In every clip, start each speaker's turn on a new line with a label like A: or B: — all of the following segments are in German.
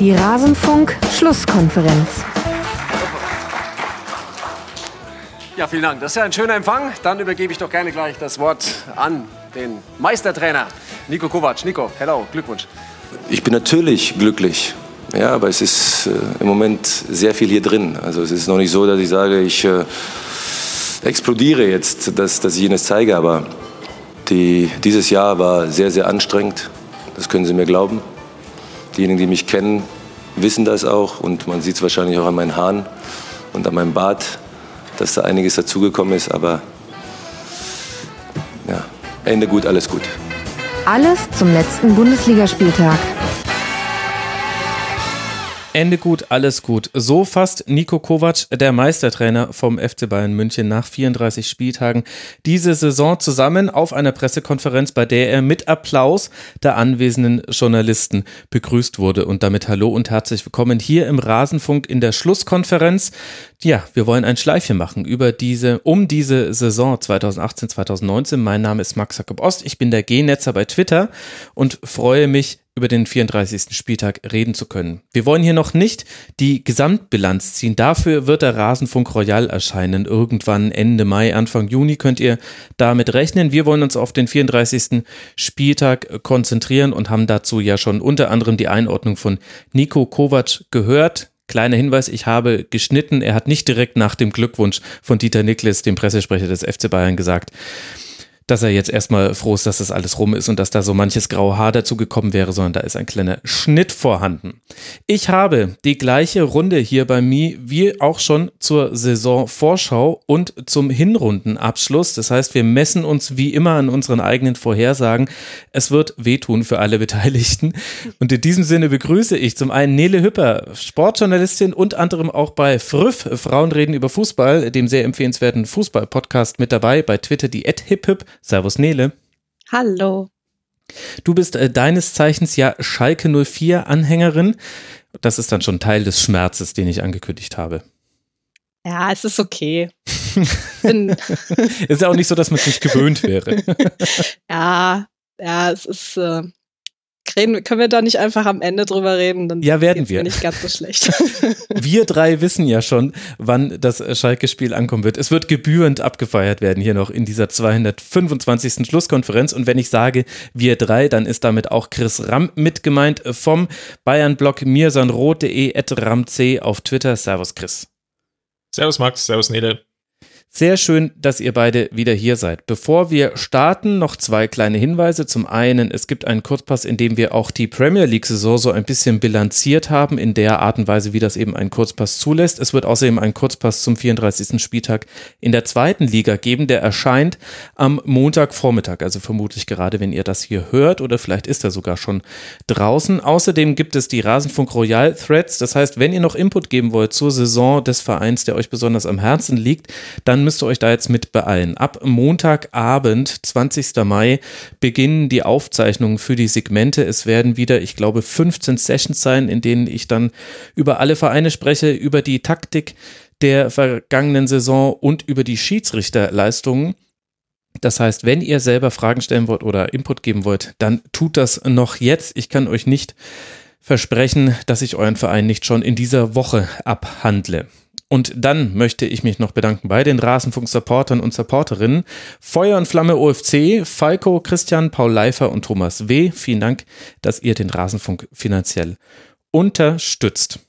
A: Die Rasenfunk-Schlusskonferenz.
B: Ja, vielen Dank. Das ist ja ein schöner Empfang. Dann übergebe ich doch gerne gleich das Wort an den Meistertrainer Nico Kovac. Nico, hello, Glückwunsch.
C: Ich bin natürlich glücklich. Ja, aber es ist äh, im Moment sehr viel hier drin. Also es ist noch nicht so, dass ich sage, ich äh, explodiere jetzt, dass, dass ich Ihnen das zeige. Aber die, dieses Jahr war sehr, sehr anstrengend. Das können Sie mir glauben. Diejenigen, die mich kennen, wissen das auch. Und man sieht es wahrscheinlich auch an meinen Haaren und an meinem Bart dass da einiges dazugekommen ist. Aber ja, Ende gut, alles gut.
A: Alles zum letzten Bundesligaspieltag.
D: Ende gut, alles gut. So fasst Nico Kovac, der Meistertrainer vom FC Bayern München, nach 34 Spieltagen diese Saison zusammen auf einer Pressekonferenz, bei der er mit Applaus der anwesenden Journalisten begrüßt wurde. Und damit hallo und herzlich willkommen hier im Rasenfunk in der Schlusskonferenz. Ja, wir wollen ein Schleifchen machen über diese, um diese Saison 2018, 2019. Mein Name ist Max Jakob Ost. Ich bin der G-Netzer bei Twitter und freue mich über den 34. Spieltag reden zu können. Wir wollen hier noch nicht die Gesamtbilanz ziehen. Dafür wird der Rasenfunk Royal erscheinen. Irgendwann Ende Mai, Anfang Juni könnt ihr damit rechnen. Wir wollen uns auf den 34. Spieltag konzentrieren und haben dazu ja schon unter anderem die Einordnung von Nico Kovac gehört. Kleiner Hinweis, ich habe geschnitten. Er hat nicht direkt nach dem Glückwunsch von Dieter Niklas, dem Pressesprecher des FC Bayern, gesagt, dass er jetzt erstmal froh ist, dass das alles rum ist und dass da so manches graue Haar dazu gekommen wäre, sondern da ist ein kleiner Schnitt vorhanden. Ich habe die gleiche Runde hier bei mir wie auch schon zur Saisonvorschau und zum Hinrundenabschluss. Das heißt, wir messen uns wie immer an unseren eigenen Vorhersagen. Es wird wehtun für alle Beteiligten. Und in diesem Sinne begrüße ich zum einen Nele Hüpper, Sportjournalistin und anderem auch bei Früff, Frauen reden über Fußball, dem sehr empfehlenswerten Fußball-Podcast mit dabei, bei Twitter die @hiphip Servus Nele.
E: Hallo.
D: Du bist äh, deines Zeichens ja Schalke 04 Anhängerin. Das ist dann schon Teil des Schmerzes, den ich angekündigt habe.
E: Ja, es ist okay.
D: ist ja auch nicht so, dass man es nicht gewöhnt wäre.
E: ja, ja, es ist, äh, Reden, können wir da nicht einfach am Ende drüber reden? Dann
D: ja, werden wir.
E: Nicht ganz so schlecht.
D: wir drei wissen ja schon, wann das Schalke-Spiel ankommen wird. Es wird gebührend abgefeiert werden hier noch in dieser 225. Schlusskonferenz. Und wenn ich sage wir drei, dann ist damit auch Chris Ramm mit gemeint vom Bayern-Blog mirsanrot.de ramc auf Twitter. Servus Chris.
F: Servus Max, servus Nele.
D: Sehr schön, dass ihr beide wieder hier seid. Bevor wir starten, noch zwei kleine Hinweise. Zum einen, es gibt einen Kurzpass, in dem wir auch die Premier League-Saison so ein bisschen bilanziert haben, in der Art und Weise, wie das eben ein Kurzpass zulässt. Es wird außerdem einen Kurzpass zum 34. Spieltag in der zweiten Liga geben. Der erscheint am Montagvormittag, also vermutlich gerade, wenn ihr das hier hört oder vielleicht ist er sogar schon draußen. Außerdem gibt es die Rasenfunk Royal Threads. Das heißt, wenn ihr noch Input geben wollt zur Saison des Vereins, der euch besonders am Herzen liegt, dann dann müsst ihr euch da jetzt mit beeilen. Ab Montagabend, 20. Mai, beginnen die Aufzeichnungen für die Segmente. Es werden wieder, ich glaube, 15 Sessions sein, in denen ich dann über alle Vereine spreche, über die Taktik der vergangenen Saison und über die Schiedsrichterleistungen. Das heißt, wenn ihr selber Fragen stellen wollt oder Input geben wollt, dann tut das noch jetzt. Ich kann euch nicht versprechen, dass ich euren Verein nicht schon in dieser Woche abhandle. Und dann möchte ich mich noch bedanken bei den Rasenfunk-Supportern und Supporterinnen. Feuer und Flamme OFC, Falco, Christian, Paul Leifer und Thomas W. Vielen Dank, dass ihr den Rasenfunk finanziell unterstützt.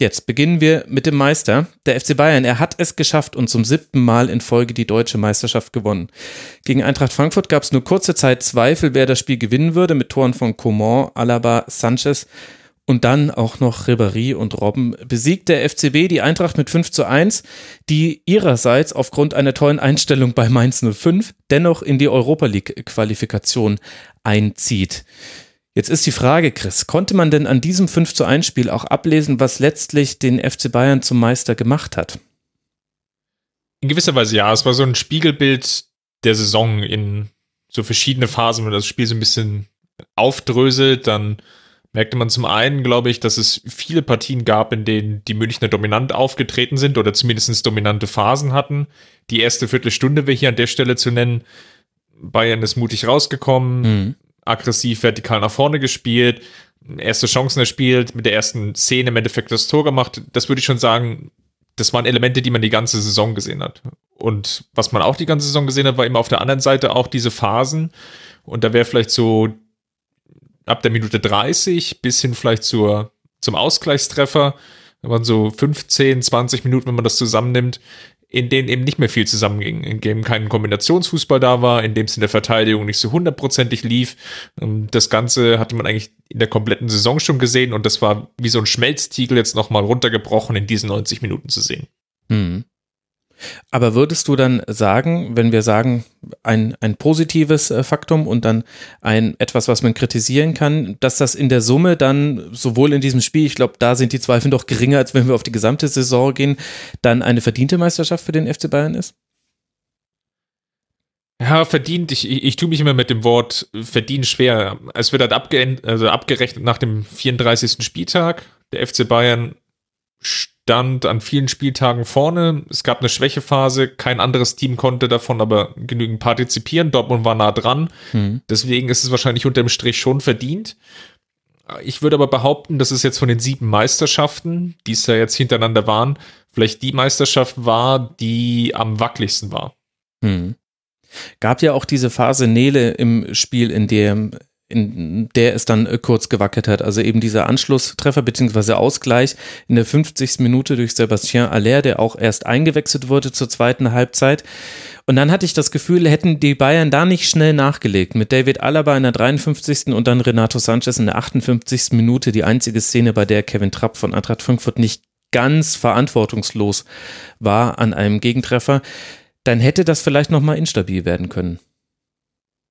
D: Jetzt beginnen wir mit dem Meister. Der FC Bayern, er hat es geschafft und zum siebten Mal in Folge die deutsche Meisterschaft gewonnen. Gegen Eintracht Frankfurt gab es nur kurze Zeit Zweifel, wer das Spiel gewinnen würde, mit Toren von Coman, Alaba, Sanchez und dann auch noch Ribéry und Robben besiegt der FCB die Eintracht mit 5 zu 1, die ihrerseits aufgrund einer tollen Einstellung bei Mainz 05 dennoch in die Europa League Qualifikation einzieht. Jetzt ist die Frage, Chris, konnte man denn an diesem 5 zu 1 Spiel auch ablesen, was letztlich den FC Bayern zum Meister gemacht hat?
F: In gewisser Weise ja. Es war so ein Spiegelbild der Saison in so verschiedene Phasen, wenn das Spiel so ein bisschen aufdröselt, dann merkte man zum einen, glaube ich, dass es viele Partien gab, in denen die Münchner dominant aufgetreten sind oder zumindest dominante Phasen hatten. Die erste Viertelstunde wäre hier an der Stelle zu nennen. Bayern ist mutig rausgekommen, mhm. aggressiv vertikal nach vorne gespielt, erste Chancen erspielt, mit der ersten Szene im Endeffekt das Tor gemacht. Das würde ich schon sagen, das waren Elemente, die man die ganze Saison gesehen hat. Und was man auch die ganze Saison gesehen hat, war immer auf der anderen Seite auch diese Phasen. Und da wäre vielleicht so ab der Minute 30 bis hin vielleicht zur, zum Ausgleichstreffer, wenn man so 15, 20 Minuten, wenn man das zusammennimmt, in denen eben nicht mehr viel zusammenging, in dem kein Kombinationsfußball da war, in dem es in der Verteidigung nicht so hundertprozentig lief. Ähm, das Ganze hatte man eigentlich in der kompletten Saison schon gesehen und das war wie so ein Schmelztiegel jetzt nochmal runtergebrochen in diesen 90 Minuten zu sehen.
D: Hm. Aber würdest du dann sagen, wenn wir sagen, ein, ein positives äh, Faktum und dann ein etwas, was man kritisieren kann, dass das in der Summe dann sowohl in diesem Spiel, ich glaube, da sind die Zweifel doch geringer, als wenn wir auf die gesamte Saison gehen, dann eine verdiente Meisterschaft für den FC Bayern ist?
F: Ja, verdient. Ich, ich, ich tue mich immer mit dem Wort verdient schwer. Es wird halt abge also abgerechnet nach dem 34. Spieltag. Der FC Bayern stand an vielen Spieltagen vorne. Es gab eine Schwächephase. Kein anderes Team konnte davon aber genügend partizipieren. Dortmund war nah dran. Mhm. Deswegen ist es wahrscheinlich unterm Strich schon verdient. Ich würde aber behaupten, dass es jetzt von den sieben Meisterschaften, die es ja jetzt hintereinander waren, vielleicht die Meisterschaft war, die am wackeligsten war.
D: Mhm. Gab ja auch diese Phase Nele im Spiel, in dem in der es dann äh, kurz gewackelt hat. Also eben dieser Anschlusstreffer bzw. Ausgleich in der 50. Minute durch Sebastien Aller, der auch erst eingewechselt wurde zur zweiten Halbzeit. Und dann hatte ich das Gefühl, hätten die Bayern da nicht schnell nachgelegt. Mit David Alaba in der 53. und dann Renato Sanchez in der 58. Minute. Die einzige Szene, bei der Kevin Trapp von Eintracht Frankfurt nicht ganz verantwortungslos war an einem Gegentreffer. Dann hätte das vielleicht nochmal instabil werden können.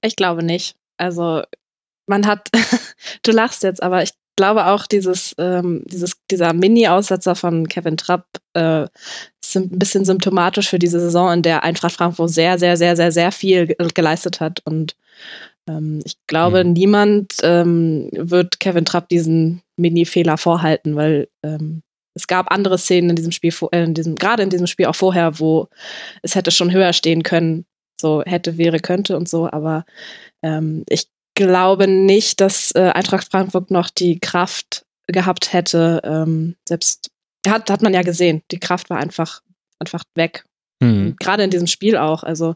E: Ich glaube nicht. Also man hat, du lachst jetzt, aber ich glaube auch, dieses, ähm, dieses, dieser Mini-Aussetzer von Kevin Trapp äh, ist ein bisschen symptomatisch für diese Saison, in der Eintracht Frankfurt sehr, sehr, sehr, sehr, sehr viel geleistet hat. Und ähm, ich glaube, mhm. niemand ähm, wird Kevin Trapp diesen Mini-Fehler vorhalten, weil ähm, es gab andere Szenen in diesem Spiel, äh, in diesem, gerade in diesem Spiel auch vorher, wo es hätte schon höher stehen können, so hätte, wäre, könnte und so, aber ähm, ich glaube nicht, dass äh, Eintracht Frankfurt noch die Kraft gehabt hätte. Ähm, selbst hat, hat man ja gesehen, die Kraft war einfach, einfach weg. Mhm. Gerade in diesem Spiel auch. Also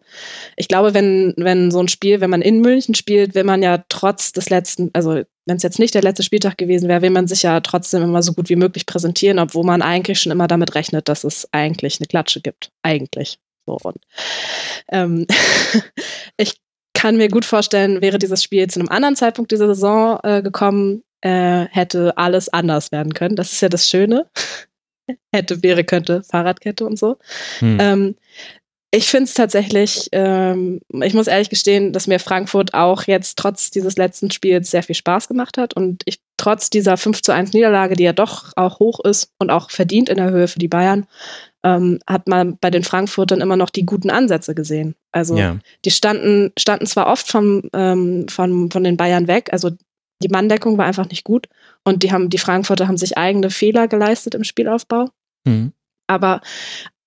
E: ich glaube, wenn, wenn so ein Spiel, wenn man in München spielt, will man ja trotz des letzten, also wenn es jetzt nicht der letzte Spieltag gewesen wäre, will man sich ja trotzdem immer so gut wie möglich präsentieren, obwohl man eigentlich schon immer damit rechnet, dass es eigentlich eine Klatsche gibt. Eigentlich. So, und ähm, ich kann mir gut vorstellen, wäre dieses Spiel zu einem anderen Zeitpunkt dieser Saison äh, gekommen, äh, hätte alles anders werden können. Das ist ja das Schöne. hätte, wäre, könnte, Fahrradkette und so. Hm. Ähm, ich finde es tatsächlich, ähm, ich muss ehrlich gestehen, dass mir Frankfurt auch jetzt trotz dieses letzten Spiels sehr viel Spaß gemacht hat und ich trotz dieser 5 zu 1 Niederlage, die ja doch auch hoch ist und auch verdient in der Höhe für die Bayern, ähm, hat man bei den Frankfurtern immer noch die guten Ansätze gesehen. Also ja. die standen, standen zwar oft vom, ähm, von, von den Bayern weg, also die Manndeckung war einfach nicht gut und die haben, die Frankfurter haben sich eigene Fehler geleistet im Spielaufbau. Mhm. Aber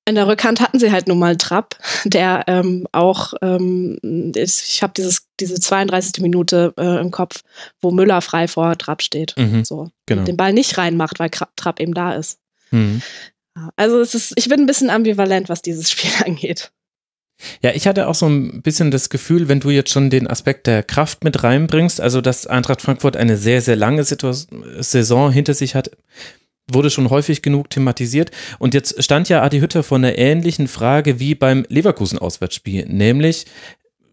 E: in der Rückhand hatten sie halt nun mal Trapp, der ähm, auch, ähm, ist, ich habe dieses diese 32. Minute äh, im Kopf, wo Müller frei vor Trapp steht, mhm, so genau. den Ball nicht reinmacht, weil Trapp eben da ist. Mhm. Also es ist, ich bin ein bisschen ambivalent, was dieses Spiel angeht.
D: Ja, ich hatte auch so ein bisschen das Gefühl, wenn du jetzt schon den Aspekt der Kraft mit reinbringst, also dass Eintracht Frankfurt eine sehr, sehr lange Saison hinter sich hat, wurde schon häufig genug thematisiert. Und jetzt stand ja Adi Hütter vor einer ähnlichen Frage wie beim Leverkusen-Auswärtsspiel, nämlich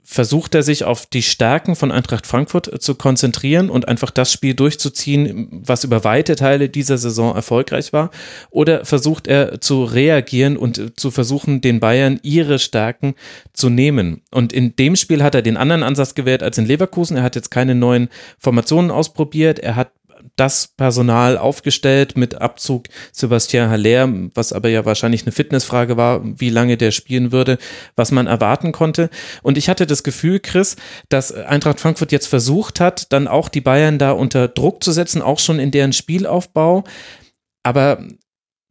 D: versucht er sich auf die Stärken von Eintracht Frankfurt zu konzentrieren und einfach das Spiel durchzuziehen, was über weite Teile dieser Saison erfolgreich war? Oder versucht er zu reagieren und zu versuchen, den Bayern ihre Stärken zu nehmen? Und in dem Spiel hat er den anderen Ansatz gewählt als in Leverkusen. Er hat jetzt keine neuen Formationen ausprobiert. Er hat das Personal aufgestellt mit Abzug Sebastian Haller, was aber ja wahrscheinlich eine Fitnessfrage war, wie lange der spielen würde, was man erwarten konnte. Und ich hatte das Gefühl, Chris, dass Eintracht Frankfurt jetzt versucht hat, dann auch die Bayern da unter Druck zu setzen, auch schon in deren Spielaufbau. Aber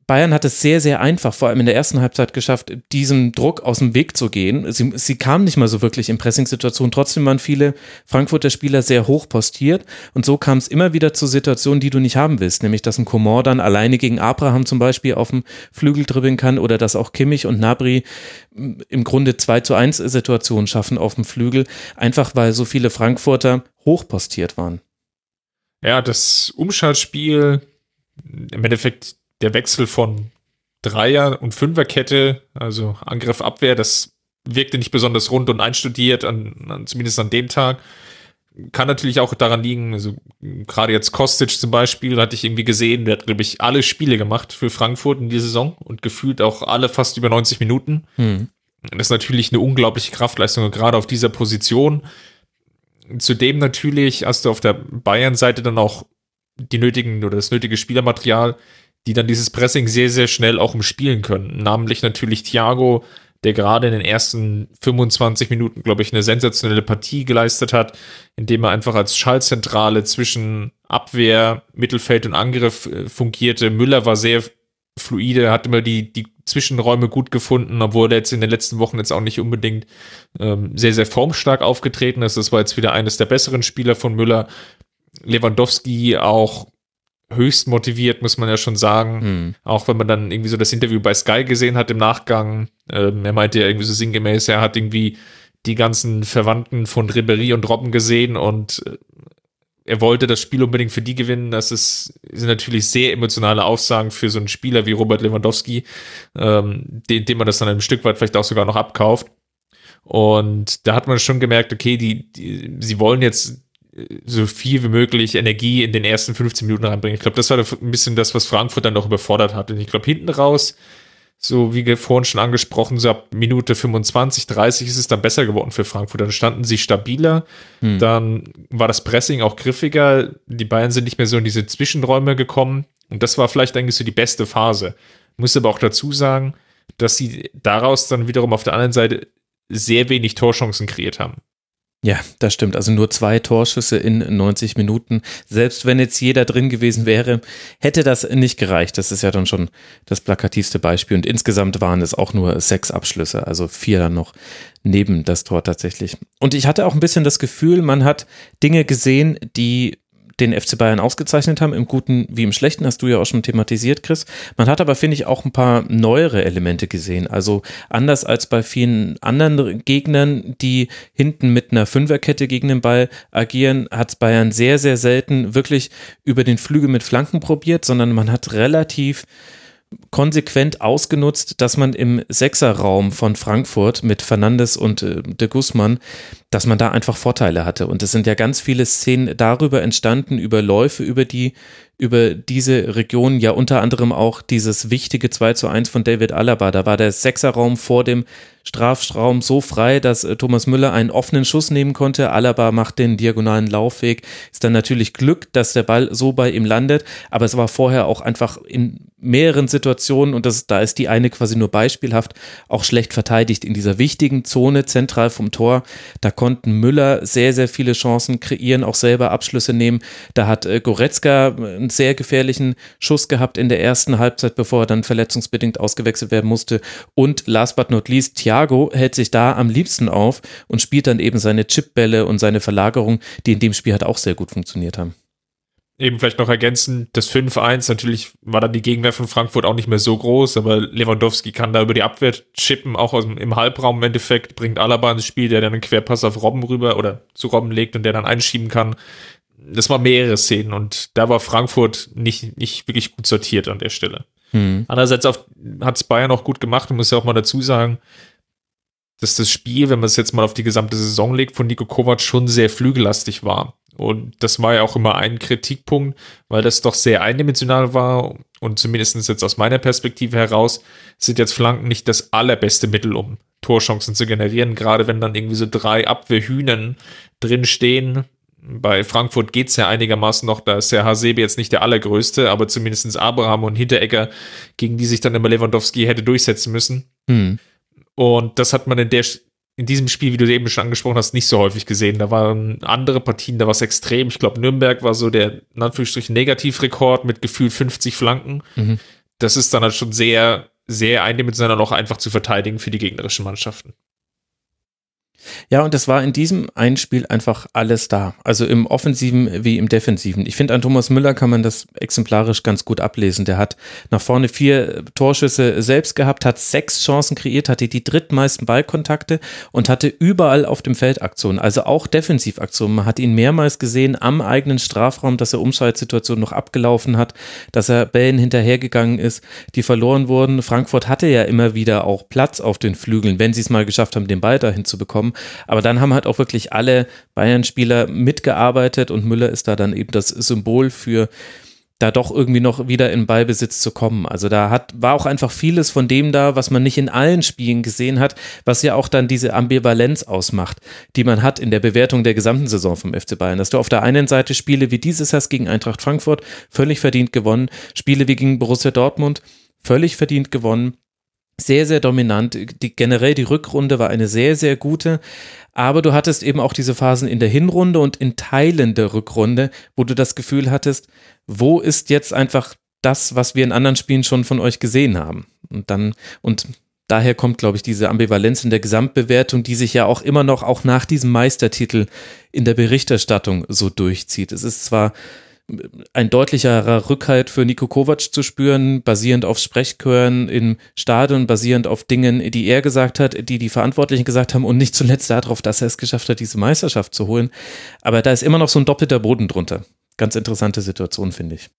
D: Bayern hat es sehr, sehr einfach, vor allem in der ersten Halbzeit geschafft, diesem Druck aus dem Weg zu gehen. Sie, sie kamen nicht mal so wirklich in Pressing-Situationen. Trotzdem waren viele Frankfurter Spieler sehr hoch postiert. Und so kam es immer wieder zu Situationen, die du nicht haben willst. Nämlich, dass ein Komor dann alleine gegen Abraham zum Beispiel auf dem Flügel dribbeln kann oder dass auch Kimmich und Nabri im Grunde 2 zu 1 Situationen schaffen auf dem Flügel. Einfach weil so viele Frankfurter hoch postiert waren.
F: Ja, das Umschaltspiel, im Endeffekt der Wechsel von Dreier- und Fünferkette, also Angriff, Abwehr, das wirkte nicht besonders rund und einstudiert, an, an, zumindest an dem Tag. Kann natürlich auch daran liegen, also gerade jetzt Kostic zum Beispiel, hatte ich irgendwie gesehen, der hat, glaube ich, alle Spiele gemacht für Frankfurt in dieser Saison und gefühlt auch alle fast über 90 Minuten. Hm. Das ist natürlich eine unglaubliche Kraftleistung, gerade auf dieser Position. Zudem natürlich hast du auf der Bayern-Seite dann auch die nötigen oder das nötige Spielermaterial, die dann dieses Pressing sehr, sehr schnell auch umspielen können. Namentlich natürlich Thiago, der gerade in den ersten 25 Minuten, glaube ich, eine sensationelle Partie geleistet hat, indem er einfach als Schallzentrale zwischen Abwehr, Mittelfeld und Angriff äh, fungierte. Müller war sehr fluide, hat immer die, die Zwischenräume gut gefunden, obwohl er jetzt in den letzten Wochen jetzt auch nicht unbedingt ähm, sehr, sehr formstark aufgetreten ist. Das war jetzt wieder eines der besseren Spieler von Müller. Lewandowski auch höchst motiviert, muss man ja schon sagen. Mhm. Auch wenn man dann irgendwie so das Interview bei Sky gesehen hat im Nachgang. Ähm, er meinte ja irgendwie so sinngemäß, er hat irgendwie die ganzen Verwandten von Ribery und Robben gesehen und äh, er wollte das Spiel unbedingt für die gewinnen. Das ist, sind natürlich sehr emotionale Aussagen für so einen Spieler wie Robert Lewandowski, ähm, dem, dem man das dann ein Stück weit vielleicht auch sogar noch abkauft. Und da hat man schon gemerkt, okay, die, die sie wollen jetzt so viel wie möglich Energie in den ersten 15 Minuten reinbringen. Ich glaube, das war ein bisschen das, was Frankfurt dann noch überfordert hat. Und ich glaube, hinten raus, so wie vorhin schon angesprochen, so ab Minute 25, 30 ist es dann besser geworden für Frankfurt. Dann standen sie stabiler, hm. dann war das Pressing auch griffiger, die Bayern sind nicht mehr so in diese Zwischenräume gekommen. Und das war vielleicht eigentlich so die beste Phase. muss aber auch dazu sagen, dass sie daraus dann wiederum auf der anderen Seite sehr wenig Torchancen kreiert haben.
D: Ja, das stimmt. Also nur zwei Torschüsse in 90 Minuten. Selbst wenn jetzt jeder drin gewesen wäre, hätte das nicht gereicht. Das ist ja dann schon das plakativste Beispiel. Und insgesamt waren es auch nur sechs Abschlüsse, also vier dann noch neben das Tor tatsächlich. Und ich hatte auch ein bisschen das Gefühl, man hat Dinge gesehen, die den FC Bayern ausgezeichnet haben, im Guten wie im Schlechten, hast du ja auch schon thematisiert, Chris. Man hat aber, finde ich, auch ein paar neuere Elemente gesehen. Also anders als bei vielen anderen Gegnern, die hinten mit einer Fünferkette gegen den Ball agieren, hat Bayern sehr, sehr selten wirklich über den Flügel mit Flanken probiert, sondern man hat relativ konsequent ausgenutzt, dass man im Sechserraum von Frankfurt mit Fernandes und äh, de Guzman, dass man da einfach Vorteile hatte. Und es sind ja ganz viele Szenen darüber entstanden, über Läufe, über die über diese Region ja unter anderem auch dieses wichtige 2 zu 1 von David Alaba. Da war der Sechserraum vor dem Strafraum so frei, dass äh, Thomas Müller einen offenen Schuss nehmen konnte. Alaba macht den diagonalen Laufweg. Ist dann natürlich Glück, dass der Ball so bei ihm landet, aber es war vorher auch einfach in mehreren Situationen und das, da ist die eine quasi nur beispielhaft auch schlecht verteidigt in dieser wichtigen Zone zentral vom Tor. Da konnten Müller sehr, sehr viele Chancen kreieren, auch selber Abschlüsse nehmen. Da hat äh, Goretzka einen sehr gefährlichen Schuss gehabt in der ersten Halbzeit, bevor er dann verletzungsbedingt ausgewechselt werden musste. Und last but not least, Thiago hält sich da am liebsten auf und spielt dann eben seine Chipbälle und seine Verlagerung, die in dem Spiel halt auch sehr gut funktioniert haben.
F: Eben vielleicht noch ergänzen, das 5-1, natürlich war dann die Gegenwehr von Frankfurt auch nicht mehr so groß, aber Lewandowski kann da über die Abwehr chippen, auch aus dem, im Halbraum im Endeffekt, bringt Alaba ins Spiel, der dann einen Querpass auf Robben rüber oder zu Robben legt und der dann einschieben kann das waren mehrere Szenen und da war Frankfurt nicht, nicht wirklich gut sortiert an der Stelle. Hm. Andererseits hat es Bayern auch gut gemacht und muss ja auch mal dazu sagen, dass das Spiel, wenn man es jetzt mal auf die gesamte Saison legt, von Nico Kovac schon sehr flügellastig war. Und das war ja auch immer ein Kritikpunkt, weil das doch sehr eindimensional war. Und zumindest jetzt aus meiner Perspektive heraus sind jetzt Flanken nicht das allerbeste Mittel, um Torchancen zu generieren. Gerade wenn dann irgendwie so drei Abwehrhühnen drin stehen, bei Frankfurt geht's ja einigermaßen noch, da ist der Hasebe jetzt nicht der allergrößte, aber zumindestens Abraham und Hinteregger, gegen die sich dann immer Lewandowski hätte durchsetzen müssen. Mhm. Und das hat man in der in diesem Spiel, wie du eben schon angesprochen hast, nicht so häufig gesehen. Da waren andere Partien, da war es extrem. Ich glaube, Nürnberg war so der, in Anführungsstrichen, Negativrekord mit gefühlt 50 Flanken. Mhm. das ist dann halt schon sehr, sehr eindimensional auch einfach zu verteidigen für die gegnerischen Mannschaften.
D: Ja, und es war in diesem einen Spiel einfach alles da. Also im Offensiven wie im Defensiven. Ich finde, an Thomas Müller kann man das exemplarisch ganz gut ablesen. Der hat nach vorne vier Torschüsse selbst gehabt, hat sechs Chancen kreiert, hatte die drittmeisten Ballkontakte und hatte überall auf dem Feld Aktionen, also auch Defensivaktionen. Man hat ihn mehrmals gesehen am eigenen Strafraum, dass er Umschaltsituationen noch abgelaufen hat, dass er Bällen hinterhergegangen ist, die verloren wurden. Frankfurt hatte ja immer wieder auch Platz auf den Flügeln, wenn sie es mal geschafft haben, den Ball dahin zu bekommen. Aber dann haben halt auch wirklich alle Bayern-Spieler mitgearbeitet und Müller ist da dann eben das Symbol für da doch irgendwie noch wieder in Ballbesitz zu kommen. Also da hat, war auch einfach vieles von dem da, was man nicht in allen Spielen gesehen hat, was ja auch dann diese Ambivalenz ausmacht, die man hat in der Bewertung der gesamten Saison vom FC Bayern. Dass du auf der einen Seite Spiele wie dieses hast gegen Eintracht Frankfurt völlig verdient gewonnen, Spiele wie gegen Borussia Dortmund völlig verdient gewonnen sehr, sehr dominant. Die, generell die Rückrunde war eine sehr, sehr gute. Aber du hattest eben auch diese Phasen in der Hinrunde und in Teilen der Rückrunde, wo du das Gefühl hattest, wo ist jetzt einfach das, was wir in anderen Spielen schon von euch gesehen haben? Und dann, und daher kommt, glaube ich, diese Ambivalenz in der Gesamtbewertung, die sich ja auch immer noch, auch nach diesem Meistertitel in der Berichterstattung so durchzieht. Es ist zwar ein deutlicherer Rückhalt für Nico Kovac zu spüren, basierend auf Sprechchören im Stadion, basierend auf Dingen, die er gesagt hat, die die Verantwortlichen gesagt haben und nicht zuletzt darauf, dass er es geschafft hat, diese Meisterschaft zu holen. Aber da ist immer noch so ein doppelter Boden drunter. Ganz interessante Situation, finde ich.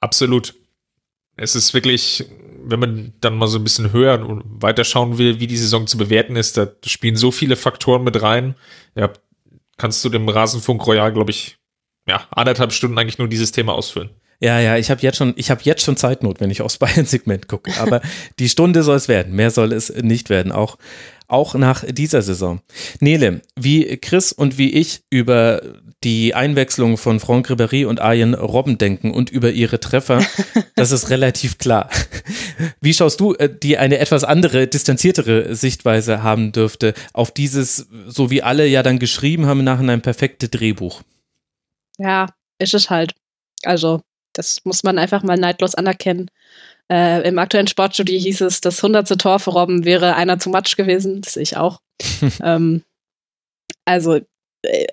F: Absolut. Es ist wirklich, wenn man dann mal so ein bisschen höher und weiter schauen will, wie die Saison zu bewerten ist, da spielen so viele Faktoren mit rein. Ja, kannst du dem Rasenfunk Royal, glaube ich, ja, anderthalb Stunden eigentlich nur dieses Thema ausfüllen.
D: Ja, ja, ich habe jetzt schon, ich habe jetzt schon Zeitnot, wenn ich aufs Bayern-Segment gucke. Aber die Stunde soll es werden. Mehr soll es nicht werden. Auch, auch nach dieser Saison. Nele, wie Chris und wie ich über die Einwechslung von Franck Ribéry und Arjen Robben denken und über ihre Treffer, das ist relativ klar. Wie schaust du, äh, die eine etwas andere, distanziertere Sichtweise haben dürfte, auf dieses, so wie alle ja dann geschrieben haben, nach einem perfekte Drehbuch?
E: Ja, ist es halt. Also, das muss man einfach mal neidlos anerkennen. Äh, Im aktuellen Sportstudio hieß es, das 100. Tor für Robben wäre einer zu Matsch gewesen. Das sehe ich auch. ähm, also,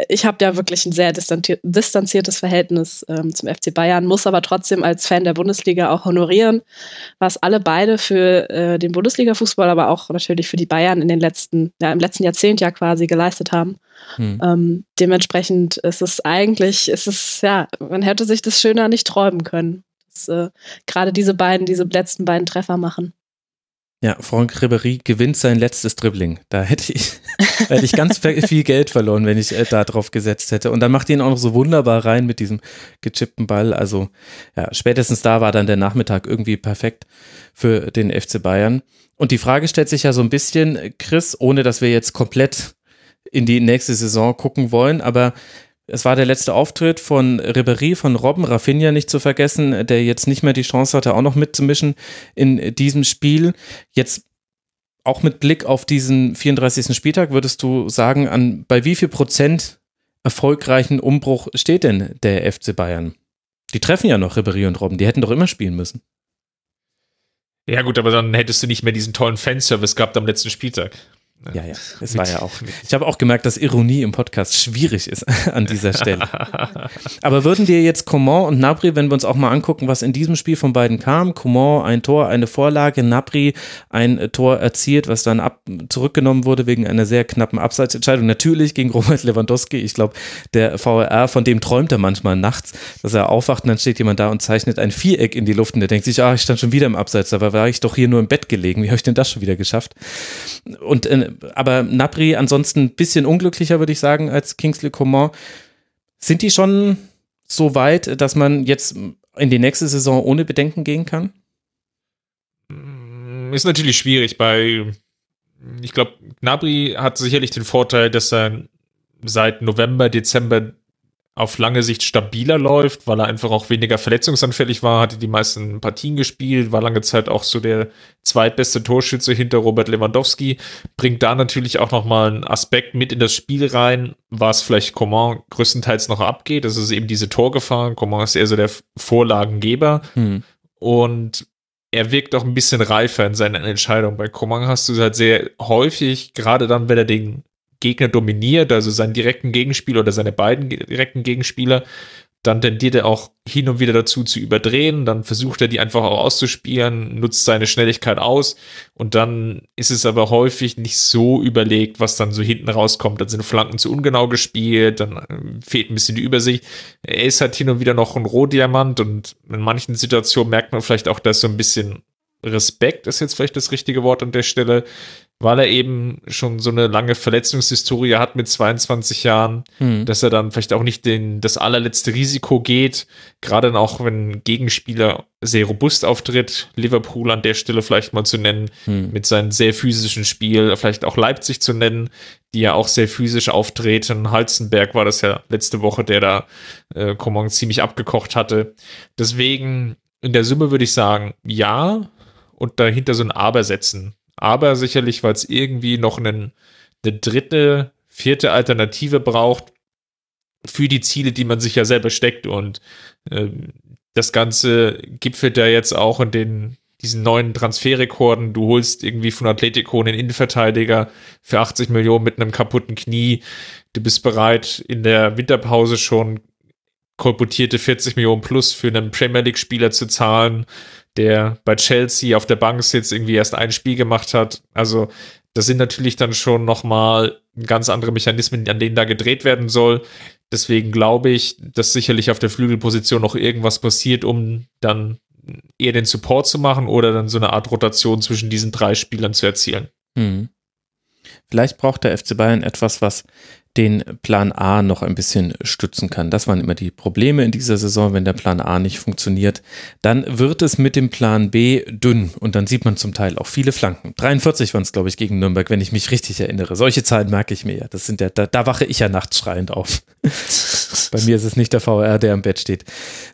E: ich habe ja wirklich ein sehr distanziertes Verhältnis ähm, zum FC Bayern, muss aber trotzdem als Fan der Bundesliga auch honorieren, was alle beide für äh, den Bundesliga-Fußball, aber auch natürlich für die Bayern in den letzten, ja, im letzten Jahrzehnt ja quasi geleistet haben. Hm. Ähm, dementsprechend ist es eigentlich, ist es, ja, man hätte sich das schöner nicht träumen können. Dass, äh, Gerade diese beiden, diese letzten beiden Treffer machen.
D: Ja, Franck Ribéry gewinnt sein letztes Dribbling. Da hätte ich, hätte ich ganz viel Geld verloren, wenn ich äh, da drauf gesetzt hätte. Und dann macht ihn auch noch so wunderbar rein mit diesem gechippten Ball. Also ja, spätestens da war dann der Nachmittag irgendwie perfekt für den FC Bayern. Und die Frage stellt sich ja so ein bisschen, Chris, ohne dass wir jetzt komplett in die nächste Saison gucken wollen, aber es war der letzte Auftritt von Ribéry, von Robben, Rafinha nicht zu vergessen, der jetzt nicht mehr die Chance hatte, auch noch mitzumischen in diesem Spiel. Jetzt auch mit Blick auf diesen 34. Spieltag würdest du sagen, an bei wie viel Prozent erfolgreichen Umbruch steht denn der FC Bayern? Die treffen ja noch Ribéry und Robben, die hätten doch immer spielen müssen.
F: Ja gut, aber dann hättest du nicht mehr diesen tollen Fanservice gehabt am letzten Spieltag.
D: Ja, ja, es war ja auch. Ich habe auch gemerkt, dass Ironie im Podcast schwierig ist an dieser Stelle. Aber würden dir jetzt Coman und Nabri, wenn wir uns auch mal angucken, was in diesem Spiel von beiden kam, Coman ein Tor, eine Vorlage, Nabri ein Tor erzielt, was dann ab, zurückgenommen wurde wegen einer sehr knappen Abseitsentscheidung. Natürlich gegen Robert Lewandowski. Ich glaube, der VRR, von dem träumt er manchmal nachts, dass er aufwacht und dann steht jemand da und zeichnet ein Viereck in die Luft und der denkt sich, ah, ich stand schon wieder im Abseits, dabei war ich doch hier nur im Bett gelegen. Wie habe ich denn das schon wieder geschafft? Und äh, aber Napri ansonsten ein bisschen unglücklicher, würde ich sagen, als Kingsley Coman. Sind die schon so weit, dass man jetzt in die nächste Saison ohne Bedenken gehen kann?
F: Mm, ist natürlich schwierig bei, ich glaube, Gnabry hat sicherlich den Vorteil, dass er seit November, Dezember auf lange Sicht stabiler läuft, weil er einfach auch weniger verletzungsanfällig war, hatte die meisten Partien gespielt, war lange Zeit auch so der zweitbeste Torschütze hinter Robert Lewandowski, bringt da natürlich auch nochmal einen Aspekt mit in das Spiel rein, was vielleicht Coman größtenteils noch abgeht. Das ist eben diese Torgefahr. Coman ist eher so der Vorlagengeber. Hm. Und er wirkt auch ein bisschen reifer in seinen Entscheidungen. Bei Coman hast du halt sehr häufig, gerade dann, wenn er den Gegner dominiert, also seinen direkten Gegenspieler oder seine beiden direkten Gegenspieler, dann tendiert er auch hin und wieder dazu zu überdrehen, dann versucht er die einfach auch auszuspielen, nutzt seine Schnelligkeit aus und dann ist es aber häufig nicht so überlegt, was dann so hinten rauskommt. Dann sind Flanken zu ungenau gespielt, dann äh, fehlt ein bisschen die Übersicht. Er ist halt hin und wieder noch ein Rohdiamant und in manchen Situationen merkt man vielleicht auch, dass so ein bisschen Respekt ist jetzt vielleicht das richtige Wort an der Stelle, weil er eben schon so eine lange Verletzungshistorie hat mit 22 Jahren, mhm. dass er dann vielleicht auch nicht den, das allerletzte Risiko geht, gerade dann auch, wenn Gegenspieler sehr robust auftritt, Liverpool an der Stelle vielleicht mal zu nennen, mhm. mit seinem sehr physischen Spiel, vielleicht auch Leipzig zu nennen, die ja auch sehr physisch auftreten. Halzenberg war das ja letzte Woche, der da äh, Coman ziemlich abgekocht hatte. Deswegen in der Summe würde ich sagen, ja, und dahinter so ein Aber setzen aber sicherlich, weil es irgendwie noch einen, eine dritte, vierte Alternative braucht für die Ziele, die man sich ja selber steckt. Und äh, das Ganze gipfelt ja jetzt auch in den diesen neuen Transferrekorden. Du holst irgendwie von Atletico einen Innenverteidiger für 80 Millionen mit einem kaputten Knie. Du bist bereit, in der Winterpause schon kolportierte 40 Millionen plus für einen Premier League-Spieler zu zahlen der bei Chelsea auf der Bank jetzt irgendwie erst ein Spiel gemacht hat. Also das sind natürlich dann schon nochmal ganz andere Mechanismen, an denen da gedreht werden soll. Deswegen glaube ich, dass sicherlich auf der Flügelposition noch irgendwas passiert, um dann eher den Support zu machen oder dann so eine Art Rotation zwischen diesen drei Spielern zu erzielen. Hm.
D: Vielleicht braucht der FC Bayern etwas, was den Plan A noch ein bisschen stützen kann. Das waren immer die Probleme in dieser Saison, wenn der Plan A nicht funktioniert. Dann wird es mit dem Plan B dünn und dann sieht man zum Teil auch viele Flanken. 43 waren es, glaube ich, gegen Nürnberg, wenn ich mich richtig erinnere. Solche Zahlen merke ich mir ja. Das sind ja, da, da wache ich ja nachts schreiend auf. Bei mir ist es nicht der VR, der am Bett steht,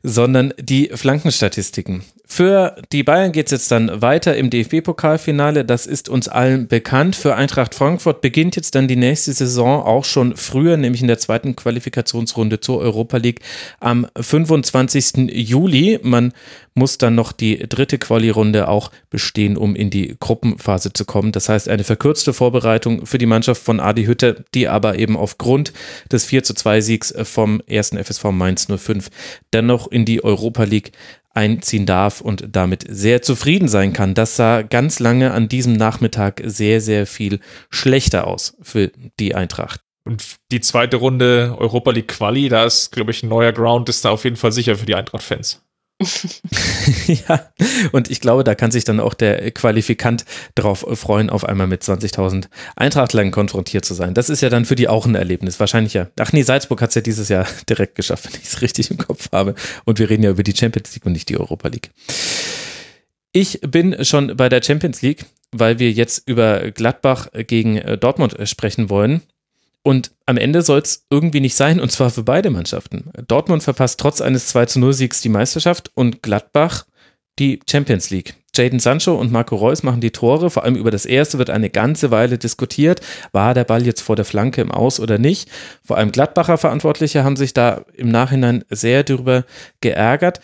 D: sondern die Flankenstatistiken. Für die Bayern geht es jetzt dann weiter im DFB-Pokalfinale. Das ist uns allen bekannt. Für Eintracht Frankfurt beginnt jetzt dann die nächste Saison auch schon früher, nämlich in der zweiten Qualifikationsrunde zur Europa League am 25. Juli. Man muss dann noch die dritte Quali-Runde auch bestehen, um in die Gruppenphase zu kommen. Das heißt, eine verkürzte Vorbereitung für die Mannschaft von Adi Hütte, die aber eben aufgrund des 4 zu 2 Siegs vom ersten FSV Mainz 05 dennoch in die Europa League einziehen darf und damit sehr zufrieden sein kann. Das sah ganz lange an diesem Nachmittag sehr, sehr viel schlechter aus für die Eintracht.
F: Und die zweite Runde Europa League Quali, da ist, glaube ich, ein neuer Ground, ist da auf jeden Fall sicher für die Eintracht-Fans.
D: ja, und ich glaube, da kann sich dann auch der Qualifikant darauf freuen, auf einmal mit 20.000 Eintrachtlern konfrontiert zu sein. Das ist ja dann für die auch ein Erlebnis. Wahrscheinlich ja. Ach nee, Salzburg hat es ja dieses Jahr direkt geschafft, wenn ich es richtig im Kopf habe. Und wir reden ja über die Champions League und nicht die Europa League. Ich bin schon bei der Champions League, weil wir jetzt über Gladbach gegen Dortmund sprechen wollen. Und am Ende soll es irgendwie nicht sein, und zwar für beide Mannschaften. Dortmund verpasst trotz eines 2 zu 0 Siegs die Meisterschaft und Gladbach die Champions League. Jaden Sancho und Marco Reus machen die Tore. Vor allem über das erste wird eine ganze Weile diskutiert. War der Ball jetzt vor der Flanke im Aus oder nicht? Vor allem Gladbacher Verantwortliche haben sich da im Nachhinein sehr darüber geärgert.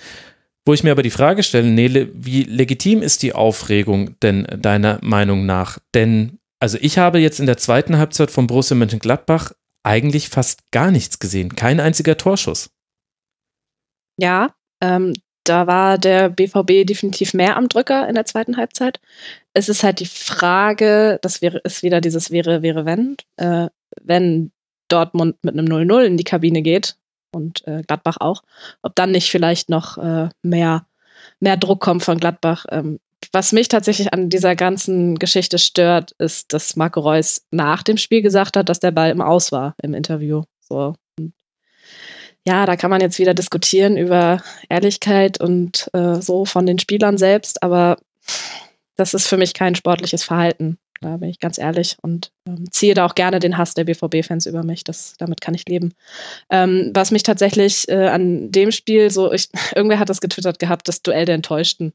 D: Wo ich mir aber die Frage stelle, Nele, wie legitim ist die Aufregung denn deiner Meinung nach? Denn also ich habe jetzt in der zweiten Halbzeit von Borussia Mönchengladbach eigentlich fast gar nichts gesehen. Kein einziger Torschuss.
E: Ja, ähm, da war der BVB definitiv mehr am Drücker in der zweiten Halbzeit. Es ist halt die Frage, das wäre, ist wieder dieses wäre, wäre, wenn, äh, wenn Dortmund mit einem 0-0 in die Kabine geht und äh, Gladbach auch, ob dann nicht vielleicht noch äh, mehr, mehr Druck kommt von Gladbach. Ähm, was mich tatsächlich an dieser ganzen Geschichte stört, ist, dass Marco Reus nach dem Spiel gesagt hat, dass der Ball im Aus war im Interview. So. Ja, da kann man jetzt wieder diskutieren über Ehrlichkeit und äh, so von den Spielern selbst, aber das ist für mich kein sportliches Verhalten. Da bin ich ganz ehrlich und ähm, ziehe da auch gerne den Hass der BVB-Fans über mich. Das, damit kann ich leben. Ähm, was mich tatsächlich äh, an dem Spiel so, ich, irgendwer hat das getwittert gehabt, das Duell der Enttäuschten.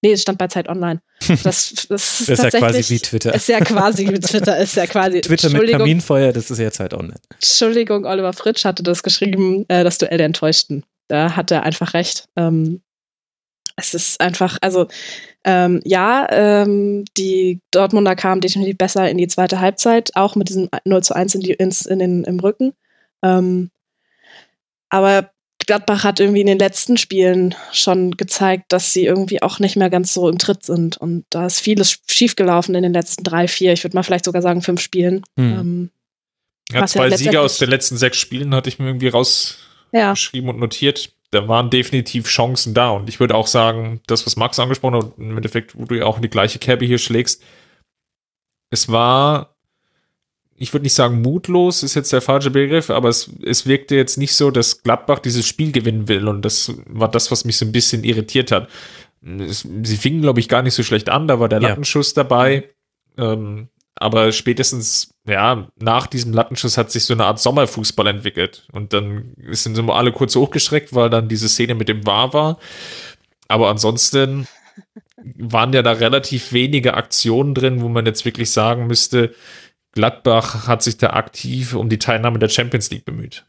E: Nee, es stand bei Zeit Online. Das,
D: das ist, ist ja quasi wie Twitter.
E: Ist ja quasi wie Twitter, ist ja quasi.
D: Twitter mit Kaminfeuer, das ist ja Zeit Online.
E: Entschuldigung, Oliver Fritsch hatte das geschrieben, äh, das Duell der Enttäuschten. Da hat er einfach recht. Ähm, es ist einfach, also ähm, ja, ähm, die Dortmunder kamen definitiv besser in die zweite Halbzeit, auch mit diesem 0 zu 1 in, die, ins, in den, im Rücken. Ähm, aber Gladbach hat irgendwie in den letzten Spielen schon gezeigt, dass sie irgendwie auch nicht mehr ganz so im Tritt sind. Und da ist vieles schiefgelaufen in den letzten drei, vier, ich würde mal vielleicht sogar sagen fünf Spielen.
F: Hm. Ähm, ja, zwei ja Sieger aus den letzten sechs Spielen hatte ich mir irgendwie rausgeschrieben ja. und notiert. Da waren definitiv Chancen da. Und ich würde auch sagen, das, was Max angesprochen hat, im Endeffekt, wo du ja auch in die gleiche Kerbe hier schlägst, es war ich würde nicht sagen mutlos, ist jetzt der falsche Begriff, aber es, es wirkte jetzt nicht so, dass Gladbach dieses Spiel gewinnen will und das war das, was mich so ein bisschen irritiert hat. Es, sie fingen, glaube ich, gar nicht so schlecht an, da war der ja. Lattenschuss dabei, ähm, aber spätestens, ja, nach diesem Lattenschuss hat sich so eine Art Sommerfußball entwickelt und dann sind so alle kurz hochgeschreckt, weil dann diese Szene mit dem War war, aber ansonsten waren ja da relativ wenige Aktionen drin, wo man jetzt wirklich sagen müsste, Gladbach hat sich da aktiv um die Teilnahme der Champions League bemüht.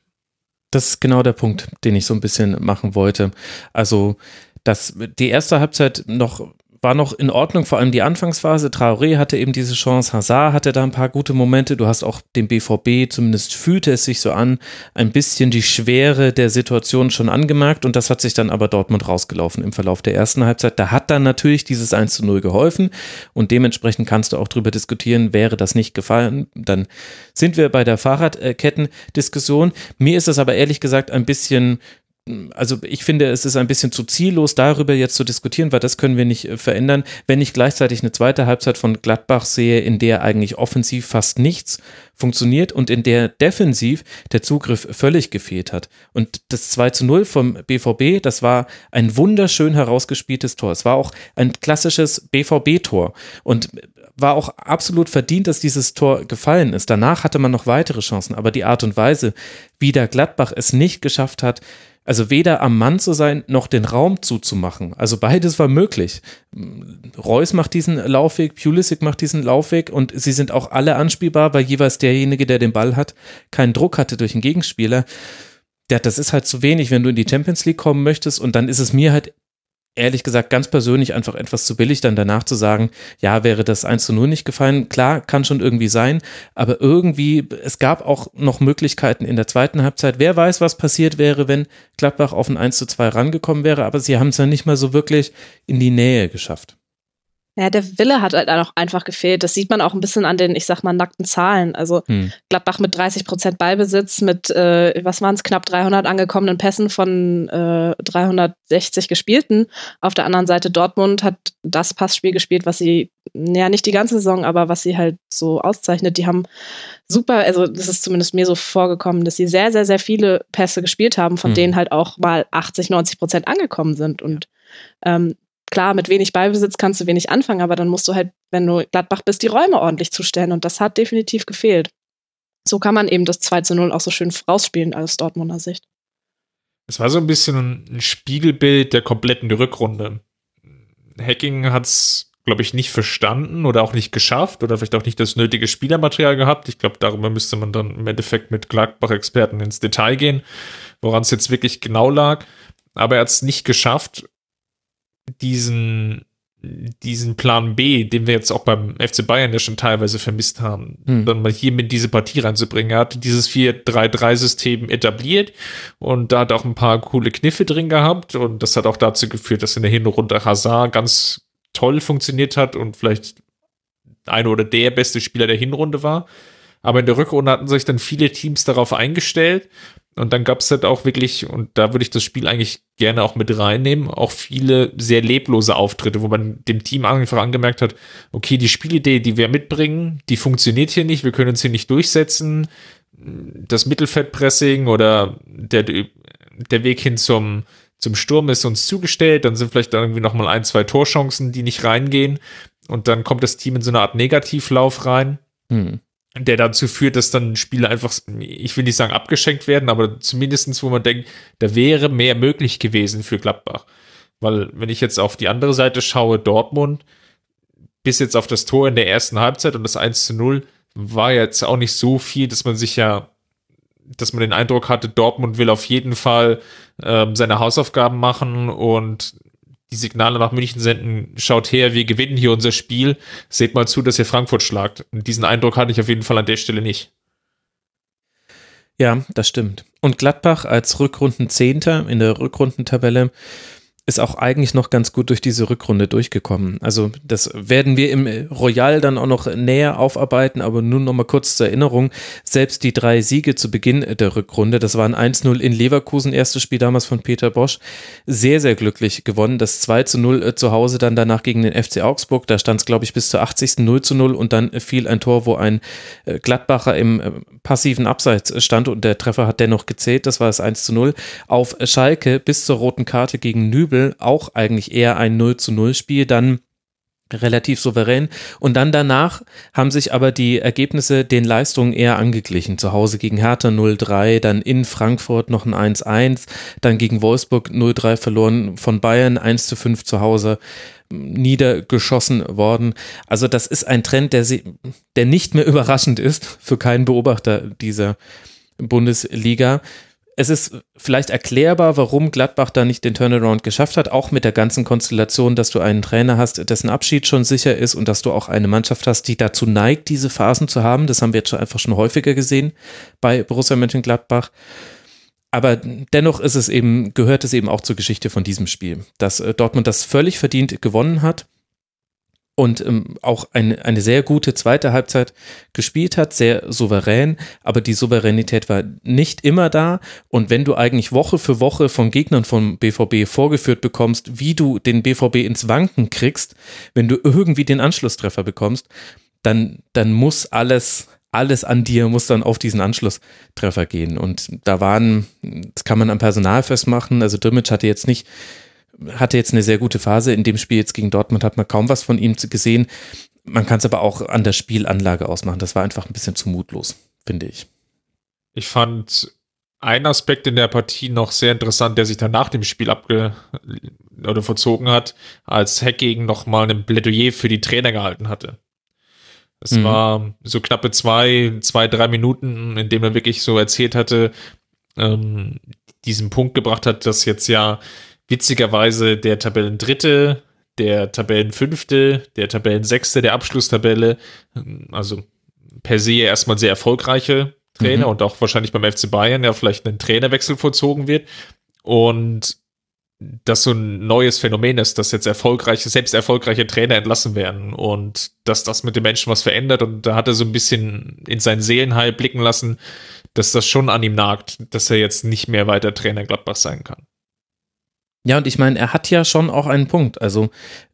D: Das ist genau der Punkt, den ich so ein bisschen machen wollte. Also, dass die erste Halbzeit noch war noch in Ordnung, vor allem die Anfangsphase. Traoré hatte eben diese Chance, Hazard hatte da ein paar gute Momente. Du hast auch dem BVB, zumindest fühlte es sich so an, ein bisschen die Schwere der Situation schon angemerkt und das hat sich dann aber Dortmund rausgelaufen im Verlauf der ersten Halbzeit. Da hat dann natürlich dieses 1 zu 0 geholfen und dementsprechend kannst du auch drüber diskutieren, wäre das nicht gefallen, dann sind wir bei der Fahrradketten-Diskussion. Mir ist es aber ehrlich gesagt ein bisschen also ich finde, es ist ein bisschen zu ziellos, darüber jetzt zu diskutieren, weil das können wir nicht äh, verändern, wenn ich gleichzeitig eine zweite Halbzeit von Gladbach sehe, in der eigentlich offensiv fast nichts funktioniert und in der defensiv der Zugriff völlig gefehlt hat. Und das 2 zu 0 vom BVB, das war ein wunderschön herausgespieltes Tor. Es war auch ein klassisches BVB-Tor und war auch absolut verdient, dass dieses Tor gefallen ist. Danach hatte man noch weitere Chancen, aber die Art und Weise, wie der Gladbach es nicht geschafft hat, also weder am Mann zu sein, noch den Raum zuzumachen. Also beides war möglich. Reus macht diesen Laufweg, Pulisic macht diesen Laufweg und sie sind auch alle anspielbar, weil jeweils derjenige, der den Ball hat, keinen Druck hatte durch einen Gegenspieler. Ja, das ist halt zu wenig, wenn du in die Champions League kommen möchtest und dann ist es mir halt ehrlich gesagt ganz persönlich einfach etwas zu billig, dann danach zu sagen, ja, wäre das 1 zu 0 nicht gefallen. Klar, kann schon irgendwie sein, aber irgendwie, es gab auch noch Möglichkeiten in der zweiten Halbzeit. Wer weiß, was passiert wäre, wenn Gladbach auf ein 1 zu 2 rangekommen wäre, aber sie haben es ja nicht mal so wirklich in die Nähe geschafft.
E: Ja, der Wille hat halt auch einfach gefehlt. Das sieht man auch ein bisschen an den, ich sag mal, nackten Zahlen. Also hm. Gladbach mit 30 Prozent Ballbesitz, mit, äh, was waren es, knapp 300 angekommenen Pässen von äh, 360 gespielten. Auf der anderen Seite Dortmund hat das Passspiel gespielt, was sie, ja, nicht die ganze Saison, aber was sie halt so auszeichnet. Die haben super, also das ist zumindest mir so vorgekommen, dass sie sehr, sehr, sehr viele Pässe gespielt haben, von hm. denen halt auch mal 80, 90 Prozent angekommen sind. Und ähm, klar, mit wenig Ballbesitz kannst du wenig anfangen, aber dann musst du halt, wenn du Gladbach bist, die Räume ordentlich zustellen. Und das hat definitiv gefehlt. So kann man eben das 2 zu 0 auch so schön rausspielen aus Dortmunder Sicht.
F: Es war so ein bisschen ein Spiegelbild der kompletten Rückrunde. Hacking hat es, glaube ich, nicht verstanden oder auch nicht geschafft oder vielleicht auch nicht das nötige Spielermaterial gehabt. Ich glaube, darüber müsste man dann im Endeffekt mit Gladbach-Experten ins Detail gehen, woran es jetzt wirklich genau lag. Aber er hat es nicht geschafft, diesen, diesen Plan B, den wir jetzt auch beim FC Bayern ja schon teilweise vermisst haben, hm. dann mal hier mit diese Partie reinzubringen. Er hat dieses 4-3-3-System etabliert und da hat auch ein paar coole Kniffe drin gehabt und das hat auch dazu geführt, dass in der Hinrunde Hazard ganz toll funktioniert hat und vielleicht eine oder der beste Spieler der Hinrunde war. Aber in der Rückrunde hatten sich dann viele Teams darauf eingestellt und dann gab es halt auch wirklich, und da würde ich das Spiel eigentlich gerne auch mit reinnehmen, auch viele sehr leblose Auftritte, wo man dem Team einfach angemerkt hat, okay, die Spielidee, die wir mitbringen, die funktioniert hier nicht, wir können uns hier nicht durchsetzen. Das Mittelfeldpressing oder der, der Weg hin zum, zum Sturm ist uns zugestellt, dann sind vielleicht irgendwie nochmal ein, zwei Torchancen, die nicht reingehen. Und dann kommt das Team in so eine Art Negativlauf rein. Hm der dazu führt, dass dann Spiele einfach, ich will nicht sagen abgeschenkt werden, aber zumindestens, wo man denkt, da wäre mehr möglich gewesen für Gladbach. Weil, wenn ich jetzt auf die andere Seite schaue, Dortmund, bis jetzt auf das Tor in der ersten Halbzeit und das 1 zu 0, war jetzt auch nicht so viel, dass man sich ja, dass man den Eindruck hatte, Dortmund will auf jeden Fall ähm, seine Hausaufgaben machen und die Signale nach München senden, schaut her, wir gewinnen hier unser Spiel, seht mal zu, dass ihr Frankfurt schlagt. Und diesen Eindruck hatte ich auf jeden Fall an der Stelle nicht.
D: Ja, das stimmt. Und Gladbach als Rückrundenzehnter in der Rückrundentabelle ist auch eigentlich noch ganz gut durch diese Rückrunde durchgekommen. Also das werden wir im Royal dann auch noch näher aufarbeiten, aber nur noch mal kurz zur Erinnerung. Selbst die drei Siege zu Beginn der Rückrunde, das waren 1-0 in Leverkusen, erstes Spiel damals von Peter Bosch, sehr, sehr glücklich gewonnen. Das 2-0 äh, zu Hause dann danach gegen den FC Augsburg, da stand es glaube ich bis zur 80. 0-0 und dann fiel ein Tor, wo ein äh, Gladbacher im äh, passiven Abseits stand und der Treffer hat dennoch gezählt, das war das 1-0. Auf Schalke bis zur roten Karte gegen Nübel Nübel auch eigentlich eher ein 0 zu 0 Spiel, dann relativ souverän. Und dann danach haben sich aber die Ergebnisse den Leistungen eher angeglichen. Zu Hause gegen Hertha 0-3, dann in Frankfurt noch ein 1-1, dann gegen Wolfsburg 0-3 verloren, von Bayern 1-5 zu Hause niedergeschossen worden. Also das ist ein Trend, der, sie, der nicht mehr überraschend ist für keinen Beobachter dieser Bundesliga es ist vielleicht erklärbar, warum Gladbach da nicht den Turnaround geschafft hat, auch mit der ganzen Konstellation, dass du einen Trainer hast, dessen Abschied schon sicher ist und dass du auch eine Mannschaft hast, die dazu neigt, diese Phasen zu haben. Das haben wir jetzt schon einfach schon häufiger gesehen bei Borussia Mönchengladbach. Aber dennoch ist es eben, gehört es eben auch zur Geschichte von diesem Spiel, dass äh, Dortmund das völlig verdient gewonnen hat und ähm, auch eine, eine sehr gute zweite Halbzeit gespielt hat, sehr souverän, aber die Souveränität war nicht immer da. Und wenn du eigentlich Woche für Woche von Gegnern vom BVB vorgeführt bekommst, wie du den BVB ins Wanken kriegst, wenn du irgendwie den Anschlusstreffer bekommst, dann, dann muss alles, alles an dir muss dann auf diesen Anschlusstreffer gehen. Und da waren, das kann man am Personal festmachen, also Drimmitsch hatte jetzt nicht hatte jetzt eine sehr gute Phase. In dem Spiel jetzt gegen Dortmund hat man kaum was von ihm gesehen. Man kann es aber auch an der Spielanlage ausmachen. Das war einfach ein bisschen zu mutlos, finde ich.
F: Ich fand einen Aspekt in der Partie noch sehr interessant, der sich dann nach dem Spiel abge oder verzogen hat, als Hacking nochmal ein Plädoyer für die Trainer gehalten hatte. Es mhm. war so knappe zwei, zwei, drei Minuten, in dem er wirklich so erzählt hatte, ähm, diesen Punkt gebracht hat, dass jetzt ja witzigerweise der Tabellendritte, der Tabellenfünfte, der Tabellensechste der Abschlusstabelle, also per se erstmal sehr erfolgreiche Trainer mhm. und auch wahrscheinlich beim FC Bayern ja vielleicht ein Trainerwechsel vollzogen wird und dass so ein neues Phänomen ist, dass jetzt erfolgreiche, selbst erfolgreiche Trainer entlassen werden und dass das mit den Menschen was verändert und da hat er so ein bisschen in seinen Seelenheil blicken lassen, dass das schon an ihm nagt, dass er jetzt nicht mehr weiter Trainer Gladbach sein kann.
D: Ja, und ich meine, er hat ja schon auch einen Punkt. Also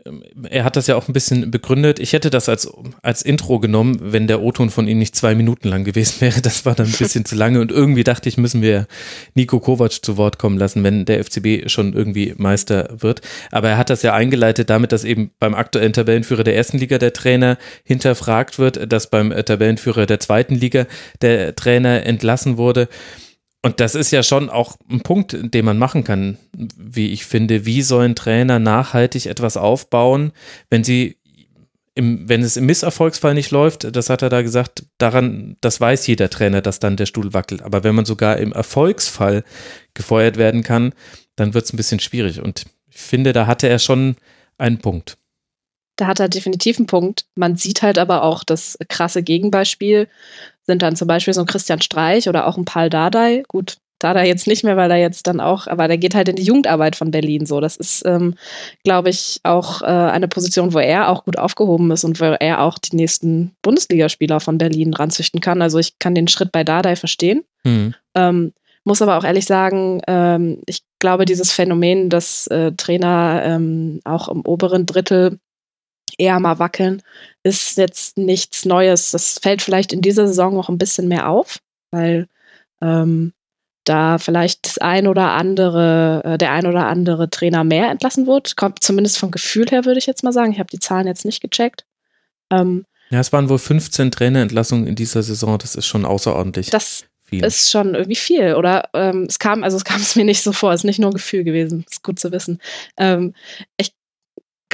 D: ähm, er hat das ja auch ein bisschen begründet. Ich hätte das als, als Intro genommen, wenn der O-Ton von ihm nicht zwei Minuten lang gewesen wäre. Das war dann ein bisschen zu lange und irgendwie dachte ich, müssen wir Nico Kovac zu Wort kommen lassen, wenn der FCB schon irgendwie Meister wird. Aber er hat das ja eingeleitet damit, dass eben beim aktuellen Tabellenführer der ersten Liga der Trainer hinterfragt wird, dass beim Tabellenführer der zweiten Liga der Trainer entlassen wurde. Und das ist ja schon auch ein Punkt, den man machen kann, wie ich finde. Wie sollen Trainer nachhaltig etwas aufbauen, wenn sie im, wenn es im Misserfolgsfall nicht läuft, das hat er da gesagt, daran, das weiß jeder Trainer, dass dann der Stuhl wackelt. Aber wenn man sogar im Erfolgsfall gefeuert werden kann, dann wird es ein bisschen schwierig. Und ich finde, da hatte er schon einen Punkt.
E: Da hat er definitiv einen Punkt. Man sieht halt aber auch das krasse Gegenbeispiel sind dann zum Beispiel so ein Christian Streich oder auch ein Paul Dardai. Gut, Dardai jetzt nicht mehr, weil er jetzt dann auch, aber der geht halt in die Jugendarbeit von Berlin so. Das ist, ähm, glaube ich, auch äh, eine Position, wo er auch gut aufgehoben ist und wo er auch die nächsten Bundesligaspieler von Berlin ranzüchten kann. Also ich kann den Schritt bei Dardai verstehen. Mhm. Ähm, muss aber auch ehrlich sagen, ähm, ich glaube, dieses Phänomen, dass äh, Trainer ähm, auch im oberen Drittel eher mal wackeln, ist jetzt nichts Neues. Das fällt vielleicht in dieser Saison noch ein bisschen mehr auf, weil ähm, da vielleicht das ein oder andere, äh, der ein oder andere Trainer mehr entlassen wird. Kommt zumindest vom Gefühl her, würde ich jetzt mal sagen. Ich habe die Zahlen jetzt nicht gecheckt.
D: Ähm, ja, es waren wohl 15 Trainerentlassungen in dieser Saison. Das ist schon außerordentlich.
E: Das viel. ist schon irgendwie viel. Oder ähm, es kam, also es kam es mir nicht so vor. Es ist nicht nur ein Gefühl gewesen. Ist gut zu wissen. Ähm, ich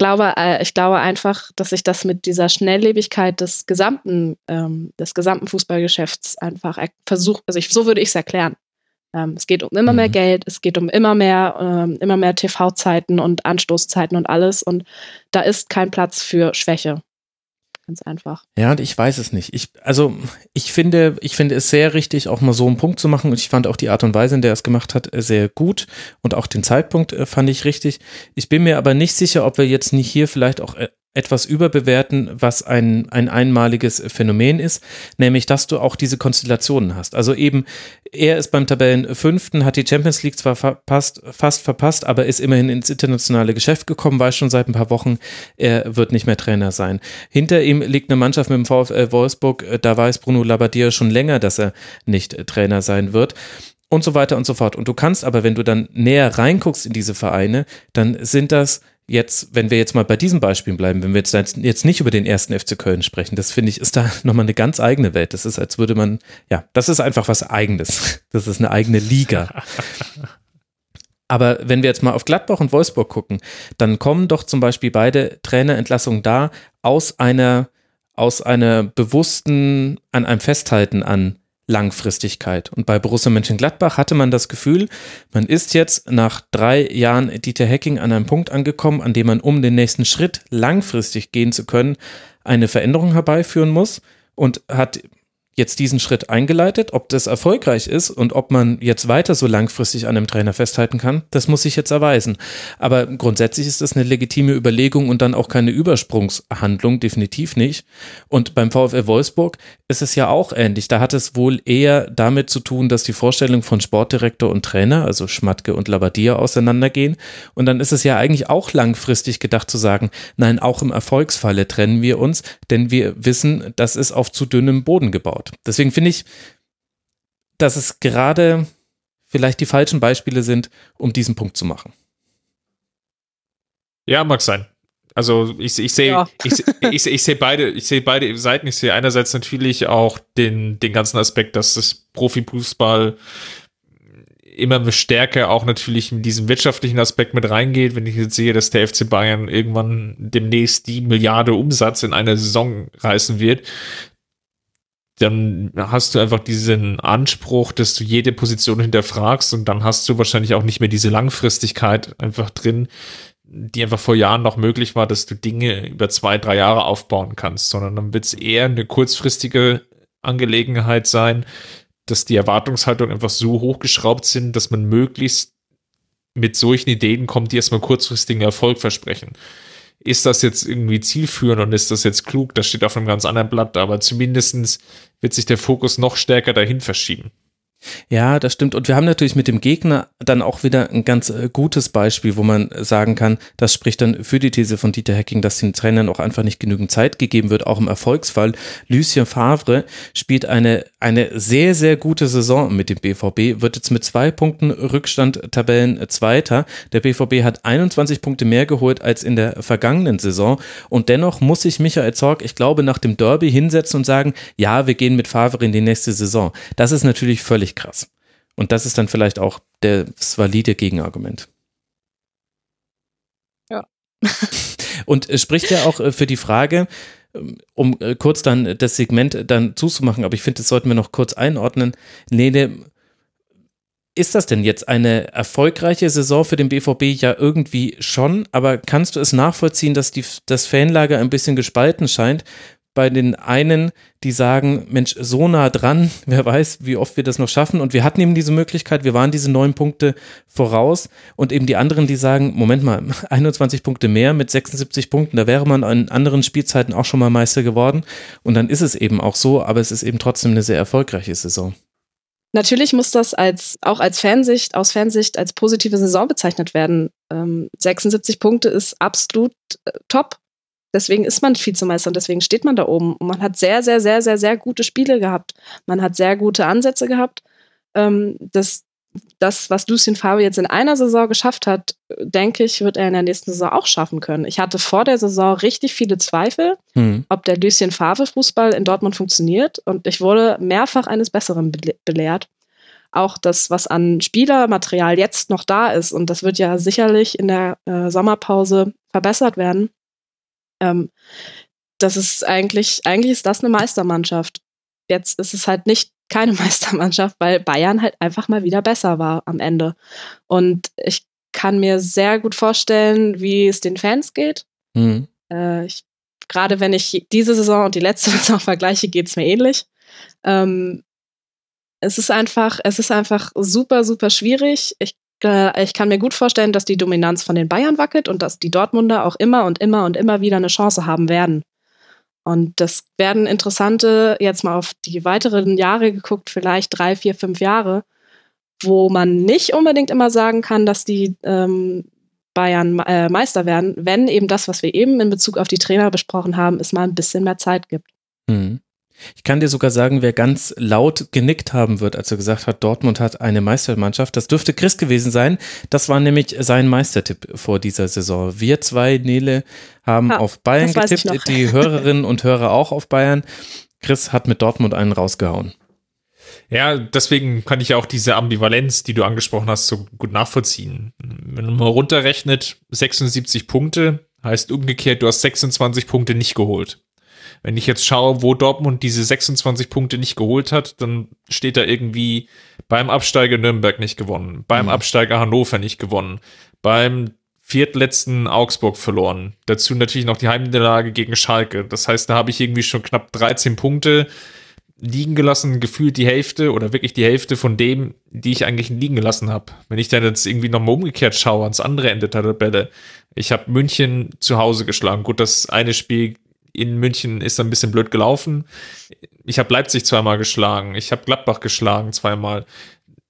E: glaube, äh, ich glaube einfach, dass sich das mit dieser Schnelllebigkeit des gesamten, ähm, des gesamten Fußballgeschäfts einfach versucht, also ich, so würde ich es erklären. Ähm, es geht um immer mhm. mehr Geld, es geht um immer mehr, ähm, immer mehr TV-Zeiten und Anstoßzeiten und alles. Und da ist kein Platz für Schwäche. Ganz einfach.
D: Ja, und ich weiß es nicht. Ich, also ich finde, ich finde es sehr richtig, auch mal so einen Punkt zu machen. Und ich fand auch die Art und Weise, in der er es gemacht hat, sehr gut. Und auch den Zeitpunkt äh, fand ich richtig. Ich bin mir aber nicht sicher, ob wir jetzt nicht hier vielleicht auch äh, etwas überbewerten, was ein, ein einmaliges Phänomen ist, nämlich, dass du auch diese Konstellationen hast. Also eben, er ist beim Tabellenfünften, hat die Champions League zwar verpasst, fast verpasst, aber ist immerhin ins internationale Geschäft gekommen, weiß schon seit ein paar Wochen, er wird nicht mehr Trainer sein. Hinter ihm liegt eine Mannschaft mit dem VfL Wolfsburg, da weiß Bruno Labbadia schon länger, dass er nicht Trainer sein wird und so weiter und so fort. Und du kannst aber, wenn du dann näher reinguckst in diese Vereine, dann sind das jetzt, wenn wir jetzt mal bei diesem Beispiel bleiben, wenn wir jetzt, jetzt nicht über den ersten FC Köln sprechen, das finde ich, ist da nochmal eine ganz eigene Welt. Das ist, als würde man, ja, das ist einfach was Eigenes. Das ist eine eigene Liga. Aber wenn wir jetzt mal auf Gladbach und Wolfsburg gucken, dann kommen doch zum Beispiel beide Trainerentlassungen da aus einer, aus einer bewussten, an einem Festhalten an Langfristigkeit. Und bei Borussia Mönchengladbach hatte man das Gefühl, man ist jetzt nach drei Jahren Dieter Hecking an einem Punkt angekommen, an dem man, um den nächsten Schritt langfristig gehen zu können, eine Veränderung herbeiführen muss und hat jetzt diesen Schritt eingeleitet. Ob das erfolgreich ist und ob man jetzt weiter so langfristig an einem Trainer festhalten kann, das muss sich jetzt erweisen. Aber grundsätzlich ist das eine legitime Überlegung und dann auch keine Übersprungshandlung, definitiv nicht. Und beim VfL Wolfsburg ist es ja auch ähnlich. Da hat es wohl eher damit zu tun, dass die Vorstellung von Sportdirektor und Trainer, also Schmatke und Labadia, auseinandergehen. Und dann ist es ja eigentlich auch langfristig gedacht zu sagen, nein, auch im Erfolgsfalle trennen wir uns, denn wir wissen, das ist auf zu dünnem Boden gebaut aufbaut. Deswegen finde ich, dass es gerade vielleicht die falschen Beispiele sind, um diesen Punkt zu machen.
F: Ja, mag sein. Also ich, ich sehe ja. ich, ich, ich sehe beide, ich sehe beide Seiten. Ich sehe einerseits natürlich auch den, den ganzen Aspekt, dass das Profifußball immer stärker auch natürlich in diesen wirtschaftlichen Aspekt mit reingeht. Wenn ich jetzt sehe, dass der FC Bayern irgendwann demnächst die Milliarde Umsatz in einer Saison reißen wird, dann hast du einfach diesen Anspruch, dass du jede Position hinterfragst und dann hast du wahrscheinlich auch nicht mehr diese Langfristigkeit einfach drin, die einfach vor Jahren noch möglich war, dass du Dinge über zwei, drei Jahre aufbauen kannst, sondern dann wird es eher eine kurzfristige Angelegenheit sein, dass die Erwartungshaltung einfach so hochgeschraubt sind, dass man möglichst mit solchen Ideen kommt, die erstmal kurzfristigen Erfolg versprechen ist das jetzt irgendwie zielführend und ist das jetzt klug? Das steht auf einem ganz anderen Blatt, aber zumindestens wird sich der Fokus noch stärker dahin verschieben.
D: Ja, das stimmt. Und wir haben natürlich mit dem Gegner dann auch wieder ein ganz äh, gutes Beispiel, wo man sagen kann, das spricht dann für die These von Dieter Hecking, dass den Trainern auch einfach nicht genügend Zeit gegeben wird, auch im Erfolgsfall. Lucien Favre spielt eine, eine sehr, sehr gute Saison mit dem BVB, wird jetzt mit zwei Punkten Rückstand Tabellen Zweiter. Der BVB hat 21 Punkte mehr geholt als in der vergangenen Saison. Und dennoch muss sich Michael Zorg, ich glaube, nach dem Derby hinsetzen und sagen, ja, wir gehen mit Favre in die nächste Saison. Das ist natürlich völlig richtig krass. Und das ist dann vielleicht auch das valide Gegenargument.
E: Ja.
D: Und es spricht ja auch äh, für die Frage, ähm, um äh, kurz dann das Segment dann zuzumachen, aber ich finde, das sollten wir noch kurz einordnen. Nele, ist das denn jetzt eine erfolgreiche Saison für den BVB? Ja, irgendwie schon, aber kannst du es nachvollziehen, dass die, das Fanlager ein bisschen gespalten scheint? Bei den einen, die sagen, Mensch, so nah dran, wer weiß, wie oft wir das noch schaffen. Und wir hatten eben diese Möglichkeit, wir waren diese neun Punkte voraus. Und eben die anderen, die sagen, Moment mal, 21 Punkte mehr mit 76 Punkten, da wäre man an anderen Spielzeiten auch schon mal Meister geworden. Und dann ist es eben auch so, aber es ist eben trotzdem eine sehr erfolgreiche Saison.
E: Natürlich muss das als, auch als Fansicht, aus Fansicht als positive Saison bezeichnet werden. Ähm, 76 Punkte ist absolut äh, top Deswegen ist man Vizemeister und deswegen steht man da oben. Und man hat sehr, sehr, sehr, sehr, sehr gute Spiele gehabt. Man hat sehr gute Ansätze gehabt. Ähm, das, das, was Lucien Favre jetzt in einer Saison geschafft hat, denke ich, wird er in der nächsten Saison auch schaffen können. Ich hatte vor der Saison richtig viele Zweifel, mhm. ob der Lucien Favre Fußball in Dortmund funktioniert. Und ich wurde mehrfach eines Besseren belehrt. Auch das, was an Spielermaterial jetzt noch da ist, und das wird ja sicherlich in der äh, Sommerpause verbessert werden, ähm, das ist eigentlich, eigentlich ist das eine Meistermannschaft. Jetzt ist es halt nicht keine Meistermannschaft, weil Bayern halt einfach mal wieder besser war am Ende. Und ich kann mir sehr gut vorstellen, wie es den Fans geht. Mhm. Äh, ich, Gerade wenn ich diese Saison und die letzte Saison vergleiche, geht es mir ähnlich. Ähm, es ist einfach, es ist einfach super, super schwierig. Ich, ich kann mir gut vorstellen, dass die Dominanz von den Bayern wackelt und dass die Dortmunder auch immer und immer und immer wieder eine Chance haben werden. Und das werden interessante, jetzt mal auf die weiteren Jahre geguckt, vielleicht drei, vier, fünf Jahre, wo man nicht unbedingt immer sagen kann, dass die ähm, Bayern äh, Meister werden, wenn eben das, was wir eben in Bezug auf die Trainer besprochen haben, es mal ein bisschen mehr Zeit gibt.
D: Mhm. Ich kann dir sogar sagen, wer ganz laut genickt haben wird, als er gesagt hat, Dortmund hat eine Meistermannschaft. Das dürfte Chris gewesen sein. Das war nämlich sein Meistertipp vor dieser Saison. Wir zwei, Nele, haben ha, auf Bayern getippt, die Hörerinnen und Hörer auch auf Bayern. Chris hat mit Dortmund einen rausgehauen.
F: Ja, deswegen kann ich ja auch diese Ambivalenz, die du angesprochen hast, so gut nachvollziehen. Wenn man mal runterrechnet, 76 Punkte heißt umgekehrt, du hast 26 Punkte nicht geholt. Wenn ich jetzt schaue, wo Dortmund diese 26 Punkte nicht geholt hat, dann steht da irgendwie beim Absteiger Nürnberg nicht gewonnen, beim mhm. Absteiger Hannover nicht gewonnen, beim viertletzten Augsburg verloren. Dazu natürlich noch die Heimniederlage gegen Schalke. Das heißt, da habe ich irgendwie schon knapp 13 Punkte liegen gelassen, gefühlt die Hälfte oder wirklich die Hälfte von dem, die ich eigentlich liegen gelassen habe. Wenn ich dann jetzt irgendwie nochmal umgekehrt schaue, ans andere Ende der Tabelle, ich habe München zu Hause geschlagen. Gut, das eine Spiel in München ist ein bisschen blöd gelaufen. Ich habe Leipzig zweimal geschlagen, ich habe Gladbach geschlagen zweimal.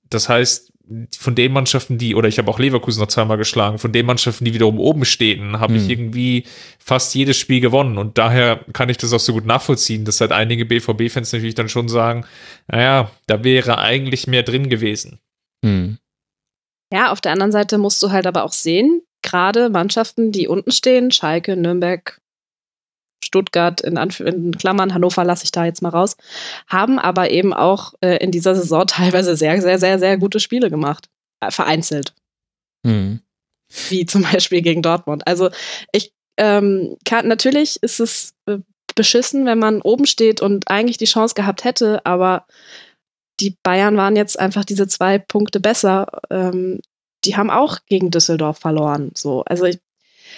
F: Das heißt, von den Mannschaften, die, oder ich habe auch Leverkusen noch zweimal geschlagen, von den Mannschaften, die wiederum oben stehen, habe hm. ich irgendwie fast jedes Spiel gewonnen. Und daher kann ich das auch so gut nachvollziehen, dass halt einige BVB-Fans natürlich dann schon sagen, naja, da wäre eigentlich mehr drin gewesen. Hm.
E: Ja, auf der anderen Seite musst du halt aber auch sehen, gerade Mannschaften, die unten stehen, Schalke, Nürnberg, Stuttgart, in, Anf in Klammern, Hannover lasse ich da jetzt mal raus, haben aber eben auch äh, in dieser Saison teilweise sehr, sehr, sehr, sehr gute Spiele gemacht. Äh, vereinzelt. Mhm. Wie zum Beispiel gegen Dortmund. Also ich ähm, kann, natürlich ist es äh, beschissen, wenn man oben steht und eigentlich die Chance gehabt hätte, aber die Bayern waren jetzt einfach diese zwei Punkte besser. Ähm, die haben auch gegen Düsseldorf verloren. So, also ich,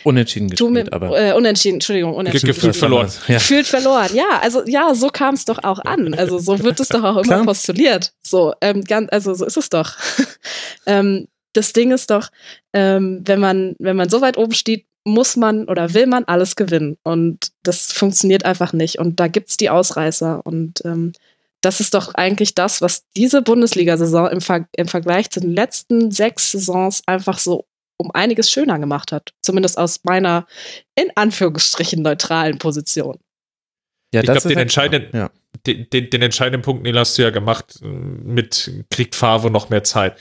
D: Unentschieden gespielt,
E: mit, aber. Äh, unentschieden, Entschuldigung, unentschieden.
F: Gefühlt verloren.
E: Ja. Gefühlt verloren, ja. Also, ja, so kam es doch auch an. Also, so wird es doch auch immer Klar. postuliert. So, ähm, ganz, also, so ist es doch. ähm, das Ding ist doch, ähm, wenn man, wenn man so weit oben steht, muss man oder will man alles gewinnen. Und das funktioniert einfach nicht. Und da gibt's die Ausreißer. Und ähm, das ist doch eigentlich das, was diese Bundesliga-Saison im, Ver im Vergleich zu den letzten sechs Saisons einfach so um einiges schöner gemacht hat. Zumindest aus meiner in Anführungsstrichen neutralen Position.
F: Ja, ich glaube, den, halt entscheidenden, ja. den, den, den, entscheidenden Punkt, Neil, hast du ja gemacht, mit kriegt Favre noch mehr Zeit.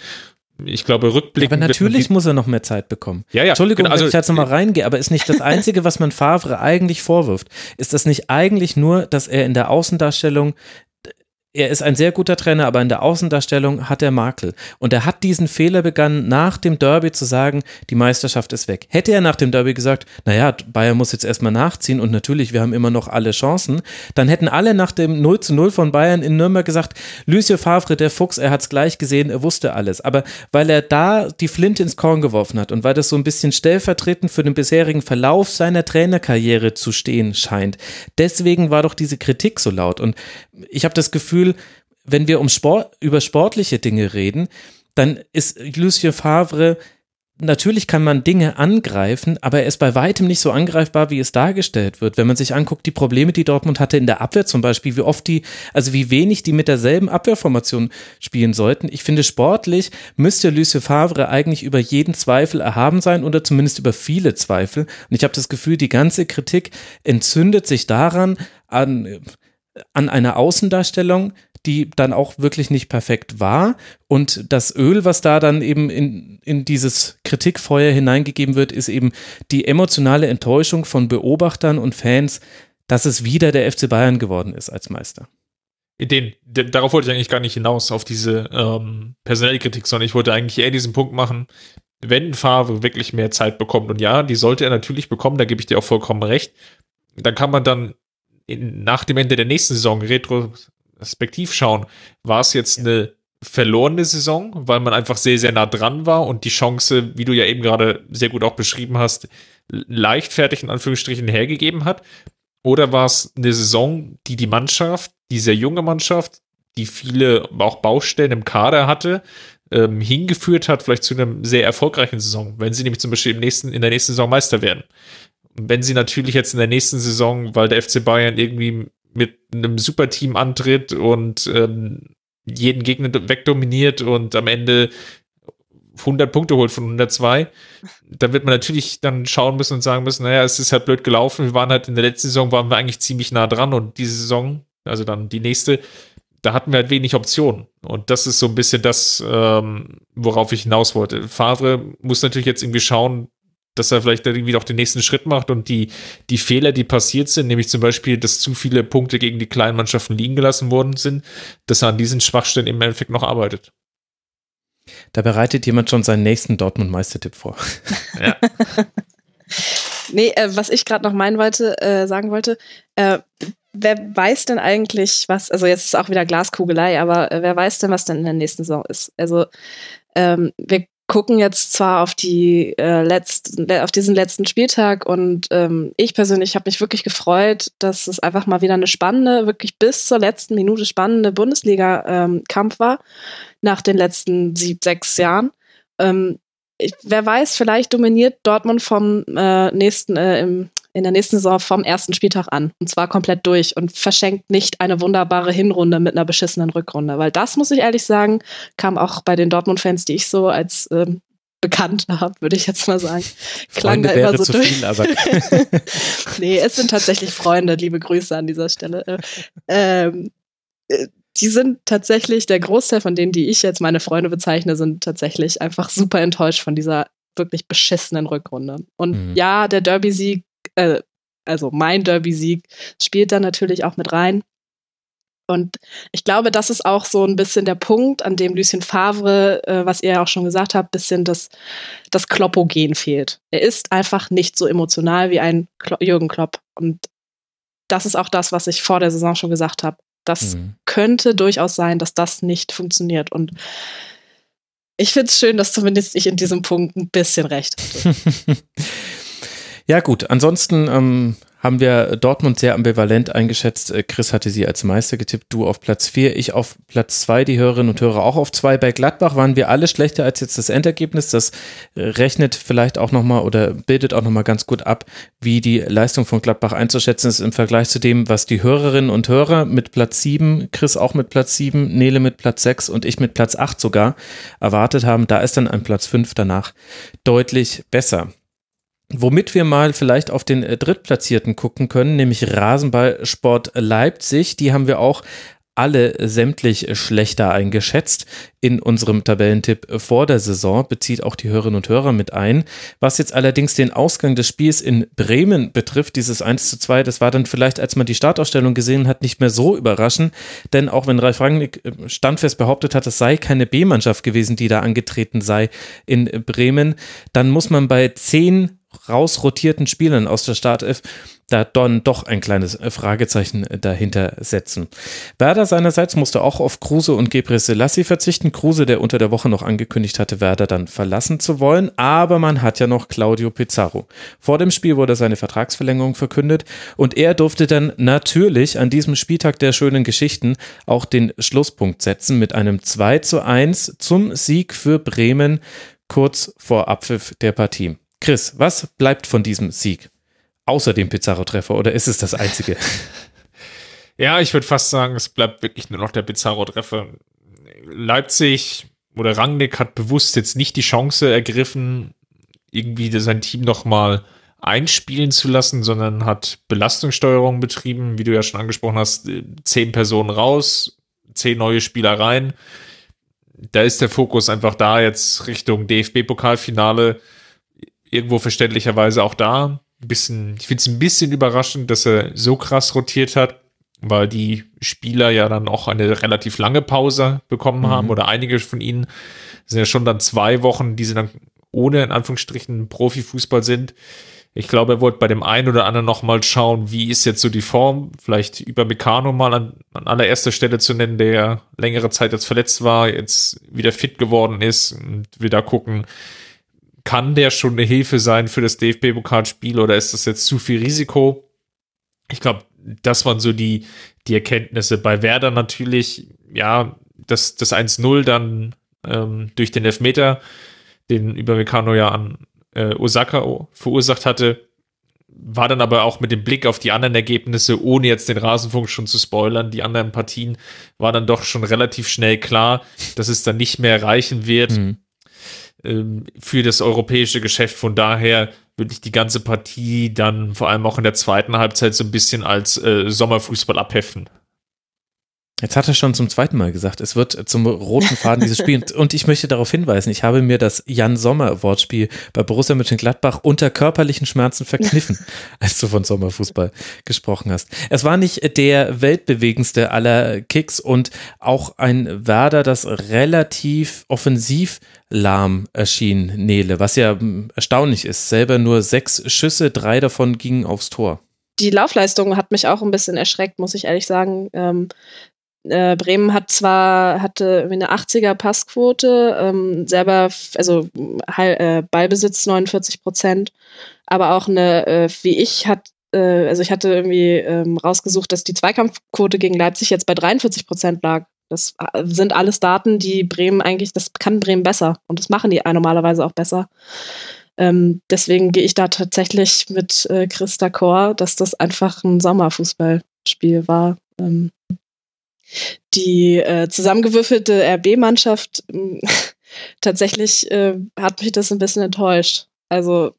F: Ich glaube, rückblickend.
D: aber natürlich muss er noch mehr Zeit bekommen.
F: Ja, ja.
D: Entschuldigung, genau, also, wenn ich jetzt nochmal reingehe, aber ist nicht das Einzige, was man Favre eigentlich vorwirft. Ist das nicht eigentlich nur, dass er in der Außendarstellung er ist ein sehr guter Trainer, aber in der Außendarstellung hat er Makel. Und er hat diesen Fehler begangen, nach dem Derby zu sagen, die Meisterschaft ist weg. Hätte er nach dem Derby gesagt, naja, Bayern muss jetzt erstmal nachziehen und natürlich, wir haben immer noch alle Chancen, dann hätten alle nach dem 0 zu 0 von Bayern in Nürnberg gesagt, Lucien Favre, der Fuchs, er hat es gleich gesehen, er wusste alles. Aber weil er da die Flinte ins Korn geworfen hat und weil das so ein bisschen stellvertretend für den bisherigen Verlauf seiner Trainerkarriere zu stehen scheint, deswegen war doch diese Kritik so laut. Und ich habe das Gefühl, wenn wir um Sport, über sportliche Dinge reden, dann ist Lucien Favre natürlich kann man Dinge angreifen, aber er ist bei weitem nicht so angreifbar, wie es dargestellt wird. Wenn man sich anguckt, die Probleme, die Dortmund hatte in der Abwehr zum Beispiel, wie oft die, also wie wenig die mit derselben Abwehrformation spielen sollten. Ich finde, sportlich müsste Lucien Favre eigentlich über jeden Zweifel erhaben sein oder zumindest über viele Zweifel. Und ich habe das Gefühl, die ganze Kritik entzündet sich daran, an, an einer Außendarstellung, die dann auch wirklich nicht perfekt war. Und das Öl, was da dann eben in, in dieses Kritikfeuer hineingegeben wird, ist eben die emotionale Enttäuschung von Beobachtern und Fans, dass es wieder der FC Bayern geworden ist als Meister.
F: Den, den, darauf wollte ich eigentlich gar nicht hinaus, auf diese ähm, personelle Kritik, sondern ich wollte eigentlich eher diesen Punkt machen, wenn Favre wirklich mehr Zeit bekommt, und ja, die sollte er natürlich bekommen, da gebe ich dir auch vollkommen recht, dann kann man dann in, nach dem Ende der nächsten Saison retro, retrospektiv schauen, war es jetzt eine verlorene Saison, weil man einfach sehr, sehr nah dran war und die Chance, wie du ja eben gerade sehr gut auch beschrieben hast, leichtfertig in Anführungsstrichen hergegeben hat? Oder war es eine Saison, die die Mannschaft, die sehr junge Mannschaft, die viele auch Baustellen im Kader hatte, ähm, hingeführt hat, vielleicht zu einer sehr erfolgreichen Saison, wenn sie nämlich zum Beispiel im nächsten, in der nächsten Saison Meister werden. Wenn sie natürlich jetzt in der nächsten Saison, weil der FC Bayern irgendwie mit einem Superteam antritt und ähm, jeden Gegner wegdominiert und am Ende 100 Punkte holt von 102, dann wird man natürlich dann schauen müssen und sagen müssen, naja, es ist halt blöd gelaufen. Wir waren halt in der letzten Saison, waren wir eigentlich ziemlich nah dran und diese Saison, also dann die nächste, da hatten wir halt wenig Optionen. Und das ist so ein bisschen das, ähm, worauf ich hinaus wollte. Favre muss natürlich jetzt irgendwie schauen, dass er vielleicht irgendwie noch den nächsten Schritt macht und die, die Fehler, die passiert sind, nämlich zum Beispiel, dass zu viele Punkte gegen die kleinen Mannschaften liegen gelassen worden sind, dass er an diesen Schwachstellen im Endeffekt noch arbeitet.
D: Da bereitet jemand schon seinen nächsten Dortmund-Meistertipp vor. Ja.
E: nee, äh, was ich gerade noch meinen wollte, äh, sagen wollte, äh, wer weiß denn eigentlich, was, also jetzt ist auch wieder Glaskugelei, aber äh, wer weiß denn, was denn in der nächsten Saison ist? Also ähm, wir gucken jetzt zwar auf die äh, letzten, auf diesen letzten Spieltag und ähm, ich persönlich habe mich wirklich gefreut, dass es einfach mal wieder eine spannende, wirklich bis zur letzten Minute spannende Bundesliga-Kampf ähm, war nach den letzten sieben, sechs Jahren. Ähm, ich, wer weiß, vielleicht dominiert Dortmund vom äh, nächsten äh, im, in der nächsten Saison vom ersten Spieltag an. Und zwar komplett durch und verschenkt nicht eine wunderbare Hinrunde mit einer beschissenen Rückrunde. Weil das, muss ich ehrlich sagen, kam auch bei den Dortmund-Fans, die ich so als ähm, bekannt habe, würde ich jetzt mal sagen. Klang Freunde da immer so durch. Viel, aber nee, es sind tatsächlich Freunde. Liebe Grüße an dieser Stelle. Äh, ähm, äh, die sind tatsächlich, der Großteil von denen, die ich jetzt meine Freunde bezeichne, sind tatsächlich einfach super enttäuscht von dieser wirklich beschissenen Rückrunde. Und mhm. ja, der Derby-Sieg äh, also mein Derby-Sieg, spielt da natürlich auch mit rein. Und ich glaube, das ist auch so ein bisschen der Punkt, an dem Lucien Favre, äh, was ihr ja auch schon gesagt habt, bisschen das, das Kloppogen fehlt. Er ist einfach nicht so emotional wie ein Klo Jürgen Klopp. Und das ist auch das, was ich vor der Saison schon gesagt habe. Das mhm. könnte durchaus sein, dass das nicht funktioniert. Und ich finde es schön, dass zumindest ich in diesem Punkt ein bisschen recht hatte.
D: Ja, gut. Ansonsten ähm, haben wir Dortmund sehr ambivalent eingeschätzt. Äh, Chris hatte sie als Meister getippt, du auf Platz 4, ich auf Platz 2, die Hörerinnen und Hörer auch auf 2. Bei Gladbach waren wir alle schlechter als jetzt das Endergebnis. Das rechnet vielleicht auch nochmal oder bildet auch nochmal ganz gut ab, wie die Leistung von Gladbach einzuschätzen ist im Vergleich zu dem, was die Hörerinnen und Hörer mit Platz 7, Chris auch mit Platz 7, Nele mit Platz 6 und ich mit Platz 8 sogar erwartet haben. Da ist dann ein Platz 5 danach deutlich besser. Womit wir mal vielleicht auf den äh, Drittplatzierten gucken können, nämlich Rasenballsport Leipzig. Die haben wir auch alle sämtlich schlechter eingeschätzt in unserem Tabellentipp vor der Saison, bezieht auch die Hörerinnen und Hörer mit ein. Was jetzt allerdings den Ausgang des Spiels in Bremen betrifft, dieses 1 zu 2, das war dann vielleicht, als man die Startausstellung gesehen hat, nicht mehr so überraschend, denn auch wenn Ralf Rangnick äh, standfest behauptet hat, es sei keine B-Mannschaft gewesen, die da angetreten sei in Bremen, dann muss man bei zehn rausrotierten Spielern aus der Startelf da dann doch ein kleines äh, Fragezeichen äh, dahinter setzen. Werder seinerseits musste auch auf Kruse und Gebre Selassie verzichten. Kruse, der unter der Woche noch angekündigt hatte, Werder dann verlassen zu wollen, aber man hat ja noch Claudio Pizarro. Vor dem Spiel wurde seine Vertragsverlängerung verkündet und er durfte dann natürlich an diesem Spieltag der schönen Geschichten auch den Schlusspunkt setzen mit einem 2 zu 1 zum Sieg für Bremen kurz vor Abpfiff der Partie. Chris, was bleibt von diesem Sieg? Außer dem Pizarro-Treffer oder ist es das einzige?
F: ja, ich würde fast sagen, es bleibt wirklich nur noch der Pizarro-Treffer. Leipzig oder Rangnick hat bewusst jetzt nicht die Chance ergriffen, irgendwie sein Team nochmal einspielen zu lassen, sondern hat Belastungssteuerung betrieben, wie du ja schon angesprochen hast, zehn Personen raus, zehn neue Spieler rein. Da ist der Fokus einfach da jetzt Richtung DFB-Pokalfinale irgendwo verständlicherweise auch da. Ein bisschen, ich finde es ein bisschen überraschend, dass er so krass rotiert hat, weil die Spieler ja dann auch eine relativ lange Pause bekommen mhm. haben oder einige von ihnen sind ja schon dann zwei Wochen, die sie dann ohne in Anführungsstrichen Profifußball sind. Ich glaube, er wollte bei dem einen oder anderen nochmal schauen, wie ist jetzt so die Form. Vielleicht über Meccano mal an, an allererster Stelle zu nennen, der längere Zeit jetzt verletzt war, jetzt wieder fit geworden ist und wieder gucken, kann der schon eine Hilfe sein für das DFB-Pokalspiel oder ist das jetzt zu viel Risiko? Ich glaube, das waren so die, die Erkenntnisse. Bei Werder natürlich, ja, das, das 1-0 dann ähm, durch den Elfmeter, den Übermecano ja an äh, Osaka verursacht hatte, war dann aber auch mit dem Blick auf die anderen Ergebnisse, ohne jetzt den Rasenfunk schon zu spoilern, die anderen Partien, war dann doch schon relativ schnell klar, dass es dann nicht mehr reichen wird mhm. Ähm, für das europäische Geschäft. Von daher würde ich die ganze Partie dann vor allem auch in der zweiten Halbzeit so ein bisschen als äh, Sommerfußball abheften.
D: Jetzt hat er schon zum zweiten Mal gesagt, es wird zum roten Faden dieses Spiels. Und ich möchte darauf hinweisen, ich habe mir das Jan Sommer Wortspiel bei Borussia Mönchengladbach unter körperlichen Schmerzen verkniffen, als du von Sommerfußball gesprochen hast. Es war nicht der weltbewegendste aller Kicks und auch ein Werder, das relativ offensiv lahm erschien, Nele, was ja erstaunlich ist. Selber nur sechs Schüsse, drei davon gingen aufs Tor
E: die Laufleistung hat mich auch ein bisschen erschreckt, muss ich ehrlich sagen. Ähm, äh, Bremen hat zwar hatte eine 80er Passquote, ähm, selber also äh, Ballbesitz 49 Prozent, aber auch eine, äh, wie ich hat, äh, also ich hatte irgendwie ähm, rausgesucht, dass die Zweikampfquote gegen Leipzig jetzt bei 43 Prozent lag. Das äh, sind alles Daten, die Bremen eigentlich, das kann Bremen besser und das machen die normalerweise auch besser. Ähm, deswegen gehe ich da tatsächlich mit äh, Chris D'accord, dass das einfach ein Sommerfußballspiel war. Ähm, die äh, zusammengewürfelte RB-Mannschaft, tatsächlich äh, hat mich das ein bisschen enttäuscht. Also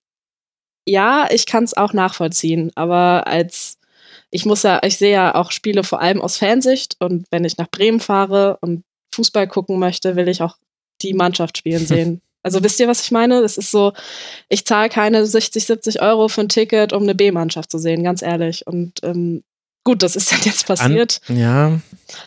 E: ja, ich kann es auch nachvollziehen, aber als ich muss ja, ich sehe ja auch Spiele vor allem aus Fansicht und wenn ich nach Bremen fahre und Fußball gucken möchte, will ich auch die Mannschaft spielen sehen. Also wisst ihr, was ich meine? Das ist so, ich zahle keine 60, 70 Euro für ein Ticket, um eine B-Mannschaft zu sehen, ganz ehrlich. Und ähm, Gut, das ist halt jetzt passiert.
D: An, ja.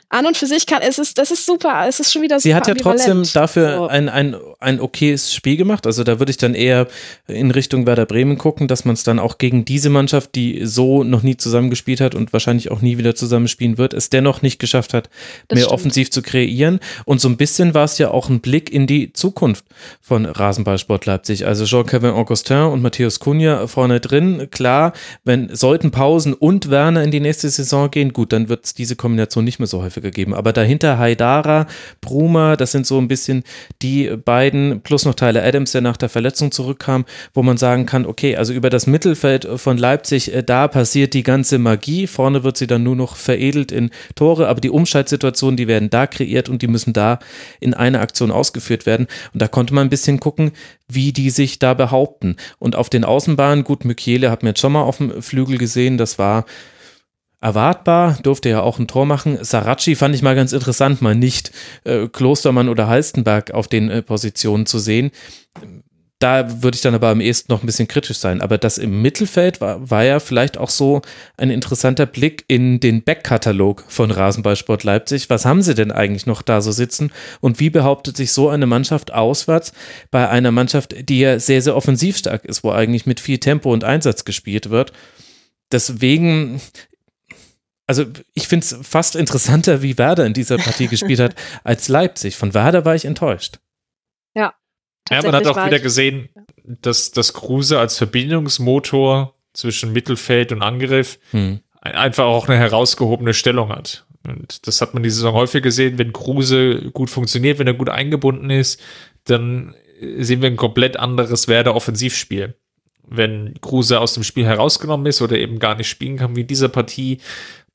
E: An und für sich kann es ist, das ist super. Es ist schon wieder
D: Sie hat ja trotzdem dafür so. ein, ein, ein okayes Spiel gemacht. Also da würde ich dann eher in Richtung Werder Bremen gucken, dass man es dann auch gegen diese Mannschaft, die so noch nie zusammengespielt hat und wahrscheinlich auch nie wieder zusammenspielen wird, es dennoch nicht geschafft hat, das mehr stimmt. offensiv zu kreieren. Und so ein bisschen war es ja auch ein Blick in die Zukunft von Rasenballsport Leipzig. Also Jean-Kevin Augustin und Matthäus Cunha vorne drin. Klar, wenn sollten Pausen und Werner in die nächste nächste Saison gehen, gut, dann wird es diese Kombination nicht mehr so häufiger geben. Aber dahinter Haidara, Bruma, das sind so ein bisschen die beiden, plus noch Tyler Adams, der nach der Verletzung zurückkam, wo man sagen kann, okay, also über das Mittelfeld von Leipzig, äh, da passiert die ganze Magie. Vorne wird sie dann nur noch veredelt in Tore, aber die Umschaltsituationen, die werden da kreiert und die müssen da in einer Aktion ausgeführt werden. Und da konnte man ein bisschen gucken, wie die sich da behaupten. Und auf den Außenbahnen, gut, Mykiele hat mir jetzt schon mal auf dem Flügel gesehen, das war erwartbar, durfte ja auch ein Tor machen. Saracchi fand ich mal ganz interessant, mal nicht äh, Klostermann oder Halstenberg auf den äh, Positionen zu sehen. Da würde ich dann aber am ehesten noch ein bisschen kritisch sein. Aber das im Mittelfeld war, war ja vielleicht auch so ein interessanter Blick in den Backkatalog von Rasenballsport Leipzig. Was haben sie denn eigentlich noch da so sitzen? Und wie behauptet sich so eine Mannschaft auswärts bei einer Mannschaft, die ja sehr, sehr offensiv stark ist, wo eigentlich mit viel Tempo und Einsatz gespielt wird? Deswegen also ich finde es fast interessanter, wie Werder in dieser Partie gespielt hat, als Leipzig. Von Werder war ich enttäuscht.
E: Ja.
F: Ja, man hat auch wieder gesehen, dass das Kruse als Verbindungsmotor zwischen Mittelfeld und Angriff hm. einfach auch eine herausgehobene Stellung hat. Und das hat man die Saison häufig gesehen, wenn Kruse gut funktioniert, wenn er gut eingebunden ist, dann sehen wir ein komplett anderes Werder Offensivspiel. Wenn Kruse aus dem Spiel herausgenommen ist oder eben gar nicht spielen kann wie in dieser Partie,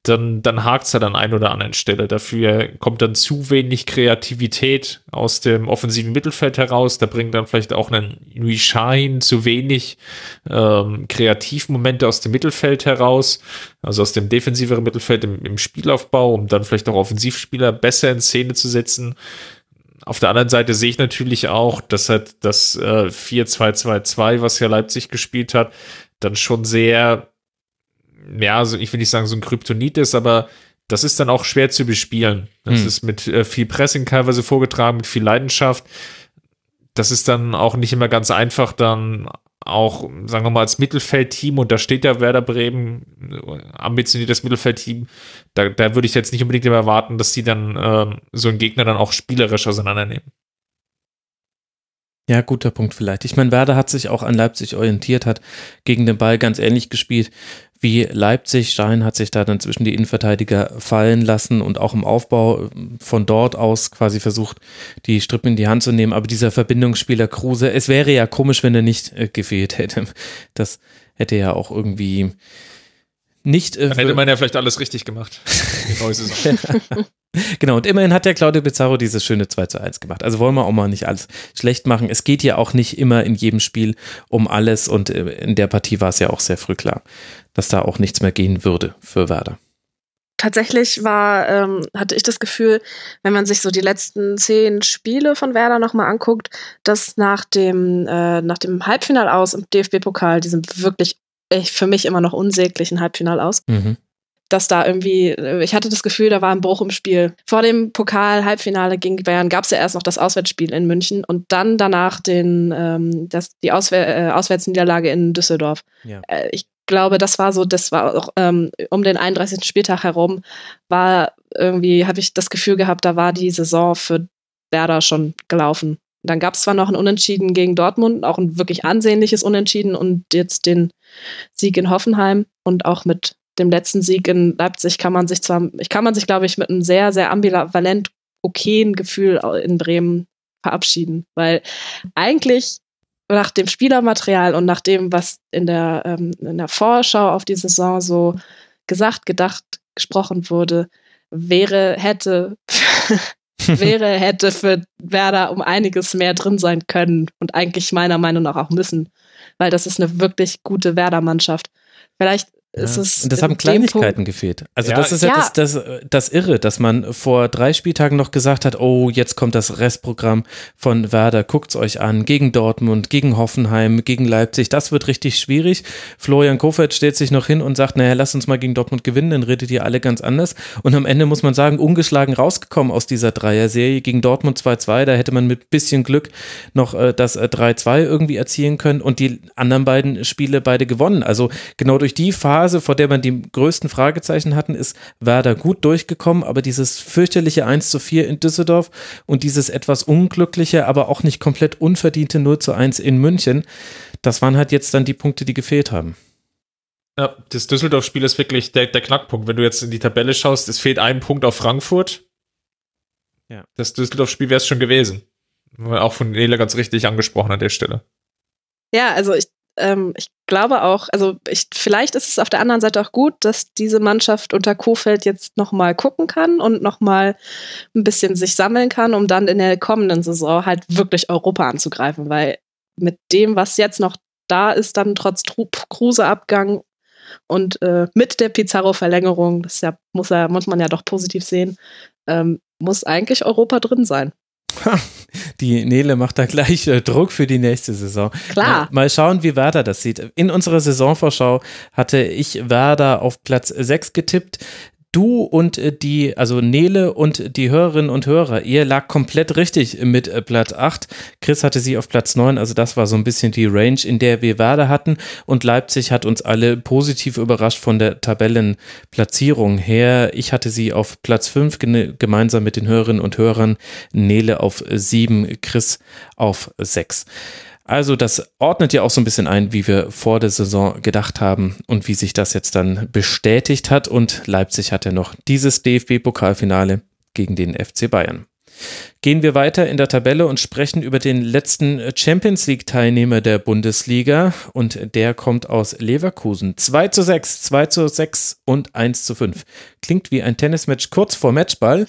F: dann, dann hakt es halt an ein oder anderen Stelle. Dafür kommt dann zu wenig Kreativität aus dem offensiven Mittelfeld heraus. Da bringt dann vielleicht auch ein Nui Shahin zu wenig ähm, Kreativmomente aus dem Mittelfeld heraus, also aus dem defensiveren Mittelfeld im, im Spielaufbau, um dann vielleicht auch Offensivspieler besser in Szene zu setzen. Auf der anderen Seite sehe ich natürlich auch, dass halt das äh, 4-2-2-2, was ja Leipzig gespielt hat, dann schon sehr ja, also ich will nicht sagen, so ein Kryptonit ist, aber das ist dann auch schwer zu bespielen. Das hm. ist mit äh, viel Pressing teilweise vorgetragen, mit viel Leidenschaft. Das ist dann auch nicht immer ganz einfach, dann auch, sagen wir mal, als Mittelfeldteam, und da steht ja Werder Bremen, ambitioniertes Mittelfeldteam, da, da würde ich jetzt nicht unbedingt immer erwarten, dass sie dann äh, so einen Gegner dann auch spielerisch auseinandernehmen.
D: Ja, guter Punkt vielleicht. Ich meine, Werder hat sich auch an Leipzig orientiert, hat gegen den Ball ganz ähnlich gespielt wie Leipzig. Stein hat sich da dann zwischen die Innenverteidiger fallen lassen und auch im Aufbau von dort aus quasi versucht, die Strippen in die Hand zu nehmen. Aber dieser Verbindungsspieler Kruse, es wäre ja komisch, wenn er nicht äh, gefehlt hätte. Das hätte ja auch irgendwie nicht.
F: Äh, Dann hätte man ja vielleicht alles richtig gemacht. Die neue Saison.
D: Genau, und immerhin hat der Claudio Pizarro dieses schöne 2 zu 1 gemacht. Also wollen wir auch mal nicht alles schlecht machen. Es geht ja auch nicht immer in jedem Spiel um alles und äh, in der Partie war es ja auch sehr früh klar, dass da auch nichts mehr gehen würde für Werder.
E: Tatsächlich war, ähm, hatte ich das Gefühl, wenn man sich so die letzten zehn Spiele von Werder nochmal anguckt, dass nach dem, äh, nach dem Halbfinal aus im DFB-Pokal, diesem wirklich echt für mich immer noch unsäglichen Halbfinal aus, mhm dass da irgendwie, äh, ich hatte das Gefühl, da war ein Bruch im Spiel. Vor dem Pokal-Halbfinale gegen Bayern gab es ja erst noch das Auswärtsspiel in München und dann danach den, ähm, das, die Auswär äh, Auswärtsniederlage in Düsseldorf. Ja. Äh, ich glaube, das war so, das war auch ähm, um den 31. Spieltag herum, war irgendwie, habe ich das Gefühl gehabt, da war die Saison für Werder schon gelaufen. Dann gab es zwar noch ein Unentschieden gegen Dortmund, auch ein wirklich ansehnliches Unentschieden und jetzt den Sieg in Hoffenheim. Und auch mit dem letzten Sieg in Leipzig kann man sich zwar, ich kann man sich, glaube ich, mit einem sehr, sehr ambivalent okayen Gefühl in Bremen verabschieden, weil eigentlich nach dem Spielermaterial und nach dem, was in der, ähm, in der Vorschau auf die Saison so gesagt, gedacht, gesprochen wurde, wäre, hätte, wäre, hätte für Werder um einiges mehr drin sein können und eigentlich meiner Meinung nach auch müssen, weil das ist eine wirklich gute Werder-Mannschaft. Vielleicht ja.
D: Und das haben Kleinigkeiten gefehlt. Also ja, das ist ja, ja, Das, das, das Irre, dass man vor drei Spieltagen noch gesagt hat, oh, jetzt kommt das Restprogramm von Werder, guckt's euch an, gegen Dortmund, gegen Hoffenheim, gegen Leipzig, das wird richtig schwierig. Florian Kofeld stellt sich noch hin und sagt, naja, lass uns mal gegen Dortmund gewinnen, dann redet ihr alle ganz anders. Und am Ende muss man sagen, ungeschlagen rausgekommen aus dieser Dreier-Serie. Gegen Dortmund 2-2, da hätte man mit bisschen Glück noch äh, das äh, 3-2 irgendwie erzielen können und die anderen beiden Spiele beide gewonnen. Also genau durch die Phase Phase, vor der man die größten Fragezeichen hatten, ist Werder gut durchgekommen, aber dieses fürchterliche 1 zu 4 in Düsseldorf und dieses etwas unglückliche, aber auch nicht komplett unverdiente 0 zu 1 in München, das waren halt jetzt dann die Punkte, die gefehlt haben.
F: Ja, das Düsseldorf-Spiel ist wirklich der, der Knackpunkt. Wenn du jetzt in die Tabelle schaust, es fehlt ein Punkt auf Frankfurt. Ja. Das Düsseldorf-Spiel wäre es schon gewesen. Auch von Nele ganz richtig angesprochen an der Stelle.
E: Ja, also ich ähm, ich glaube auch, also ich, vielleicht ist es auf der anderen Seite auch gut, dass diese Mannschaft unter Kofeld jetzt nochmal gucken kann und nochmal ein bisschen sich sammeln kann, um dann in der kommenden Saison halt wirklich Europa anzugreifen, weil mit dem, was jetzt noch da ist, dann trotz Kruse-Abgang und äh, mit der Pizarro-Verlängerung, das ja, muss, ja, muss man ja doch positiv sehen, ähm, muss eigentlich Europa drin sein.
D: Die Nele macht da gleich äh, Druck für die nächste Saison.
E: Klar.
D: Mal, mal, schauen, wie Werder das sieht. In unserer Saisonvorschau hatte ich Werder auf Platz 6 getippt du und äh, die, also Nele und die Hörerinnen und Hörer, ihr lag komplett richtig mit äh, Platz 8. Chris hatte sie auf Platz 9, also das war so ein bisschen die Range, in der wir Werder hatten. Und Leipzig hat uns alle positiv überrascht von der Tabellenplatzierung her. Ich hatte sie auf Platz 5 gemeinsam mit den Hörerinnen und Hörern, Nele auf 7, Chris auf 6. Also das ordnet ja auch so ein bisschen ein, wie wir vor der Saison gedacht haben und wie sich das jetzt dann bestätigt hat. Und Leipzig hat ja noch dieses DFB-Pokalfinale gegen den FC Bayern. Gehen wir weiter in der Tabelle und sprechen über den letzten Champions League-Teilnehmer der Bundesliga und der kommt aus Leverkusen. 2 zu 6, 2 zu 6 und 1 zu 5. Klingt wie ein Tennismatch kurz vor Matchball.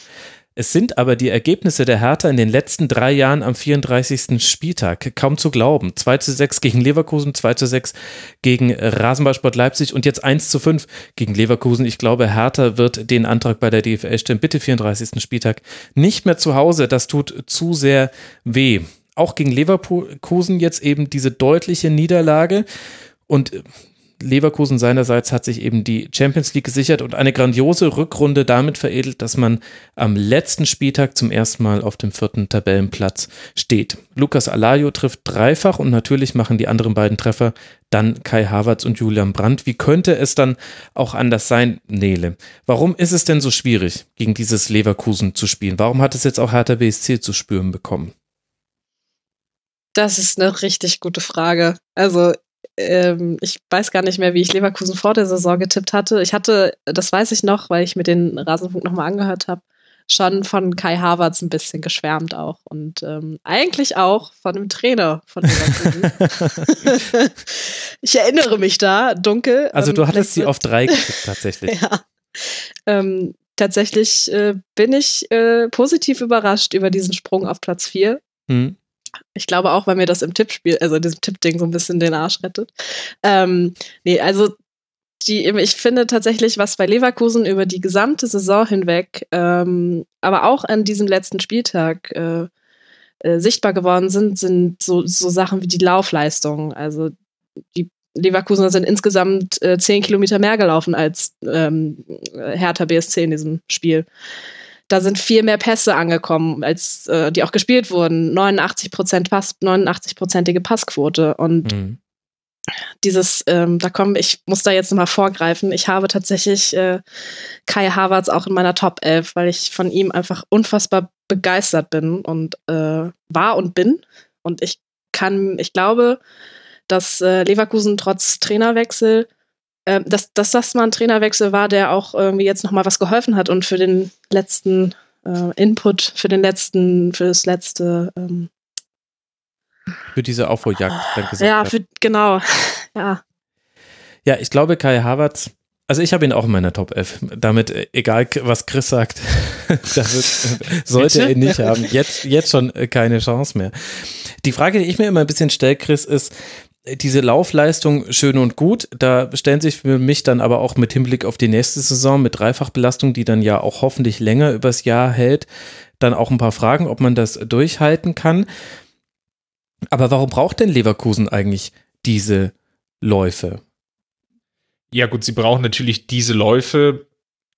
D: Es sind aber die Ergebnisse der Hertha in den letzten drei Jahren am 34. Spieltag kaum zu glauben. 2 zu 6 gegen Leverkusen, 2 zu 6 gegen Rasenballsport Leipzig und jetzt 1 zu 5 gegen Leverkusen. Ich glaube, Hertha wird den Antrag bei der DFL stellen. Bitte 34. Spieltag nicht mehr zu Hause. Das tut zu sehr weh. Auch gegen Leverkusen jetzt eben diese deutliche Niederlage und Leverkusen seinerseits hat sich eben die Champions League gesichert und eine grandiose Rückrunde damit veredelt, dass man am letzten Spieltag zum ersten Mal auf dem vierten Tabellenplatz steht. Lukas Alayo trifft dreifach und natürlich machen die anderen beiden Treffer dann Kai Havertz und Julian Brandt. Wie könnte es dann auch anders sein, Nele? Warum ist es denn so schwierig, gegen dieses Leverkusen zu spielen? Warum hat es jetzt auch Hertha BSC zu spüren bekommen?
E: Das ist eine richtig gute Frage. Also ähm, ich weiß gar nicht mehr, wie ich Leverkusen vor der Saison getippt hatte. Ich hatte, das weiß ich noch, weil ich mir den Rasenfunk nochmal angehört habe, schon von Kai Havertz ein bisschen geschwärmt auch. Und ähm, eigentlich auch von dem Trainer von Leverkusen. ich erinnere mich da dunkel.
D: Also du hattest sie auf drei getippt tatsächlich.
E: ja. Ähm, tatsächlich äh, bin ich äh, positiv überrascht über diesen Sprung auf Platz 4. Hm. Ich glaube auch, weil mir das im Tippspiel, also in diesem Tippding so ein bisschen den Arsch rettet. Ähm, nee, also die, ich finde tatsächlich, was bei Leverkusen über die gesamte Saison hinweg, ähm, aber auch an diesem letzten Spieltag äh, äh, sichtbar geworden sind, sind so, so Sachen wie die Laufleistung. Also die Leverkusener sind insgesamt äh, zehn Kilometer mehr gelaufen als ähm, Hertha BSC in diesem Spiel da sind viel mehr Pässe angekommen, als äh, die auch gespielt wurden. 89 Prozent Pass, 89-prozentige Passquote. Und mhm. dieses, ähm, da kommen, ich muss da jetzt nochmal vorgreifen. Ich habe tatsächlich äh, Kai Havertz auch in meiner Top 11, weil ich von ihm einfach unfassbar begeistert bin und äh, war und bin. Und ich kann, ich glaube, dass äh, Leverkusen trotz Trainerwechsel äh, dass, dass das mal ein Trainerwechsel war, der auch irgendwie jetzt nochmal was geholfen hat und für den letzten äh, Input, für den letzten, für das letzte ähm,
D: für diese Aufholjagd
E: dann gesagt Ja, für, genau. Ja.
D: Ja, ich glaube, Kai Havertz, also ich habe ihn auch in meiner Top 11. Damit, äh, egal was Chris sagt, das sollte er ihn nicht haben. Jetzt, jetzt schon äh, keine Chance mehr. Die Frage, die ich mir immer ein bisschen stelle, Chris, ist, diese Laufleistung schön und gut. Da stellen sich für mich dann aber auch mit Hinblick auf die nächste Saison mit Dreifachbelastung, die dann ja auch hoffentlich länger übers Jahr hält, dann auch ein paar Fragen, ob man das durchhalten kann. Aber warum braucht denn Leverkusen eigentlich diese Läufe?
F: Ja, gut, sie brauchen natürlich diese Läufe,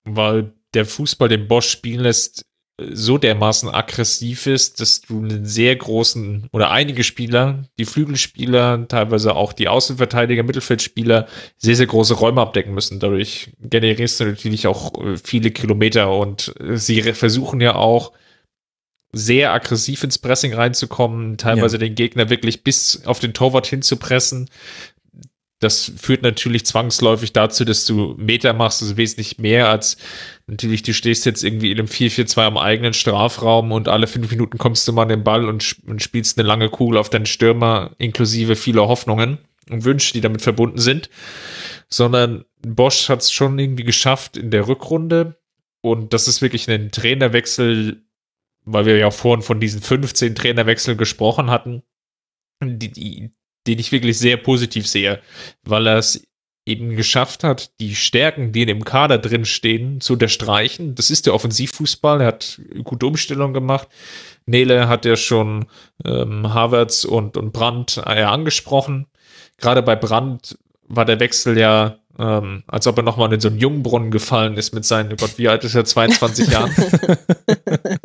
F: weil der Fußball, den Bosch spielen lässt, so dermaßen aggressiv ist, dass du einen sehr großen oder einige Spieler, die Flügelspieler, teilweise auch die Außenverteidiger, Mittelfeldspieler, sehr, sehr große Räume abdecken müssen. Dadurch generierst du natürlich auch äh, viele Kilometer und äh, sie versuchen ja auch sehr aggressiv ins Pressing reinzukommen, teilweise ja. den Gegner wirklich bis auf den Torwart hinzupressen. Das führt natürlich zwangsläufig dazu, dass du Meter machst, also wesentlich mehr als natürlich, du stehst jetzt irgendwie in einem 4-4-2 am eigenen Strafraum und alle fünf Minuten kommst du mal an den Ball und, und spielst eine lange Kugel auf deinen Stürmer, inklusive vieler Hoffnungen und Wünsche, die damit verbunden sind. Sondern Bosch hat es schon irgendwie geschafft in der Rückrunde. Und das ist wirklich ein Trainerwechsel, weil wir ja vorhin von diesen 15 Trainerwechseln gesprochen hatten, die, die, den ich wirklich sehr positiv sehe, weil er es eben geschafft hat, die Stärken, die in dem Kader drin stehen, zu unterstreichen. Das ist der Offensivfußball. Er hat gute Umstellung gemacht. Nele hat ja schon ähm, Havertz und, und Brandt äh, angesprochen. Gerade bei Brandt war der Wechsel ja, ähm, als ob er nochmal in so einen Jungbrunnen gefallen ist mit seinen, oh Gott, wie alt ist er, 22 Jahren?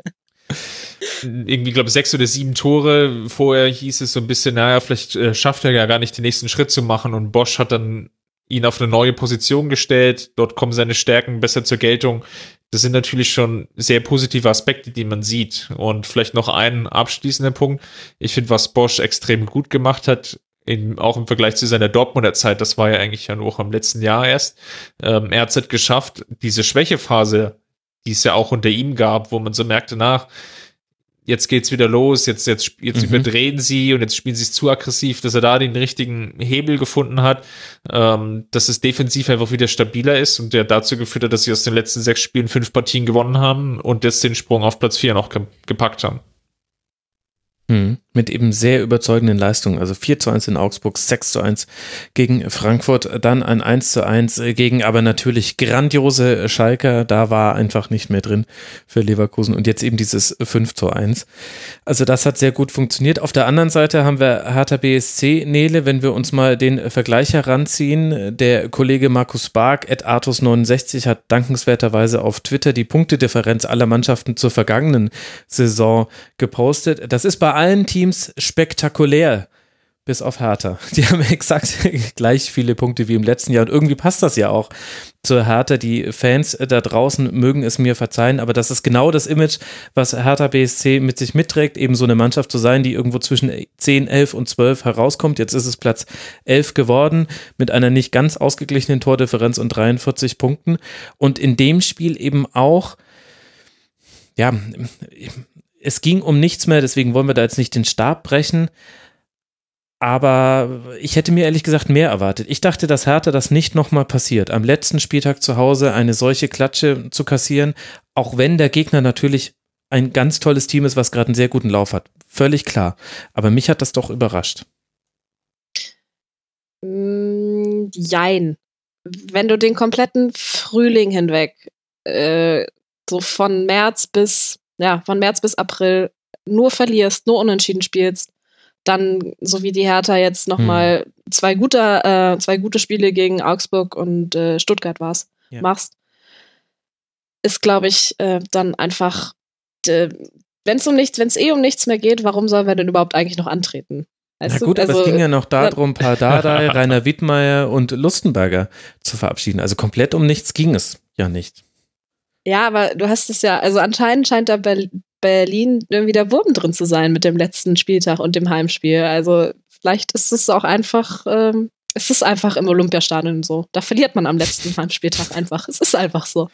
F: irgendwie, glaube ich, sechs oder sieben Tore. Vorher hieß es so ein bisschen, naja, vielleicht äh, schafft er ja gar nicht den nächsten Schritt zu machen. Und Bosch hat dann ihn auf eine neue Position gestellt. Dort kommen seine Stärken besser zur Geltung. Das sind natürlich schon sehr positive Aspekte, die man sieht. Und vielleicht noch ein abschließender Punkt. Ich finde, was Bosch extrem gut gemacht hat, in, auch im Vergleich zu seiner Dortmunder Zeit, das war ja eigentlich ja nur im letzten Jahr erst. Ähm, er hat es halt geschafft, diese Schwächephase, die es ja auch unter ihm gab, wo man so merkte, nach, jetzt geht's wieder los, jetzt, jetzt, jetzt mhm. überdrehen sie und jetzt spielen sie es zu aggressiv, dass er da den richtigen Hebel gefunden hat, ähm, dass es defensiv einfach wieder stabiler ist und der dazu geführt hat, dass sie aus den letzten sechs Spielen fünf Partien gewonnen haben und jetzt den Sprung auf Platz vier noch ge gepackt haben.
D: Mhm. Mit eben sehr überzeugenden Leistungen. Also 4 zu 1 in Augsburg, 6 zu 1 gegen Frankfurt, dann ein 1 zu 1 gegen aber natürlich grandiose Schalker. Da war einfach nicht mehr drin für Leverkusen und jetzt eben dieses 5 zu 1. Also das hat sehr gut funktioniert. Auf der anderen Seite haben wir Hertha BSC, Nele, wenn wir uns mal den Vergleich heranziehen. Der Kollege Markus Bark, at Artus69, hat dankenswerterweise auf Twitter die Punktedifferenz aller Mannschaften zur vergangenen Saison gepostet. Das ist bei allen Teams Teams spektakulär, bis auf Hertha. Die haben exakt gleich viele Punkte wie im letzten Jahr und irgendwie passt das ja auch zur Hertha. Die Fans da draußen mögen es mir verzeihen, aber das ist genau das Image, was Hertha BSC mit sich mitträgt, eben so eine Mannschaft zu sein, die irgendwo zwischen 10, 11 und 12 herauskommt. Jetzt ist es Platz 11 geworden mit einer nicht ganz ausgeglichenen Tordifferenz und 43 Punkten und in dem Spiel eben auch ja, es ging um nichts mehr, deswegen wollen wir da jetzt nicht den Stab brechen. Aber ich hätte mir ehrlich gesagt mehr erwartet. Ich dachte, dass Hertha das nicht nochmal passiert. Am letzten Spieltag zu Hause eine solche Klatsche zu kassieren, auch wenn der Gegner natürlich ein ganz tolles Team ist, was gerade einen sehr guten Lauf hat. Völlig klar. Aber mich hat das doch überrascht.
E: Mm, jein. Wenn du den kompletten Frühling hinweg, äh, so von März bis ja, von März bis April nur verlierst, nur unentschieden spielst, dann, so wie die Hertha jetzt nochmal hm. zwei gute, äh, zwei gute Spiele gegen Augsburg und äh, Stuttgart war's, ja. machst, ist, glaube ich, äh, dann einfach, wenn es um nichts, wenn es eh um nichts mehr geht, warum sollen wir denn überhaupt eigentlich noch antreten?
D: Weißt Na gut, also, aber es ging ja noch darum, Pardadei, Rainer Wittmeier und Lustenberger zu verabschieden. Also komplett um nichts ging es ja nicht.
E: Ja, aber du hast es ja, also anscheinend scheint da Berlin irgendwie der Wurm drin zu sein mit dem letzten Spieltag und dem Heimspiel. Also vielleicht ist es auch einfach, ähm, es ist einfach im Olympiastadion so. Da verliert man am letzten Heimspieltag einfach. Es ist einfach so.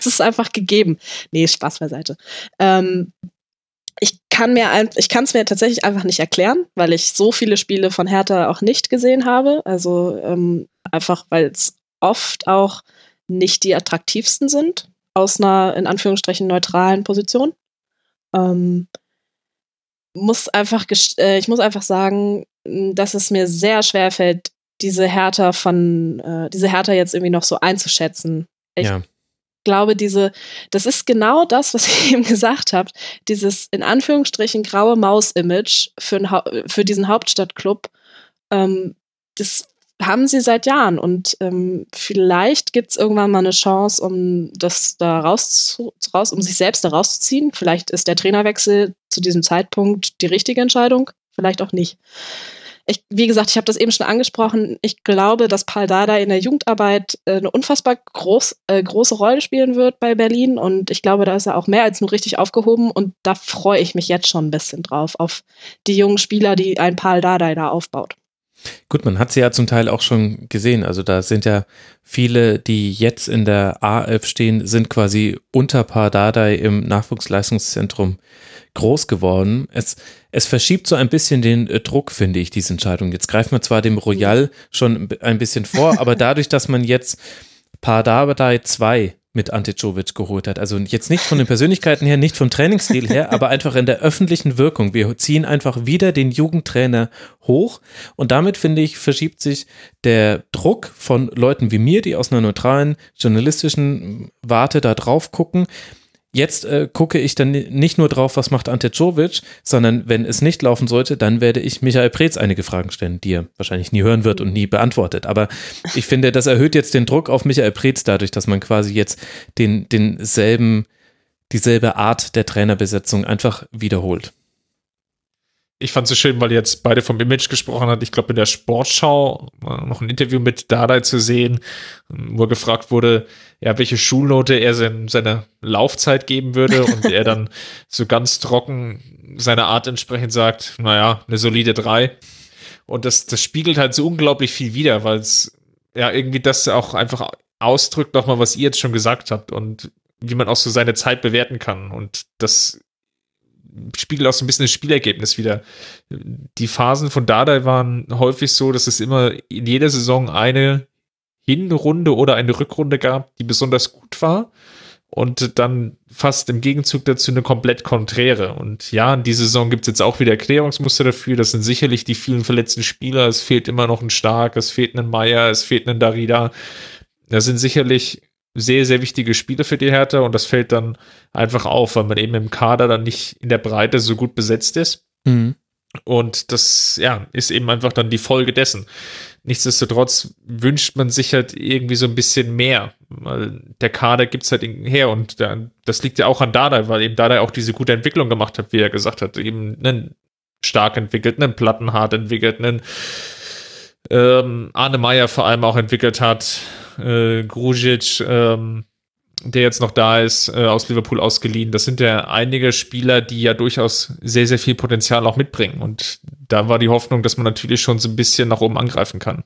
E: Es ist einfach gegeben. Nee, Spaß beiseite. Ähm, ich kann mir es mir tatsächlich einfach nicht erklären, weil ich so viele Spiele von Hertha auch nicht gesehen habe. Also ähm, einfach, weil es oft auch nicht die attraktivsten sind aus einer in Anführungsstrichen neutralen Position. Ähm, muss einfach, äh, ich muss einfach sagen, dass es mir sehr schwer fällt, diese Härter von, äh, diese Härter jetzt irgendwie noch so einzuschätzen. Ich ja. glaube, diese, das ist genau das, was ihr eben gesagt habt, dieses in Anführungsstrichen graue Maus-Image für, für diesen Hauptstadtclub, ähm, das haben sie seit Jahren und ähm, vielleicht gibt es irgendwann mal eine Chance, um das da raus, raus, um sich selbst da rauszuziehen. Vielleicht ist der Trainerwechsel zu diesem Zeitpunkt die richtige Entscheidung, vielleicht auch nicht. Ich, wie gesagt, ich habe das eben schon angesprochen. Ich glaube, dass Paul Dada in der Jugendarbeit äh, eine unfassbar groß, äh, große Rolle spielen wird bei Berlin. Und ich glaube, da ist er auch mehr als nur richtig aufgehoben. Und da freue ich mich jetzt schon ein bisschen drauf, auf die jungen Spieler, die ein Paul Dada da aufbaut.
D: Gut, man hat sie ja zum Teil auch schon gesehen. Also da sind ja viele, die jetzt in der A11 stehen, sind quasi unter Pardadei im Nachwuchsleistungszentrum groß geworden. Es, es verschiebt so ein bisschen den äh, Druck, finde ich, diese Entscheidung. Jetzt greift man zwar dem Royal schon ein bisschen vor, aber dadurch, dass man jetzt Pardadei 2 mit Ante Jovic geholt hat. Also jetzt nicht von den Persönlichkeiten her, nicht vom Trainingsstil her, aber einfach in der öffentlichen Wirkung. Wir ziehen einfach wieder den Jugendtrainer hoch und damit finde ich, verschiebt sich der Druck von Leuten wie mir, die aus einer neutralen journalistischen Warte da drauf gucken, Jetzt äh, gucke ich dann nicht nur drauf, was macht Ante Czovic, sondern wenn es nicht laufen sollte, dann werde ich Michael Preetz einige Fragen stellen, die er wahrscheinlich nie hören wird und nie beantwortet. Aber ich finde, das erhöht jetzt den Druck auf Michael Preetz dadurch, dass man quasi jetzt den, denselben, dieselbe Art der Trainerbesetzung einfach wiederholt
F: ich fand es so schön, weil jetzt beide vom Image gesprochen hat. Ich glaube, in der Sportschau noch ein Interview mit Dardai zu sehen, wo er gefragt wurde, ja, welche Schulnote er sein, seiner Laufzeit geben würde und er dann so ganz trocken seiner Art entsprechend sagt, naja, eine solide drei. Und das, das spiegelt halt so unglaublich viel wider, weil es ja irgendwie das auch einfach ausdrückt, nochmal, was ihr jetzt schon gesagt habt und wie man auch so seine Zeit bewerten kann. Und das spiegelt auch so ein bisschen das Spielergebnis wieder. Die Phasen von Dardai waren häufig so, dass es immer in jeder Saison eine Hinrunde oder eine Rückrunde gab, die besonders gut war. und dann fast im Gegenzug dazu eine komplett konträre. Und ja, in dieser Saison gibt es jetzt auch wieder Erklärungsmuster dafür. Das sind sicherlich die vielen verletzten Spieler. Es fehlt immer noch ein Stark, es fehlt ein Meier, es fehlt ein Darida. Das sind sicherlich sehr, sehr wichtige Spiele für die Hertha und das fällt dann einfach auf, weil man eben im Kader dann nicht in der Breite so gut besetzt ist. Mhm. Und das, ja, ist eben einfach dann die Folge dessen. Nichtsdestotrotz wünscht man sich halt irgendwie so ein bisschen mehr, weil der Kader gibt's halt her und der, das liegt ja auch an Dada, weil eben Dada auch diese gute Entwicklung gemacht hat, wie er gesagt hat, eben einen stark entwickelt, einen Plattenhart entwickelt, einen ähm, Arne Meyer vor allem auch entwickelt hat, äh, Grujic, ähm, der jetzt noch da ist, äh, aus Liverpool ausgeliehen. Das sind ja einige Spieler, die ja durchaus sehr, sehr viel Potenzial auch mitbringen. Und da war die Hoffnung, dass man natürlich schon so ein bisschen nach oben angreifen kann.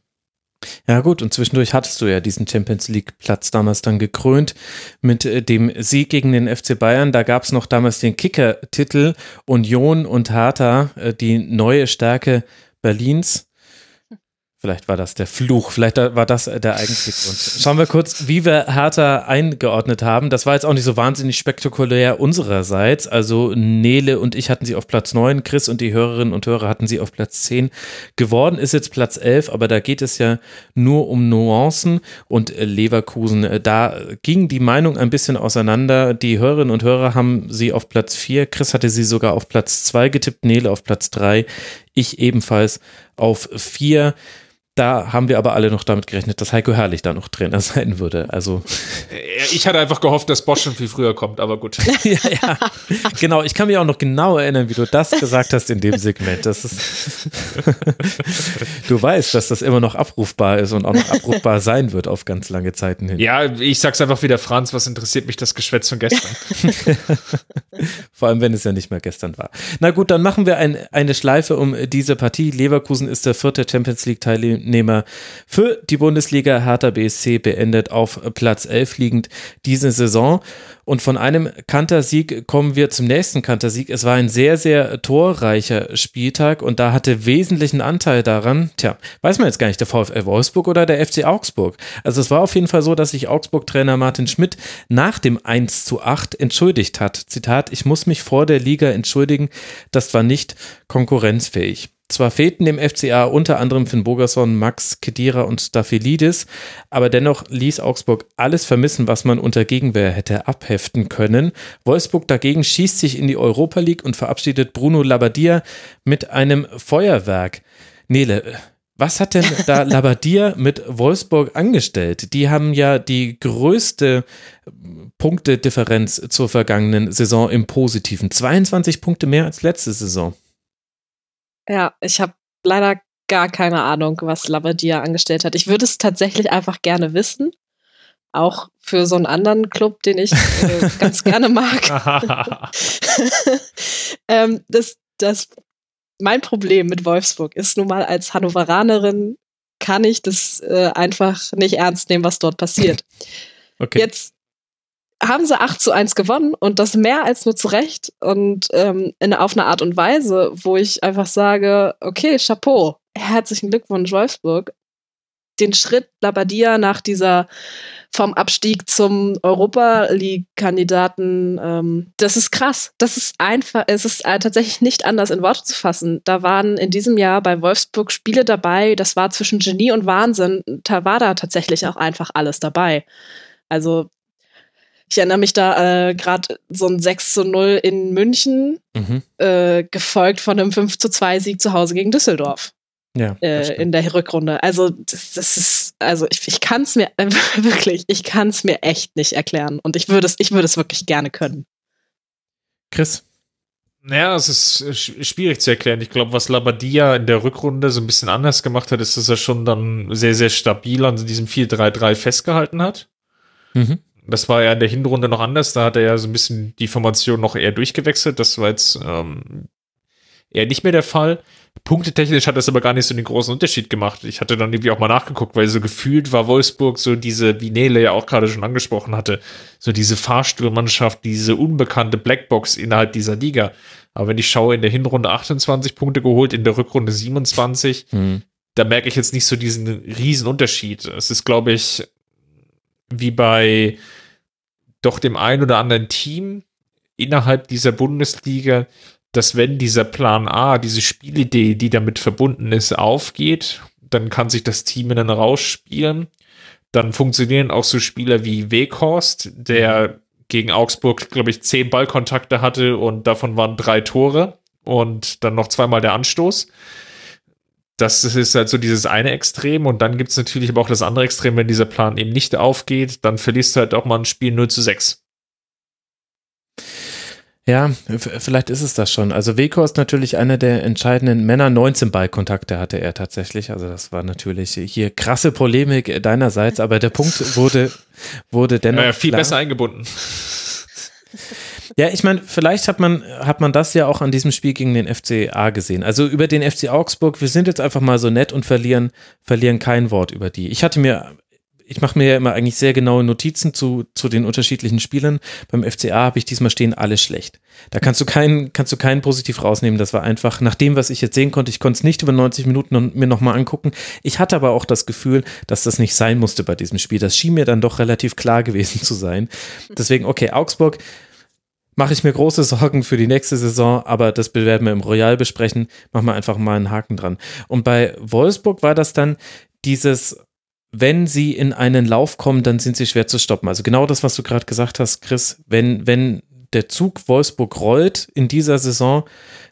D: Ja gut, und zwischendurch hattest du ja diesen Champions League-Platz damals dann gekrönt mit äh, dem Sieg gegen den FC Bayern. Da gab es noch damals den Kicker-Titel Union und Hertha, äh, die neue Stärke Berlins. Vielleicht war das der Fluch, vielleicht war das der eigentliche Grund. Schauen wir kurz, wie wir Hertha eingeordnet haben. Das war jetzt auch nicht so wahnsinnig spektakulär unsererseits. Also Nele und ich hatten sie auf Platz 9, Chris und die Hörerinnen und Hörer hatten sie auf Platz 10. Geworden ist jetzt Platz 11, aber da geht es ja nur um Nuancen und Leverkusen. Da ging die Meinung ein bisschen auseinander. Die Hörerinnen und Hörer haben sie auf Platz 4, Chris hatte sie sogar auf Platz 2 getippt, Nele auf Platz 3, ich ebenfalls auf 4. Da haben wir aber alle noch damit gerechnet, dass Heiko Herrlich da noch Trainer sein würde. Also
F: ich hatte einfach gehofft, dass Bosch schon viel früher kommt, aber gut. ja,
D: ja, genau. Ich kann mich auch noch genau erinnern, wie du das gesagt hast in dem Segment. Das ist du weißt, dass das immer noch abrufbar ist und auch noch abrufbar sein wird auf ganz lange Zeiten hin.
F: Ja, ich sag's einfach wieder, Franz. Was interessiert mich das Geschwätz von gestern?
D: Vor allem, wenn es ja nicht mehr gestern war. Na gut, dann machen wir ein, eine Schleife um diese Partie. Leverkusen ist der vierte Champions League Teilnehmer für die Bundesliga. Hertha BSC beendet auf Platz 11 liegend diese Saison. Und von einem Kantersieg kommen wir zum nächsten Kantersieg. Es war ein sehr, sehr torreicher Spieltag und da hatte wesentlichen Anteil daran, tja, weiß man jetzt gar nicht, der VfL Wolfsburg oder der FC Augsburg. Also es war auf jeden Fall so, dass sich Augsburg-Trainer Martin Schmidt nach dem 1 zu 8 entschuldigt hat. Zitat, ich muss mich vor der Liga entschuldigen, das war nicht konkurrenzfähig. Zwar fehlten dem FCA unter anderem Finn Bogerson, Max Kedira und Staphylidis, aber dennoch ließ Augsburg alles vermissen, was man unter Gegenwehr hätte abheften können. Wolfsburg dagegen schießt sich in die Europa League und verabschiedet Bruno Labbadia mit einem Feuerwerk. Nele, was hat denn da Labbadia mit Wolfsburg angestellt? Die haben ja die größte Punktedifferenz zur vergangenen Saison im Positiven. 22 Punkte mehr als letzte Saison.
E: Ja, ich habe leider gar keine Ahnung, was Labadia angestellt hat. Ich würde es tatsächlich einfach gerne wissen. Auch für so einen anderen Club, den ich äh, ganz gerne mag. ähm, das, das, mein Problem mit Wolfsburg ist nun mal als Hannoveranerin kann ich das äh, einfach nicht ernst nehmen, was dort passiert. Okay. Jetzt haben sie 8 zu 1 gewonnen und das mehr als nur zu Recht und ähm, in, auf eine Art und Weise, wo ich einfach sage, okay, Chapeau, herzlichen Glückwunsch Wolfsburg. Den Schritt Labadia nach dieser vom Abstieg zum Europa League-Kandidaten, ähm, das ist krass. Das ist einfach, es ist äh, tatsächlich nicht anders in Worte zu fassen. Da waren in diesem Jahr bei Wolfsburg Spiele dabei, das war zwischen Genie und Wahnsinn. Da war da tatsächlich auch einfach alles dabei. Also ich erinnere mich da äh, gerade so ein 6 zu 0 in München, mhm. äh, gefolgt von einem 5 zu 2 Sieg zu Hause gegen Düsseldorf. Ja, äh, in der Rückrunde. Also, das, das ist, also ich, ich kann es mir äh, wirklich, ich kann es mir echt nicht erklären. Und ich würde es, ich würde es wirklich gerne können.
D: Chris?
F: Naja, es ist schwierig zu erklären. Ich glaube, was Labadia in der Rückrunde so ein bisschen anders gemacht hat, ist, dass er schon dann sehr, sehr stabil an diesem 4-3-3 festgehalten hat. Mhm. Das war ja in der Hinrunde noch anders. Da hat er ja so ein bisschen die Formation noch eher durchgewechselt. Das war jetzt ähm, eher nicht mehr der Fall. Punktetechnisch hat das aber gar nicht so den großen Unterschied gemacht. Ich hatte dann irgendwie auch mal nachgeguckt, weil so gefühlt war Wolfsburg so diese, wie Nele ja auch gerade schon angesprochen hatte, so diese Fahrstuhlmannschaft, diese unbekannte Blackbox innerhalb dieser Liga. Aber wenn ich schaue, in der Hinrunde 28 Punkte geholt, in der Rückrunde 27, mhm. da merke ich jetzt nicht so diesen riesen Unterschied. Es ist, glaube ich, wie bei doch dem einen oder anderen Team innerhalb dieser Bundesliga, dass wenn dieser Plan A, diese Spielidee, die damit verbunden ist, aufgeht, dann kann sich das Team dann rausspielen. Dann funktionieren auch so Spieler wie Weghorst, der gegen Augsburg, glaube ich, zehn Ballkontakte hatte und davon waren drei Tore und dann noch zweimal der Anstoß. Das ist halt so dieses eine Extrem und dann gibt es natürlich aber auch das andere Extrem, wenn dieser Plan eben nicht aufgeht, dann verlierst du halt auch mal ein Spiel 0 zu 6.
D: Ja, vielleicht ist es das schon. Also Weko ist natürlich einer der entscheidenden Männer. 19 Ballkontakte hatte er tatsächlich. Also das war natürlich hier krasse Polemik deinerseits, aber der Punkt wurde, wurde dennoch.
F: Ja, viel klar. besser eingebunden.
D: Ja, ich meine, vielleicht hat man, hat man das ja auch an diesem Spiel gegen den FCA gesehen. Also über den FC Augsburg, wir sind jetzt einfach mal so nett und verlieren, verlieren kein Wort über die. Ich hatte mir ich mache mir ja immer eigentlich sehr genaue Notizen zu, zu den unterschiedlichen Spielern. Beim FCA habe ich diesmal stehen, alles schlecht. Da kannst du keinen, kannst du keinen positiv rausnehmen. Das war einfach, nach dem, was ich jetzt sehen konnte, ich konnte es nicht über 90 Minuten mir nochmal angucken. Ich hatte aber auch das Gefühl, dass das nicht sein musste bei diesem Spiel. Das schien mir dann doch relativ klar gewesen zu sein. Deswegen, okay, Augsburg, mache ich mir große Sorgen für die nächste Saison, aber das werden wir im Royal besprechen. Machen wir einfach mal einen Haken dran. Und bei Wolfsburg war das dann dieses, wenn sie in einen Lauf kommen, dann sind sie schwer zu stoppen. Also genau das, was du gerade gesagt hast, Chris, wenn, wenn der Zug Wolfsburg rollt in dieser Saison,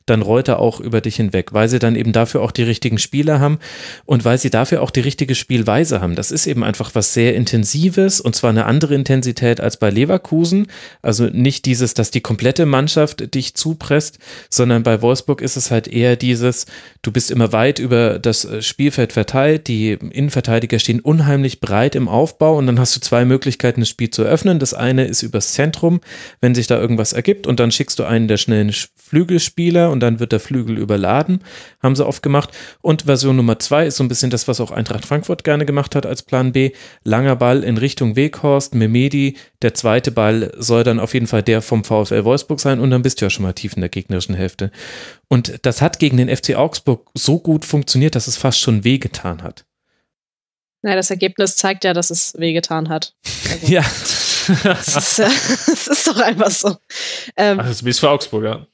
D: dann rollt er auch über dich hinweg, weil sie dann eben dafür auch die richtigen Spieler haben und weil sie dafür auch die richtige Spielweise haben. Das ist eben einfach was sehr Intensives und zwar eine andere Intensität als bei Leverkusen. Also nicht dieses, dass die komplette Mannschaft dich zupresst, sondern bei Wolfsburg ist es halt eher dieses, du bist immer weit über das Spielfeld verteilt, die Innenverteidiger stehen unheimlich breit im Aufbau und dann hast du zwei Möglichkeiten, das Spiel zu öffnen. Das eine ist übers Zentrum, wenn sich da irgendwas ergibt und dann schickst du einen der schnellen Flügelspieler und dann wird der Flügel überladen, haben sie oft gemacht. Und Version Nummer zwei ist so ein bisschen das, was auch Eintracht Frankfurt gerne gemacht hat als Plan B. Langer Ball in Richtung Weghorst, Memedi. Der zweite Ball soll dann auf jeden Fall der vom VfL Wolfsburg sein und dann bist du ja schon mal tief in der gegnerischen Hälfte. Und das hat gegen den FC Augsburg so gut funktioniert, dass es fast schon wehgetan hat.
E: Ja, das Ergebnis zeigt ja, dass es wehgetan hat.
D: Also, ja.
E: Es ist, ja, es ist doch einfach so.
F: Ähm, also, wie es für Augsburger.
E: Ja,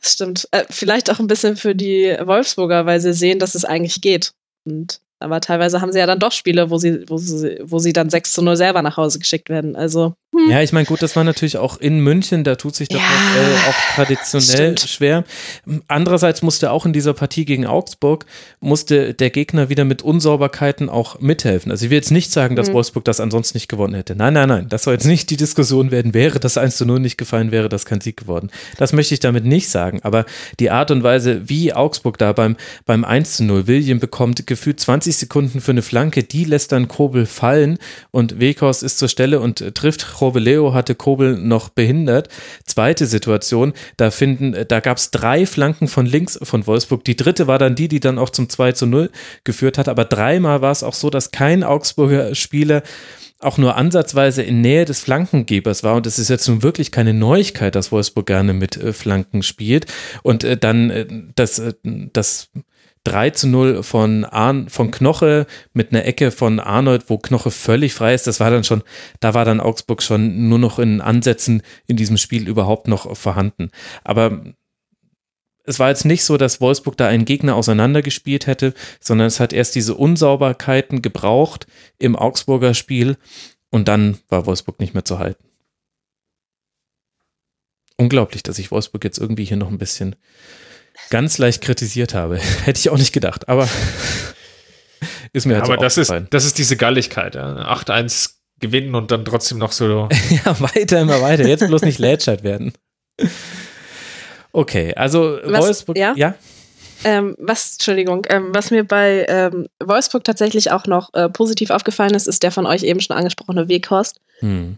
E: stimmt. Äh, vielleicht auch ein bisschen für die Wolfsburger, weil sie sehen, dass es eigentlich geht. Und aber teilweise haben sie ja dann doch Spiele, wo sie, wo sie, wo sie dann 6 zu 0 selber nach Hause geschickt werden. Also.
D: Hm. Ja, ich meine, gut, das war natürlich auch in München, da tut sich das ja, auch, äh, auch traditionell stimmt. schwer. Andererseits musste auch in dieser Partie gegen Augsburg, musste der Gegner wieder mit Unsauberkeiten auch mithelfen. Also ich will jetzt nicht sagen, dass mhm. Wolfsburg das ansonsten nicht gewonnen hätte. Nein, nein, nein, das soll jetzt nicht die Diskussion werden, wäre das 1 zu 0 nicht gefallen, wäre das kein Sieg geworden. Das möchte ich damit nicht sagen, aber die Art und Weise, wie Augsburg da beim, beim 1 zu 0, William bekommt gefühlt 20 Sekunden für eine Flanke, die lässt dann Kobel fallen und Weghorst ist zur Stelle und äh, trifft Joveleo hatte Kobel noch behindert. Zweite Situation, da finden, da gab es drei Flanken von links von Wolfsburg. Die dritte war dann die, die dann auch zum 2 zu 0 geführt hat. Aber dreimal war es auch so, dass kein Augsburger Spieler auch nur ansatzweise in Nähe des Flankengebers war. Und es ist jetzt nun wirklich keine Neuigkeit, dass Wolfsburg gerne mit äh, Flanken spielt. Und äh, dann äh, das, äh, das 3 zu 0 von, Arn, von Knoche mit einer Ecke von Arnold, wo Knoche völlig frei ist. Das war dann schon, da war dann Augsburg schon nur noch in Ansätzen in diesem Spiel überhaupt noch vorhanden. Aber es war jetzt nicht so, dass Wolfsburg da einen Gegner auseinandergespielt hätte, sondern es hat erst diese Unsauberkeiten gebraucht im Augsburger Spiel und dann war Wolfsburg nicht mehr zu halten. Unglaublich, dass ich Wolfsburg jetzt irgendwie hier noch ein bisschen ganz leicht kritisiert habe. Hätte ich auch nicht gedacht, aber ist mir halt
F: Aber so das ist, das ist diese Galligkeit. Ja. 8-1 gewinnen und dann trotzdem noch so.
D: ja, weiter, immer weiter. Jetzt bloß nicht Lätschert werden. Okay, also
E: Was, Wolfsburg, ja? ja? Ähm, was, Entschuldigung, ähm, was mir bei ähm, Wolfsburg tatsächlich auch noch äh, positiv aufgefallen ist, ist der von euch eben schon angesprochene Weghorst. Hm.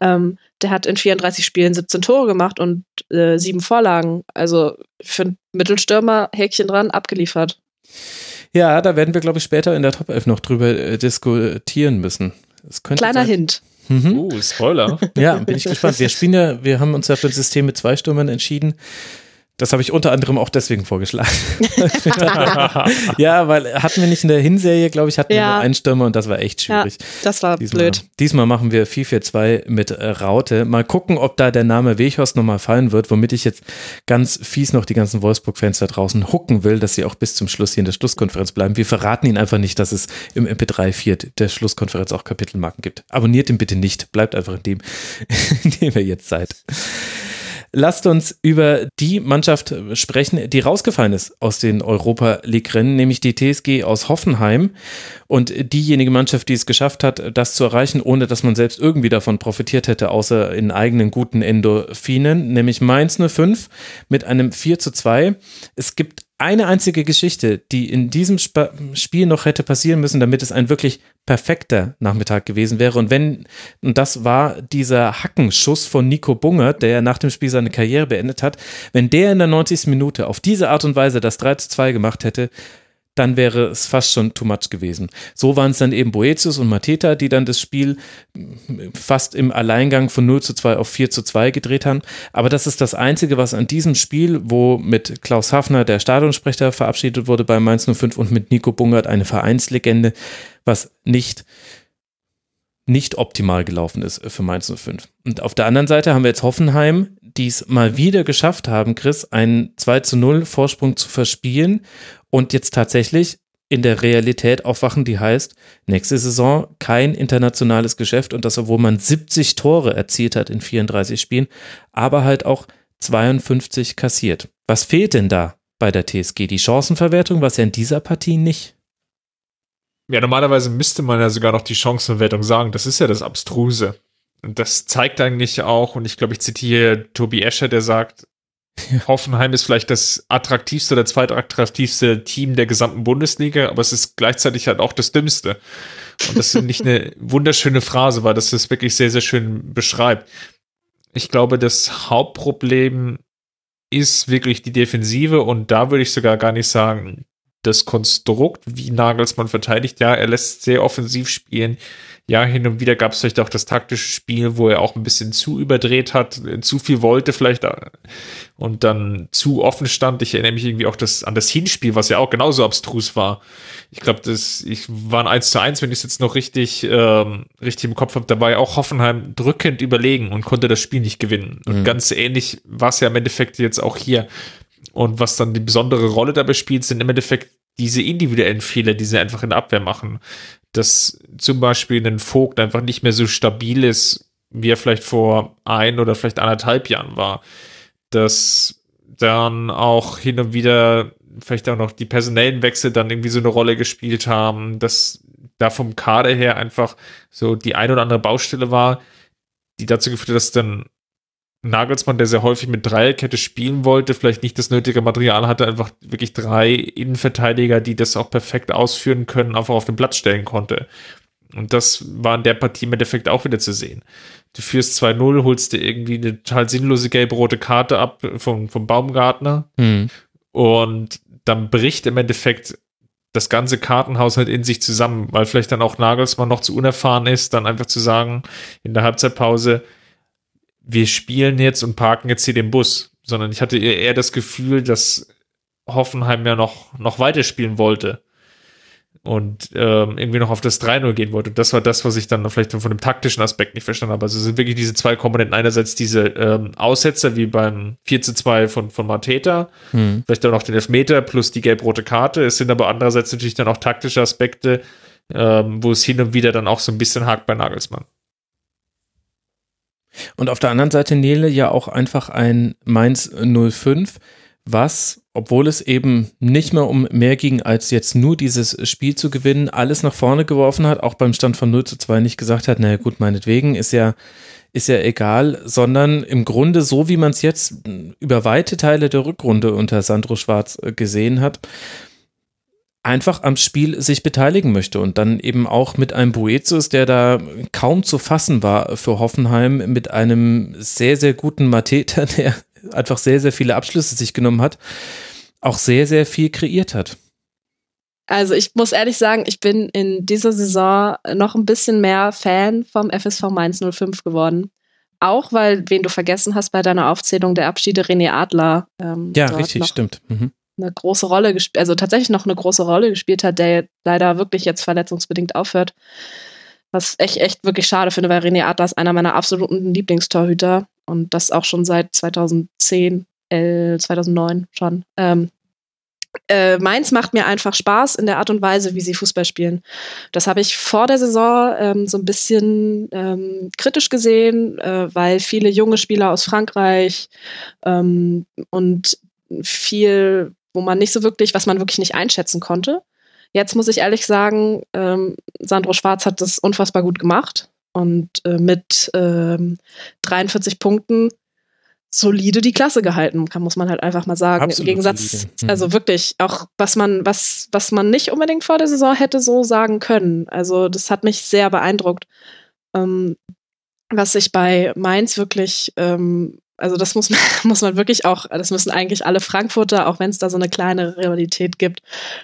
E: Der hat in 34 Spielen 17 Tore gemacht und äh, sieben Vorlagen. Also für einen Mittelstürmer Häkchen dran, abgeliefert.
D: Ja, da werden wir, glaube ich, später in der Top 11 noch drüber äh, diskutieren müssen.
E: Kleiner sein. Hint.
F: Mhm. Uh, Spoiler.
D: Ja, bin ich gespannt. Wir spielen ja, wir haben uns ja für ein System mit zwei Stürmern entschieden. Das habe ich unter anderem auch deswegen vorgeschlagen. ja, weil hatten wir nicht in der Hinserie, glaube ich, hatten ja. wir nur einen Stürmer und das war echt schwierig. Ja,
E: das war
D: diesmal,
E: blöd.
D: Diesmal machen wir 4-4-2 mit äh, Raute. Mal gucken, ob da der Name Weghorst nochmal fallen wird, womit ich jetzt ganz fies noch die ganzen Wolfsburg-Fans da draußen hucken will, dass sie auch bis zum Schluss hier in der Schlusskonferenz bleiben. Wir verraten ihnen einfach nicht, dass es im MP3-4 der Schlusskonferenz auch Kapitelmarken gibt. Abonniert ihn bitte nicht. Bleibt einfach in dem, in dem ihr jetzt seid. Lasst uns über die Mannschaft sprechen, die rausgefallen ist aus den Europa League-Rennen, nämlich die TSG aus Hoffenheim. Und diejenige Mannschaft, die es geschafft hat, das zu erreichen, ohne dass man selbst irgendwie davon profitiert hätte, außer in eigenen guten Endorphinen, nämlich Mainz 05 mit einem 4 zu 2. Es gibt eine einzige Geschichte, die in diesem Sp Spiel noch hätte passieren müssen, damit es ein wirklich perfekter Nachmittag gewesen wäre. Und wenn, und das war dieser Hackenschuss von Nico Bunger, der nach dem Spiel seine Karriere beendet hat, wenn der in der 90. Minute auf diese Art und Weise das 3 zu 2 gemacht hätte, dann wäre es fast schon too much gewesen. So waren es dann eben Boetius und Mateta, die dann das Spiel fast im Alleingang von 0 zu 2 auf 4 zu 2 gedreht haben. Aber das ist das Einzige, was an diesem Spiel, wo mit Klaus Hafner der Stadionsprecher verabschiedet wurde bei Mainz 05 und mit Nico Bungert eine Vereinslegende, was nicht nicht optimal gelaufen ist für Mainz 05. Und auf der anderen Seite haben wir jetzt Hoffenheim, die es mal wieder geschafft haben, Chris, einen 2 zu 0 Vorsprung zu verspielen und jetzt tatsächlich in der Realität aufwachen, die heißt, nächste Saison kein internationales Geschäft und das, obwohl man 70 Tore erzielt hat in 34 Spielen, aber halt auch 52 kassiert. Was fehlt denn da bei der TSG? Die Chancenverwertung, was ja in dieser Partie nicht.
F: Ja, normalerweise müsste man ja sogar noch die Chancenverwertung sagen. Das ist ja das Abstruse. Das zeigt eigentlich auch, und ich glaube, ich zitiere Tobi Escher, der sagt, Hoffenheim ist vielleicht das attraktivste oder zweitattraktivste Team der gesamten Bundesliga, aber es ist gleichzeitig halt auch das dümmste. Und das ist nicht eine wunderschöne Phrase, weil das das wirklich sehr, sehr schön beschreibt. Ich glaube, das Hauptproblem ist wirklich die Defensive und da würde ich sogar gar nicht sagen, das Konstrukt, wie Nagelsmann verteidigt. Ja, er lässt sehr offensiv spielen ja, hin und wieder gab es vielleicht auch das taktische Spiel, wo er auch ein bisschen zu überdreht hat, zu viel wollte vielleicht äh, und dann zu offen stand. Ich erinnere mich irgendwie auch das, an das Hinspiel, was ja auch genauso abstrus war. Ich glaube, das ich war ein 1 zu 1, wenn ich es jetzt noch richtig, ähm, richtig im Kopf habe. Da war ja auch Hoffenheim drückend überlegen und konnte das Spiel nicht gewinnen. Und mhm. ganz ähnlich war es ja im Endeffekt jetzt auch hier. Und was dann die besondere Rolle dabei spielt, sind im Endeffekt diese individuellen Fehler, die sie einfach in der Abwehr machen dass zum Beispiel ein Vogt einfach nicht mehr so stabil ist, wie er vielleicht vor ein oder vielleicht anderthalb Jahren war. Dass dann auch hin und wieder vielleicht auch noch die personellen Wechsel dann irgendwie so eine Rolle gespielt haben, dass da vom Kader her einfach so die ein oder andere Baustelle war, die dazu geführt hat, dass dann Nagelsmann, der sehr häufig mit Dreierkette spielen wollte, vielleicht nicht das nötige Material hatte, einfach wirklich drei Innenverteidiger, die das auch perfekt ausführen können, einfach auf den Platz stellen konnte. Und das war in der Partie im Endeffekt auch wieder zu sehen. Du führst 2-0, holst dir irgendwie eine total sinnlose gelb-rote Karte ab vom, vom Baumgartner mhm. und dann bricht im Endeffekt das ganze Kartenhaus halt in sich zusammen, weil vielleicht dann auch Nagelsmann noch zu unerfahren ist, dann einfach zu sagen in der Halbzeitpause, wir spielen jetzt und parken jetzt hier den Bus, sondern ich hatte eher das Gefühl, dass Hoffenheim ja noch, noch weiterspielen wollte und ähm, irgendwie noch auf das 3-0 gehen wollte. Und das war das, was ich dann vielleicht von dem taktischen Aspekt nicht verstanden habe. Also es sind wirklich diese zwei Komponenten. Einerseits diese ähm, Aussetzer wie beim 4 zu 2 von, von Mateta, hm. vielleicht auch noch den Elfmeter plus die gelb-rote Karte. Es sind aber andererseits natürlich dann auch taktische Aspekte, ähm, wo es hin und wieder dann auch so ein bisschen hakt bei Nagelsmann.
D: Und auf der anderen Seite Nele ja auch einfach ein Mainz 05, was, obwohl es eben nicht mehr um mehr ging, als jetzt nur dieses Spiel zu gewinnen, alles nach vorne geworfen hat, auch beim Stand von 0 zu 2 nicht gesagt hat, naja gut, meinetwegen, ist ja, ist ja egal, sondern im Grunde so, wie man es jetzt über weite Teile der Rückrunde unter Sandro Schwarz äh, gesehen hat, einfach am Spiel sich beteiligen möchte und dann eben auch mit einem Boetius, der da kaum zu fassen war für Hoffenheim, mit einem sehr, sehr guten Mateta, der einfach sehr, sehr viele Abschlüsse sich genommen hat, auch sehr, sehr viel kreiert hat.
E: Also ich muss ehrlich sagen, ich bin in dieser Saison noch ein bisschen mehr Fan vom FSV Mainz 05 geworden. auch, weil, wen du vergessen hast bei deiner Aufzählung der Abschiede, René Adler.
D: Ähm, ja, richtig, stimmt. Mhm.
E: Eine große Rolle gespielt, also tatsächlich noch eine große Rolle gespielt hat, der leider wirklich jetzt verletzungsbedingt aufhört. Was ich echt wirklich schade finde, weil René Adler ist einer meiner absoluten Lieblingstorhüter und das auch schon seit 2010, äh, 2009 schon. Ähm, äh, Mainz macht mir einfach Spaß in der Art und Weise, wie sie Fußball spielen. Das habe ich vor der Saison ähm, so ein bisschen ähm, kritisch gesehen, äh, weil viele junge Spieler aus Frankreich ähm, und viel, wo man nicht so wirklich, was man wirklich nicht einschätzen konnte. Jetzt muss ich ehrlich sagen, ähm, Sandro Schwarz hat das unfassbar gut gemacht und äh, mit 43 ähm, Punkten solide die Klasse gehalten, kann, muss man halt einfach mal sagen. Absolut Im Gegensatz, mhm. also wirklich, auch was man, was, was man nicht unbedingt vor der Saison hätte so sagen können. Also, das hat mich sehr beeindruckt. Ähm, was sich bei Mainz wirklich, ähm, also das muss man, muss man wirklich auch, das müssen eigentlich alle Frankfurter, auch wenn es da so eine kleine Rivalität gibt,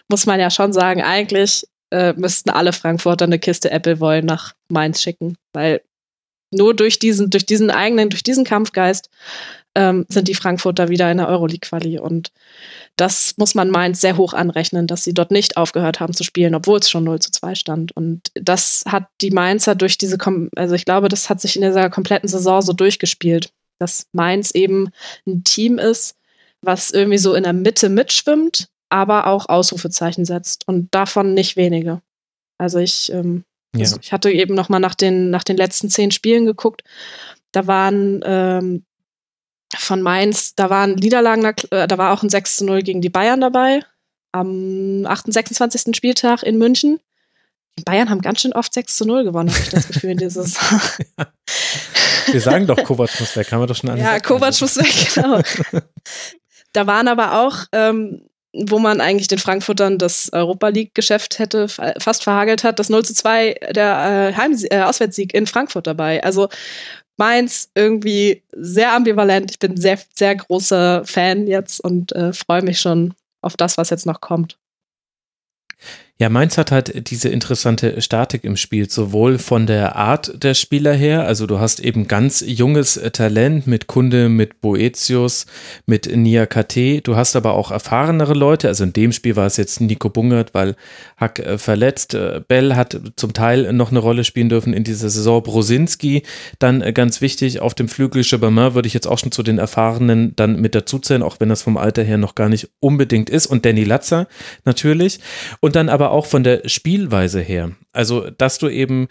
E: muss man ja schon sagen, eigentlich äh, müssten alle Frankfurter eine Kiste Appleboy nach Mainz schicken, weil nur durch diesen, durch diesen eigenen, durch diesen Kampfgeist ähm, sind die Frankfurter wieder in der Euroleague-Quali. Und das muss man Mainz sehr hoch anrechnen, dass sie dort nicht aufgehört haben zu spielen, obwohl es schon 0 zu 2 stand. Und das hat die Mainzer durch diese, also ich glaube, das hat sich in dieser kompletten Saison so durchgespielt, dass Mainz eben ein Team ist, was irgendwie so in der Mitte mitschwimmt, aber auch Ausrufezeichen setzt. Und davon nicht wenige. Also ich, ähm, ja. also ich hatte eben noch mal nach den, nach den letzten zehn Spielen geguckt. Da waren ähm, von Mainz, da waren Niederlagen, äh, da war auch ein 6 zu 0 gegen die Bayern dabei. Am 28. Spieltag in München. Bayern haben ganz schön oft 6 zu 0 gewonnen, habe ich das Gefühl in dieser Saison.
D: ja. Wir sagen doch, Kovac muss weg, haben wir doch schon
E: an Ja, Kovac muss weg, genau. da waren aber auch, ähm, wo man eigentlich den Frankfurtern das Europa League-Geschäft hätte fast verhagelt hat, das 0 zu 2 der äh, Heim äh, Auswärtssieg in Frankfurt dabei. Also Meins irgendwie sehr ambivalent. Ich bin sehr, sehr großer Fan jetzt und äh, freue mich schon auf das, was jetzt noch kommt.
D: Ja, Mainz hat halt diese interessante Statik im Spiel, sowohl von der Art der Spieler her, also du hast eben ganz junges Talent mit Kunde, mit Boetius, mit Nia KT, du hast aber auch erfahrenere Leute, also in dem Spiel war es jetzt Nico Bungert, weil Hack äh, verletzt, äh, Bell hat zum Teil noch eine Rolle spielen dürfen in dieser Saison, Brosinski, dann äh, ganz wichtig, auf dem Flügel Chebermin würde ich jetzt auch schon zu den Erfahrenen dann mit dazuzählen, auch wenn das vom Alter her noch gar nicht unbedingt ist. Und Danny Latzer natürlich. Und dann aber auch von der Spielweise her. Also, dass du eben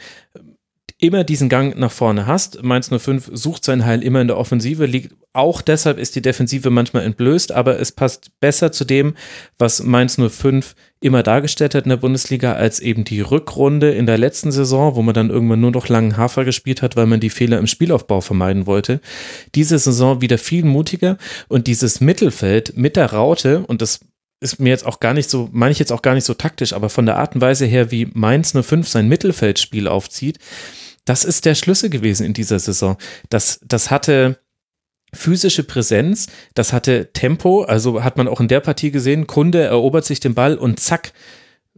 D: immer diesen Gang nach vorne hast. Mainz 05 sucht sein Heil immer in der Offensive, liegt auch deshalb ist die Defensive manchmal entblößt, aber es passt besser zu dem, was Mainz 05 immer dargestellt hat in der Bundesliga, als eben die Rückrunde in der letzten Saison, wo man dann irgendwann nur noch langen Hafer gespielt hat, weil man die Fehler im Spielaufbau vermeiden wollte. Diese Saison wieder viel mutiger und dieses Mittelfeld mit der Raute, und das ist mir jetzt auch gar nicht so, meine ich jetzt auch gar nicht so taktisch, aber von der Art und Weise her, wie Mainz 05 sein Mittelfeldspiel aufzieht, das ist der Schlüssel gewesen in dieser Saison. Das, das hatte physische Präsenz, das hatte Tempo, also hat man auch in der Partie gesehen, Kunde erobert sich den Ball und zack,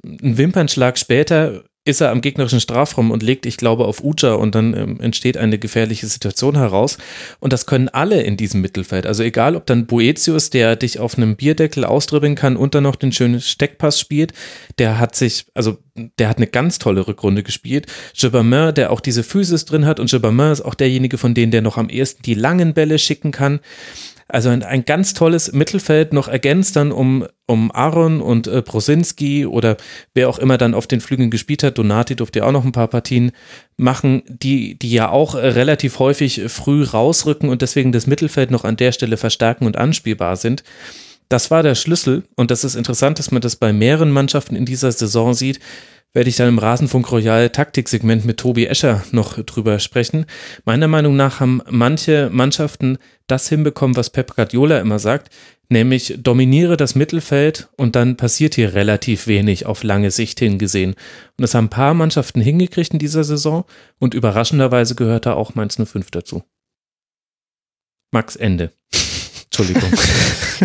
D: ein Wimpernschlag später ist er am gegnerischen Strafraum und legt, ich glaube, auf Uja und dann ähm, entsteht eine gefährliche Situation heraus. Und das können alle in diesem Mittelfeld. Also egal, ob dann Boetius, der dich auf einem Bierdeckel ausdribbeln kann und dann noch den schönen Steckpass spielt, der hat sich, also der hat eine ganz tolle Rückrunde gespielt. Gibbermin, der auch diese Physis drin hat und Gibbermin ist auch derjenige von denen, der noch am ehesten die langen Bälle schicken kann. Also ein, ein ganz tolles Mittelfeld noch ergänzt dann um, um Aaron und äh, Brosinski oder wer auch immer dann auf den Flügeln gespielt hat. Donati durfte ja auch noch ein paar Partien machen, die, die ja auch äh, relativ häufig früh rausrücken und deswegen das Mittelfeld noch an der Stelle verstärken und anspielbar sind. Das war der Schlüssel und das ist interessant, dass man das bei mehreren Mannschaften in dieser Saison sieht werde ich dann im Rasenfunk Royal Taktiksegment mit Tobi Escher noch drüber sprechen. Meiner Meinung nach haben manche Mannschaften das hinbekommen, was Pep Guardiola immer sagt, nämlich dominiere das Mittelfeld und dann passiert hier relativ wenig auf lange Sicht hingesehen. Und das haben ein paar Mannschaften hingekriegt in dieser Saison und überraschenderweise gehört da auch Mainz 05 dazu. Max Ende. Entschuldigung.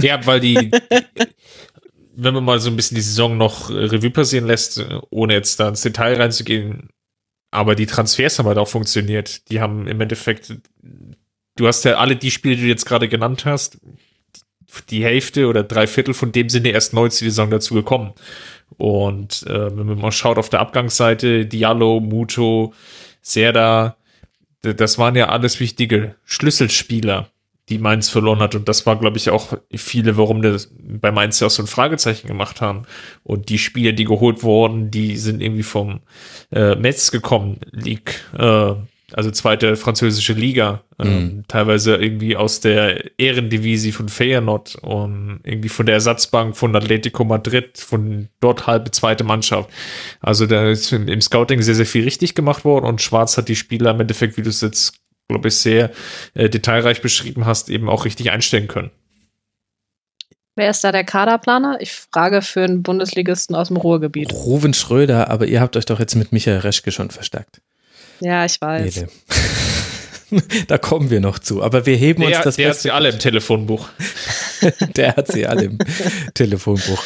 F: ja, weil die, wenn man mal so ein bisschen die Saison noch Revue passieren lässt, ohne jetzt da ins Detail reinzugehen, aber die Transfers haben halt auch funktioniert. Die haben im Endeffekt du hast ja alle die Spiele, die du jetzt gerade genannt hast, die Hälfte oder drei Viertel von dem sind ja erst neu zu Saison dazu gekommen. Und äh, wenn man mal schaut auf der Abgangsseite, Diallo, Muto, Serda, das waren ja alles wichtige Schlüsselspieler, die Mainz verloren hat. Und das war, glaube ich, auch viele, warum das bei Mainz ja auch so ein Fragezeichen gemacht haben. Und die Spieler, die geholt wurden, die sind irgendwie vom äh, Metz gekommen, League, äh, also zweite französische Liga, ähm, mhm. teilweise irgendwie aus der Ehrendivisie von Feyenoord und irgendwie von der Ersatzbank von Atletico Madrid, von dort halbe zweite Mannschaft. Also da ist im Scouting sehr, sehr viel richtig gemacht worden und Schwarz hat die Spieler im Endeffekt, wie du es jetzt, glaube ich, sehr äh, detailreich beschrieben hast, eben auch richtig einstellen können.
E: Wer ist da der Kaderplaner? Ich frage für einen Bundesligisten aus dem Ruhrgebiet.
D: Ruven Schröder, aber ihr habt euch doch jetzt mit Michael Reschke schon verstärkt.
E: Ja, ich weiß.
D: Nele. da kommen wir noch zu. Aber wir heben
F: der,
D: uns das
F: Der hat sie alle im Telefonbuch.
D: der hat sie alle im Telefonbuch.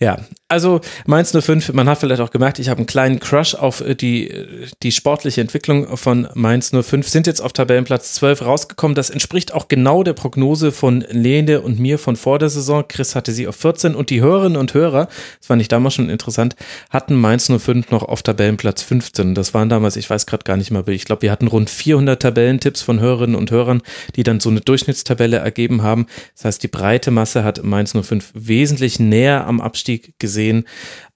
D: Ja, also Mainz 05, man hat vielleicht auch gemerkt, ich habe einen kleinen Crush auf äh, die, äh, die sportliche Entwicklung von Mainz 05, sind jetzt auf Tabellenplatz 12 rausgekommen. Das entspricht auch genau der Prognose von Lene und mir von vor der Saison. Chris hatte sie auf 14 und die Hörerinnen und Hörer, das fand ich damals schon interessant, hatten Mainz 05 noch auf Tabellenplatz 15. Das waren damals, ich weiß gerade gar nicht mehr, ich glaube, wir hatten rund 400 Tabellentipps von Hörerinnen und Hörern, die dann so eine Durchschnittstabelle ergeben haben. Das heißt, die breite Masse hat Mainz 05 wesentlich näher am Abstieg gesehen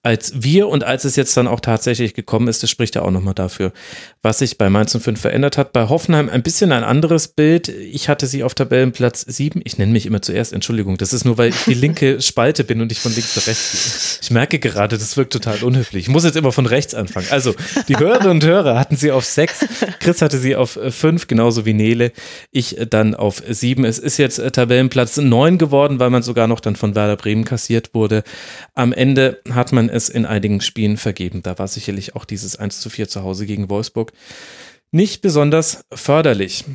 D: als wir und als es jetzt dann auch tatsächlich gekommen ist, das spricht ja auch nochmal dafür, was sich bei Mainz 05 verändert hat. Bei Hoffenheim ein bisschen ein anderes Bild. Ich hatte sie auf Tabellenplatz 7. Ich nenne mich immer zuerst, Entschuldigung, das ist nur, weil ich die linke Spalte bin und ich von links nach rechts gehe. Ich merke gerade, das wirkt total unhöflich. Ich muss jetzt immer von rechts anfangen. Also, die Hörerinnen und Hörer hatten sie auf 6, Chris hatte sie auf 5, genauso wie Nele. Ich dann auf 7. Es ist jetzt Tabellenplatz 9 geworden, weil man sogar noch dann von Werder Bremen kassiert wurde. Am Ende hat man es in einigen Spielen vergeben. Da war sicherlich auch dieses 1 zu 4 zu Hause gegen Wolfsburg nicht besonders förderlich.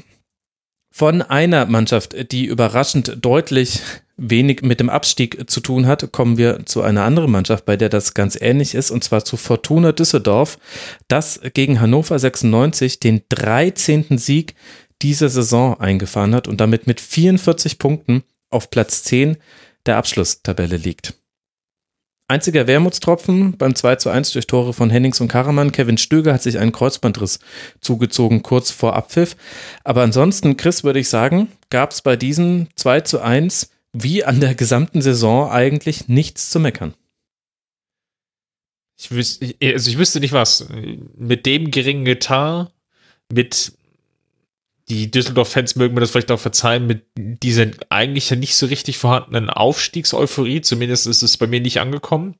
D: Von einer Mannschaft, die überraschend deutlich wenig mit dem Abstieg zu tun hat, kommen wir zu einer anderen Mannschaft, bei der das ganz ähnlich ist, und zwar zu Fortuna Düsseldorf, das gegen Hannover 96 den 13. Sieg dieser Saison eingefahren hat und damit mit 44 Punkten auf Platz 10 der Abschlusstabelle liegt. Einziger Wermutstropfen beim 2 zu 1 durch Tore von Hennings und Karaman. Kevin Stöger hat sich einen Kreuzbandriss zugezogen kurz vor Abpfiff. Aber ansonsten, Chris, würde ich sagen, gab es bei diesem 2 zu 1 wie an der gesamten Saison eigentlich nichts zu meckern.
F: Ich wüsste, also ich wüsste nicht was. Mit dem geringen Etat, mit die Düsseldorf-Fans mögen mir das vielleicht auch verzeihen, mit dieser eigentlich ja nicht so richtig vorhandenen Aufstiegseuphorie, zumindest ist es bei mir nicht angekommen,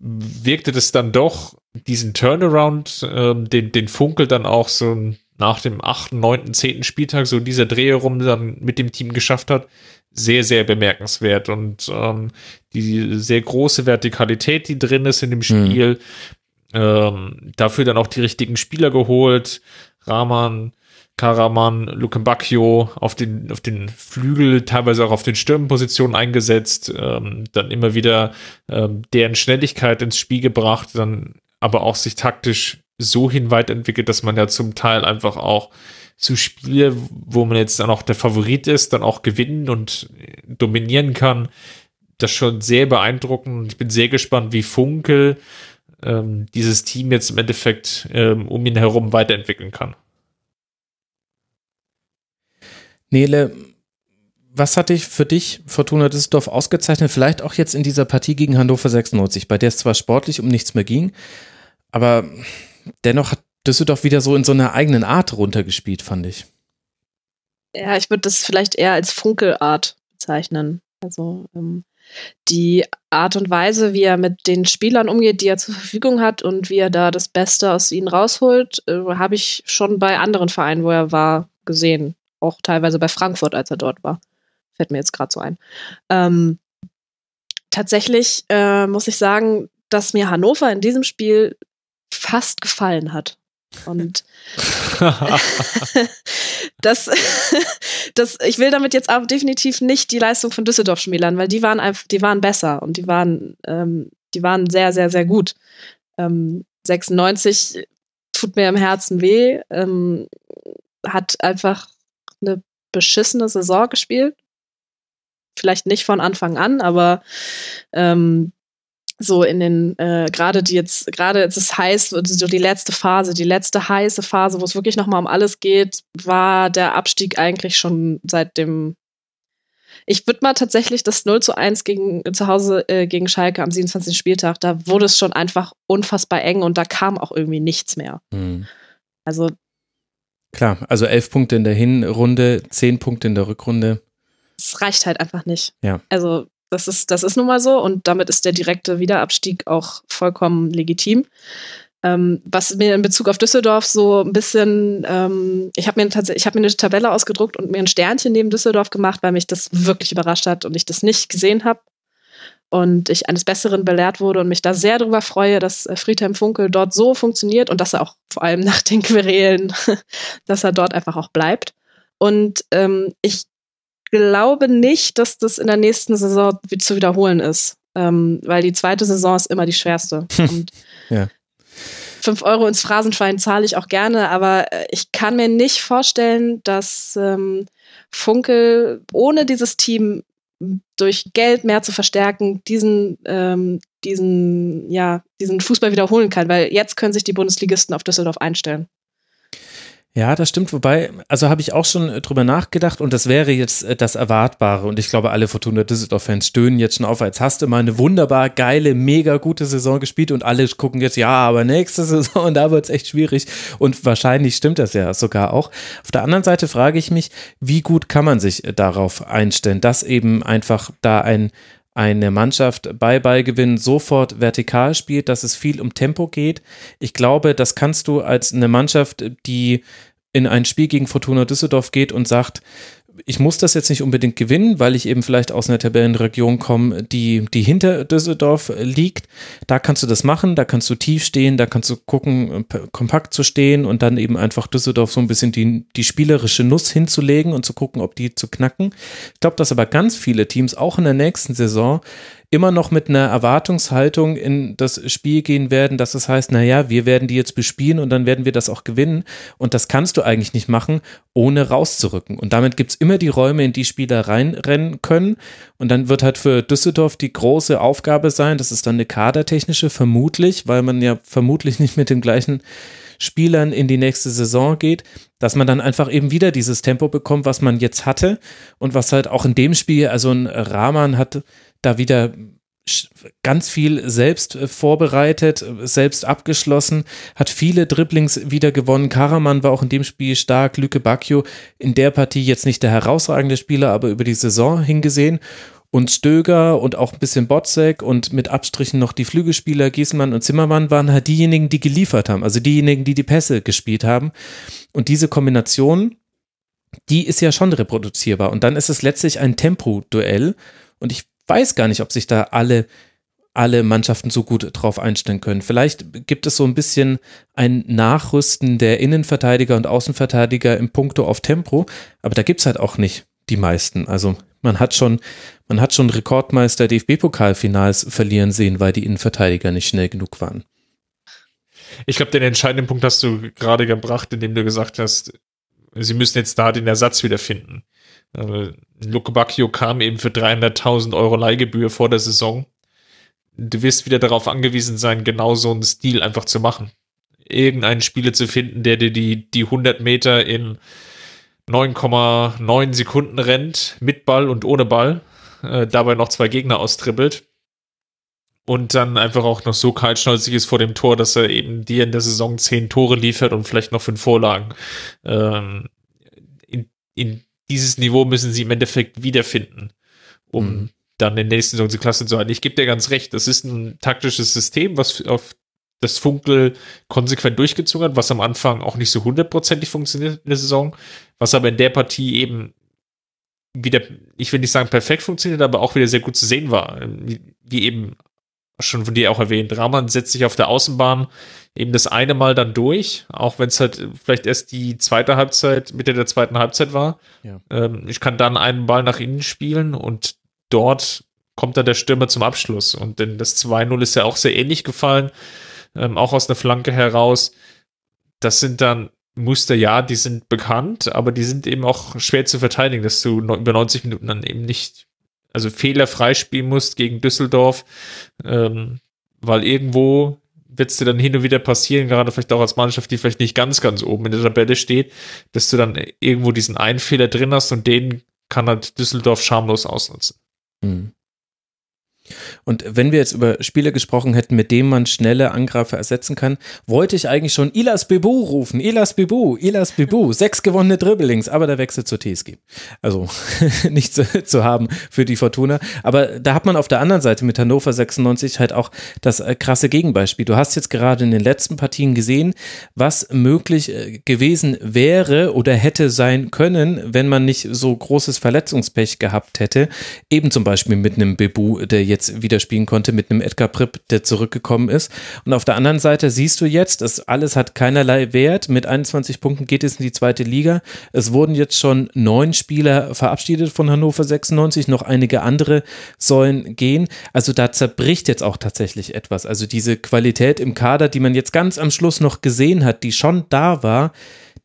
F: wirkte das dann doch diesen Turnaround, ähm, den, den Funkel dann auch so nach dem achten, neunten, zehnten Spieltag, so dieser Dreh herum dann mit dem Team geschafft hat, sehr, sehr bemerkenswert. Und ähm, die sehr große Vertikalität, die drin ist in dem Spiel, mhm. ähm, dafür dann auch die richtigen Spieler geholt. Rahman, Karaman, Lukembacchio auf den, auf den Flügel, teilweise auch auf den Stürmenpositionen eingesetzt, ähm, dann immer wieder ähm, deren Schnelligkeit ins Spiel gebracht, dann aber auch sich taktisch so hin weiterentwickelt, dass man ja zum Teil einfach auch zu Spiele, wo man jetzt dann auch der Favorit ist, dann auch gewinnen und dominieren kann. Das schon sehr beeindruckend. Ich bin sehr gespannt, wie Funkel ähm, dieses Team jetzt im Endeffekt ähm, um ihn herum weiterentwickeln kann.
D: Nele, was hat dich für dich Fortuna Düsseldorf ausgezeichnet? Vielleicht auch jetzt in dieser Partie gegen Hannover 96, bei der es zwar sportlich um nichts mehr ging, aber dennoch hat Düsseldorf wieder so in so einer eigenen Art runtergespielt, fand ich.
E: Ja, ich würde das vielleicht eher als Funkelart bezeichnen. Also ähm, die Art und Weise, wie er mit den Spielern umgeht, die er zur Verfügung hat und wie er da das Beste aus ihnen rausholt, äh, habe ich schon bei anderen Vereinen, wo er war, gesehen auch teilweise bei Frankfurt, als er dort war. Fällt mir jetzt gerade so ein. Ähm, tatsächlich äh, muss ich sagen, dass mir Hannover in diesem Spiel fast gefallen hat. Und das, das, ich will damit jetzt aber definitiv nicht die Leistung von Düsseldorf schmälern, weil die waren einfach, die waren besser und die waren, ähm, die waren sehr, sehr, sehr gut. Ähm, 96 tut mir im Herzen weh, ähm, hat einfach beschissene Saison gespielt. Vielleicht nicht von Anfang an, aber ähm, so in den, äh, gerade die jetzt, gerade jetzt ist heiß, so die letzte Phase, die letzte heiße Phase, wo es wirklich nochmal um alles geht, war der Abstieg eigentlich schon seit dem ich würde mal tatsächlich das 0 zu 1 gegen, zu Hause äh, gegen Schalke am 27. Spieltag, da wurde es schon einfach unfassbar eng und da kam auch irgendwie nichts mehr. Mhm. Also.
D: Klar, also elf Punkte in der Hinrunde, zehn Punkte in der Rückrunde.
E: Es reicht halt einfach nicht.
D: Ja.
E: Also, das ist, das ist nun mal so und damit ist der direkte Wiederabstieg auch vollkommen legitim. Ähm, was mir in Bezug auf Düsseldorf so ein bisschen, ähm, ich habe mir, ich hab mir eine Tabelle ausgedruckt und mir ein Sternchen neben Düsseldorf gemacht, weil mich das wirklich überrascht hat und ich das nicht gesehen habe. Und ich eines Besseren belehrt wurde und mich da sehr darüber freue, dass äh, Friedhelm Funkel dort so funktioniert und dass er auch vor allem nach den Querelen, dass er dort einfach auch bleibt. Und ähm, ich glaube nicht, dass das in der nächsten Saison zu wiederholen ist, ähm, weil die zweite Saison ist immer die schwerste. Und
D: ja.
E: Fünf Euro ins Phrasenschwein zahle ich auch gerne, aber äh, ich kann mir nicht vorstellen, dass ähm, Funkel ohne dieses Team durch Geld mehr zu verstärken, diesen, ähm, diesen, ja, diesen Fußball wiederholen kann, weil jetzt können sich die Bundesligisten auf Düsseldorf einstellen.
D: Ja, das stimmt. Wobei, also habe ich auch schon äh, drüber nachgedacht und das wäre jetzt äh, das Erwartbare. Und ich glaube, alle Fortuna Düsseldorf-Fans stöhnen jetzt schon auf, als hast du mal eine wunderbar geile, mega gute Saison gespielt und alle gucken jetzt, ja, aber nächste Saison, da wird es echt schwierig. Und wahrscheinlich stimmt das ja sogar auch. Auf der anderen Seite frage ich mich, wie gut kann man sich äh, darauf einstellen, dass eben einfach da ein eine Mannschaft bei Ballgewinn sofort vertikal spielt, dass es viel um Tempo geht. Ich glaube, das kannst du als eine Mannschaft, die in ein Spiel gegen Fortuna Düsseldorf geht und sagt, ich muss das jetzt nicht unbedingt gewinnen, weil ich eben vielleicht aus einer Tabellenregion komme, die, die hinter Düsseldorf liegt. Da kannst du das machen, da kannst du tief stehen, da kannst du gucken, kompakt zu stehen und dann eben einfach Düsseldorf so ein bisschen die, die spielerische Nuss hinzulegen und zu gucken, ob die zu knacken. Ich glaube, dass aber ganz viele Teams auch in der nächsten Saison immer noch mit einer Erwartungshaltung in das Spiel gehen werden, dass es heißt, naja, wir werden die jetzt bespielen und dann werden wir das auch gewinnen. Und das kannst du eigentlich nicht machen, ohne rauszurücken. Und damit gibt es immer die Räume, in die Spieler reinrennen können. Und dann wird halt für Düsseldorf die große Aufgabe sein, das ist dann eine kadertechnische, vermutlich, weil man ja vermutlich nicht mit den gleichen Spielern in die nächste Saison geht, dass man dann einfach eben wieder dieses Tempo bekommt, was man jetzt hatte und was halt auch in dem Spiel, also ein Rahman hat da wieder ganz viel selbst äh, vorbereitet, selbst abgeschlossen, hat viele Dribblings wieder gewonnen. Karaman war auch in dem Spiel stark, Lüke Bacchio in der Partie jetzt nicht der herausragende Spieler, aber über die Saison hingesehen. Und Stöger und auch ein bisschen Botzek und mit Abstrichen noch die Flügelspieler Gießmann und Zimmermann waren halt diejenigen, die geliefert haben, also diejenigen, die die Pässe gespielt haben. Und diese Kombination, die ist ja schon reproduzierbar. Und dann ist es letztlich ein Tempo-Duell. Und ich weiß gar nicht, ob sich da alle alle Mannschaften so gut drauf einstellen können. Vielleicht gibt es so ein bisschen ein Nachrüsten der Innenverteidiger und Außenverteidiger im Punkto auf Tempo, aber da gibt es halt auch nicht die meisten. Also man hat schon, man hat schon Rekordmeister DFB-Pokalfinals verlieren sehen, weil die Innenverteidiger nicht schnell genug waren.
F: Ich glaube, den entscheidenden Punkt hast du gerade gebracht, indem du gesagt hast, sie müssen jetzt da den Ersatz wiederfinden. Also, Luke Bacchio kam eben für 300.000 Euro Leihgebühr vor der Saison. Du wirst wieder darauf angewiesen sein, genau so einen Stil einfach zu machen. Irgendeinen Spieler zu finden, der dir die, die 100 Meter in 9,9 Sekunden rennt, mit Ball und ohne Ball, äh, dabei noch zwei Gegner austribbelt und dann einfach auch noch so kaltschnäuzig ist vor dem Tor, dass er eben dir in der Saison zehn Tore liefert und vielleicht noch fünf Vorlagen. Ähm, in, in dieses Niveau müssen sie im Endeffekt wiederfinden, um mhm. dann in der nächsten Saison die Klasse zu halten. Ich gebe dir ganz recht, das ist ein taktisches System, was auf das Funkel konsequent durchgezogen hat, was am Anfang auch nicht so hundertprozentig funktioniert in der Saison, was aber in der Partie eben wieder, ich will nicht sagen perfekt funktioniert, aber auch wieder sehr gut zu sehen war. Wie, wie eben schon von dir auch erwähnt, Rahman setzt sich auf der Außenbahn eben das eine Mal dann durch, auch wenn es halt vielleicht erst die zweite Halbzeit, Mitte der zweiten Halbzeit war. Ja. Ähm, ich kann dann einen Ball nach innen spielen und dort kommt dann der Stürmer zum Abschluss. Und denn das 2-0 ist ja auch sehr ähnlich gefallen, ähm, auch aus einer Flanke heraus. Das sind dann Muster, ja, die sind bekannt, aber die sind eben auch schwer zu verteidigen, dass du über 90 Minuten dann eben nicht, also fehlerfrei spielen musst gegen Düsseldorf, ähm, weil irgendwo wird es dir dann hin und wieder passieren, gerade vielleicht auch als Mannschaft, die vielleicht nicht ganz, ganz oben in der Tabelle steht, dass du dann irgendwo diesen einen Fehler drin hast und den kann halt Düsseldorf schamlos ausnutzen. Mhm.
D: Und wenn wir jetzt über Spieler gesprochen hätten, mit denen man schnelle Angreifer ersetzen kann, wollte ich eigentlich schon Ilas Bebu rufen. Ilas Bebu, Ilas Bebu. Sechs gewonnene Dribblings, aber der Wechsel zur TSG. Also nicht zu, zu, haben für die Fortuna. Aber da hat man auf der anderen Seite mit Hannover 96 halt auch das äh, krasse Gegenbeispiel. Du hast jetzt gerade in den letzten Partien gesehen, was möglich äh, gewesen wäre oder hätte sein können, wenn man nicht so großes Verletzungspech gehabt hätte. Eben zum Beispiel mit einem Bebu, der jetzt jetzt wieder spielen konnte mit einem Edgar Pripp, der zurückgekommen ist. Und auf der anderen Seite siehst du jetzt, das alles hat keinerlei Wert. Mit 21 Punkten geht es in die zweite Liga. Es wurden jetzt schon neun Spieler verabschiedet von Hannover 96, noch einige andere sollen gehen. Also da zerbricht jetzt auch tatsächlich etwas. Also diese Qualität im Kader, die man jetzt ganz am Schluss noch gesehen hat, die schon da war,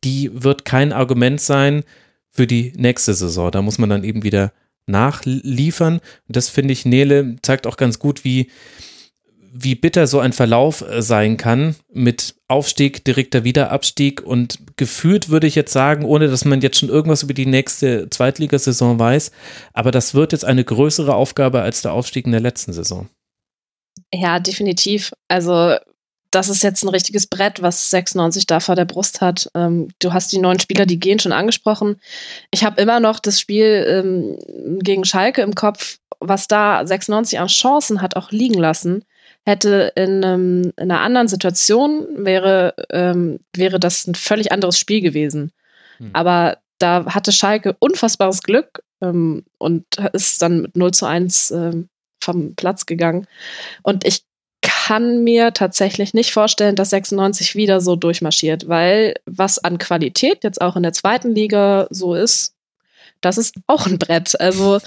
D: die wird kein Argument sein für die nächste Saison. Da muss man dann eben wieder nachliefern. Das finde ich, Nele zeigt auch ganz gut, wie, wie bitter so ein Verlauf äh, sein kann mit Aufstieg, direkter Wiederabstieg und gefühlt würde ich jetzt sagen, ohne dass man jetzt schon irgendwas über die nächste Zweitligasaison weiß, aber das wird jetzt eine größere Aufgabe als der Aufstieg in der letzten Saison.
E: Ja, definitiv. Also das ist jetzt ein richtiges Brett, was 96 da vor der Brust hat. Ähm, du hast die neuen Spieler, die gehen, schon angesprochen. Ich habe immer noch das Spiel ähm, gegen Schalke im Kopf, was da 96 an Chancen hat auch liegen lassen. Hätte in, ähm, in einer anderen Situation wäre, ähm, wäre das ein völlig anderes Spiel gewesen. Hm. Aber da hatte Schalke unfassbares Glück ähm, und ist dann mit 0 zu 1 ähm, vom Platz gegangen. Und ich kann mir tatsächlich nicht vorstellen, dass 96 wieder so durchmarschiert, weil was an Qualität jetzt auch in der zweiten Liga so ist, das ist auch ein Brett. Also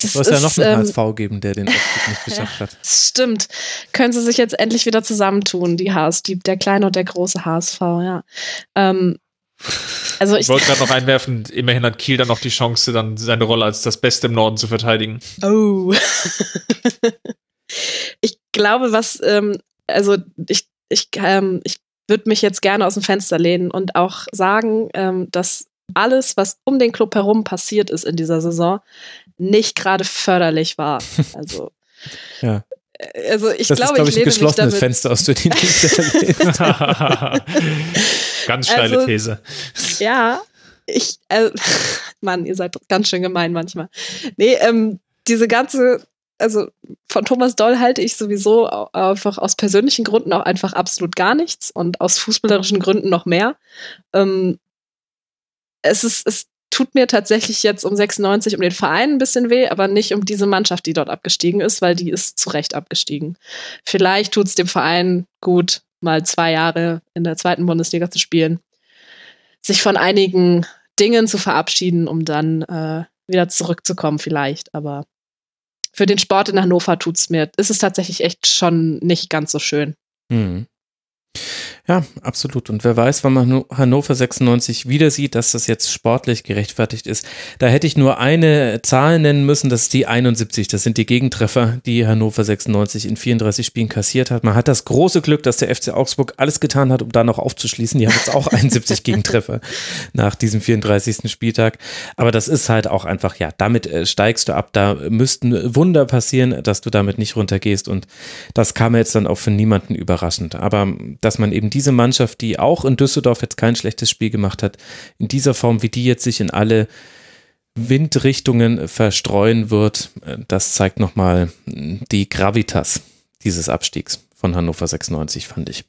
D: das soll es ja noch einen ähm, HSV geben, der den Aufstieg nicht geschafft hat.
E: Stimmt. Können sie sich jetzt endlich wieder zusammentun, die HS, die, der kleine und der große HSV, ja. Ähm,
F: also ich, ich wollte gerade noch einwerfen, immerhin hat Kiel dann noch die Chance, dann seine Rolle als das Beste im Norden zu verteidigen.
E: Oh. ich glaube, was, ähm, also ich, ich, ähm, ich würde mich jetzt gerne aus dem Fenster lehnen und auch sagen, ähm, dass alles, was um den Club herum passiert ist in dieser Saison, nicht gerade förderlich war. Also
D: ja.
E: Äh, also ich
D: das
E: glaube,
D: ist, glaube ich,
E: ich
D: ein geschlossenes Fenster, aus dem
F: Ganz steile also, These.
E: Ja, ich, äh, Mann, ihr seid ganz schön gemein manchmal. Nee, ähm, diese ganze also von Thomas Doll halte ich sowieso einfach aus persönlichen Gründen auch einfach absolut gar nichts und aus fußballerischen Gründen noch mehr. Ähm, es ist, es tut mir tatsächlich jetzt um 96 um den Verein ein bisschen weh, aber nicht um diese Mannschaft, die dort abgestiegen ist, weil die ist zu Recht abgestiegen. Vielleicht tut es dem Verein gut, mal zwei Jahre in der zweiten Bundesliga zu spielen, sich von einigen Dingen zu verabschieden, um dann äh, wieder zurückzukommen, vielleicht. Aber für den Sport in Hannover tut's mir, ist es tatsächlich echt schon nicht ganz so schön.
D: Mhm. Ja, absolut. Und wer weiß, wann man Hannover 96 wieder sieht, dass das jetzt sportlich gerechtfertigt ist. Da hätte ich nur eine Zahl nennen müssen, das ist die 71. Das sind die Gegentreffer, die Hannover 96 in 34 Spielen kassiert hat. Man hat das große Glück, dass der FC Augsburg alles getan hat, um da noch aufzuschließen. Die haben jetzt auch 71 Gegentreffer nach diesem 34. Spieltag. Aber das ist halt auch einfach, ja, damit äh, steigst du ab. Da müssten Wunder passieren, dass du damit nicht runtergehst. Und das kam jetzt dann auch für niemanden überraschend. Aber dass man eben diese Mannschaft, die auch in Düsseldorf jetzt kein schlechtes Spiel gemacht hat, in dieser Form, wie die jetzt sich in alle Windrichtungen verstreuen wird, äh, das zeigt nochmal die Gravitas dieses Abstiegs von Hannover 96, fand ich.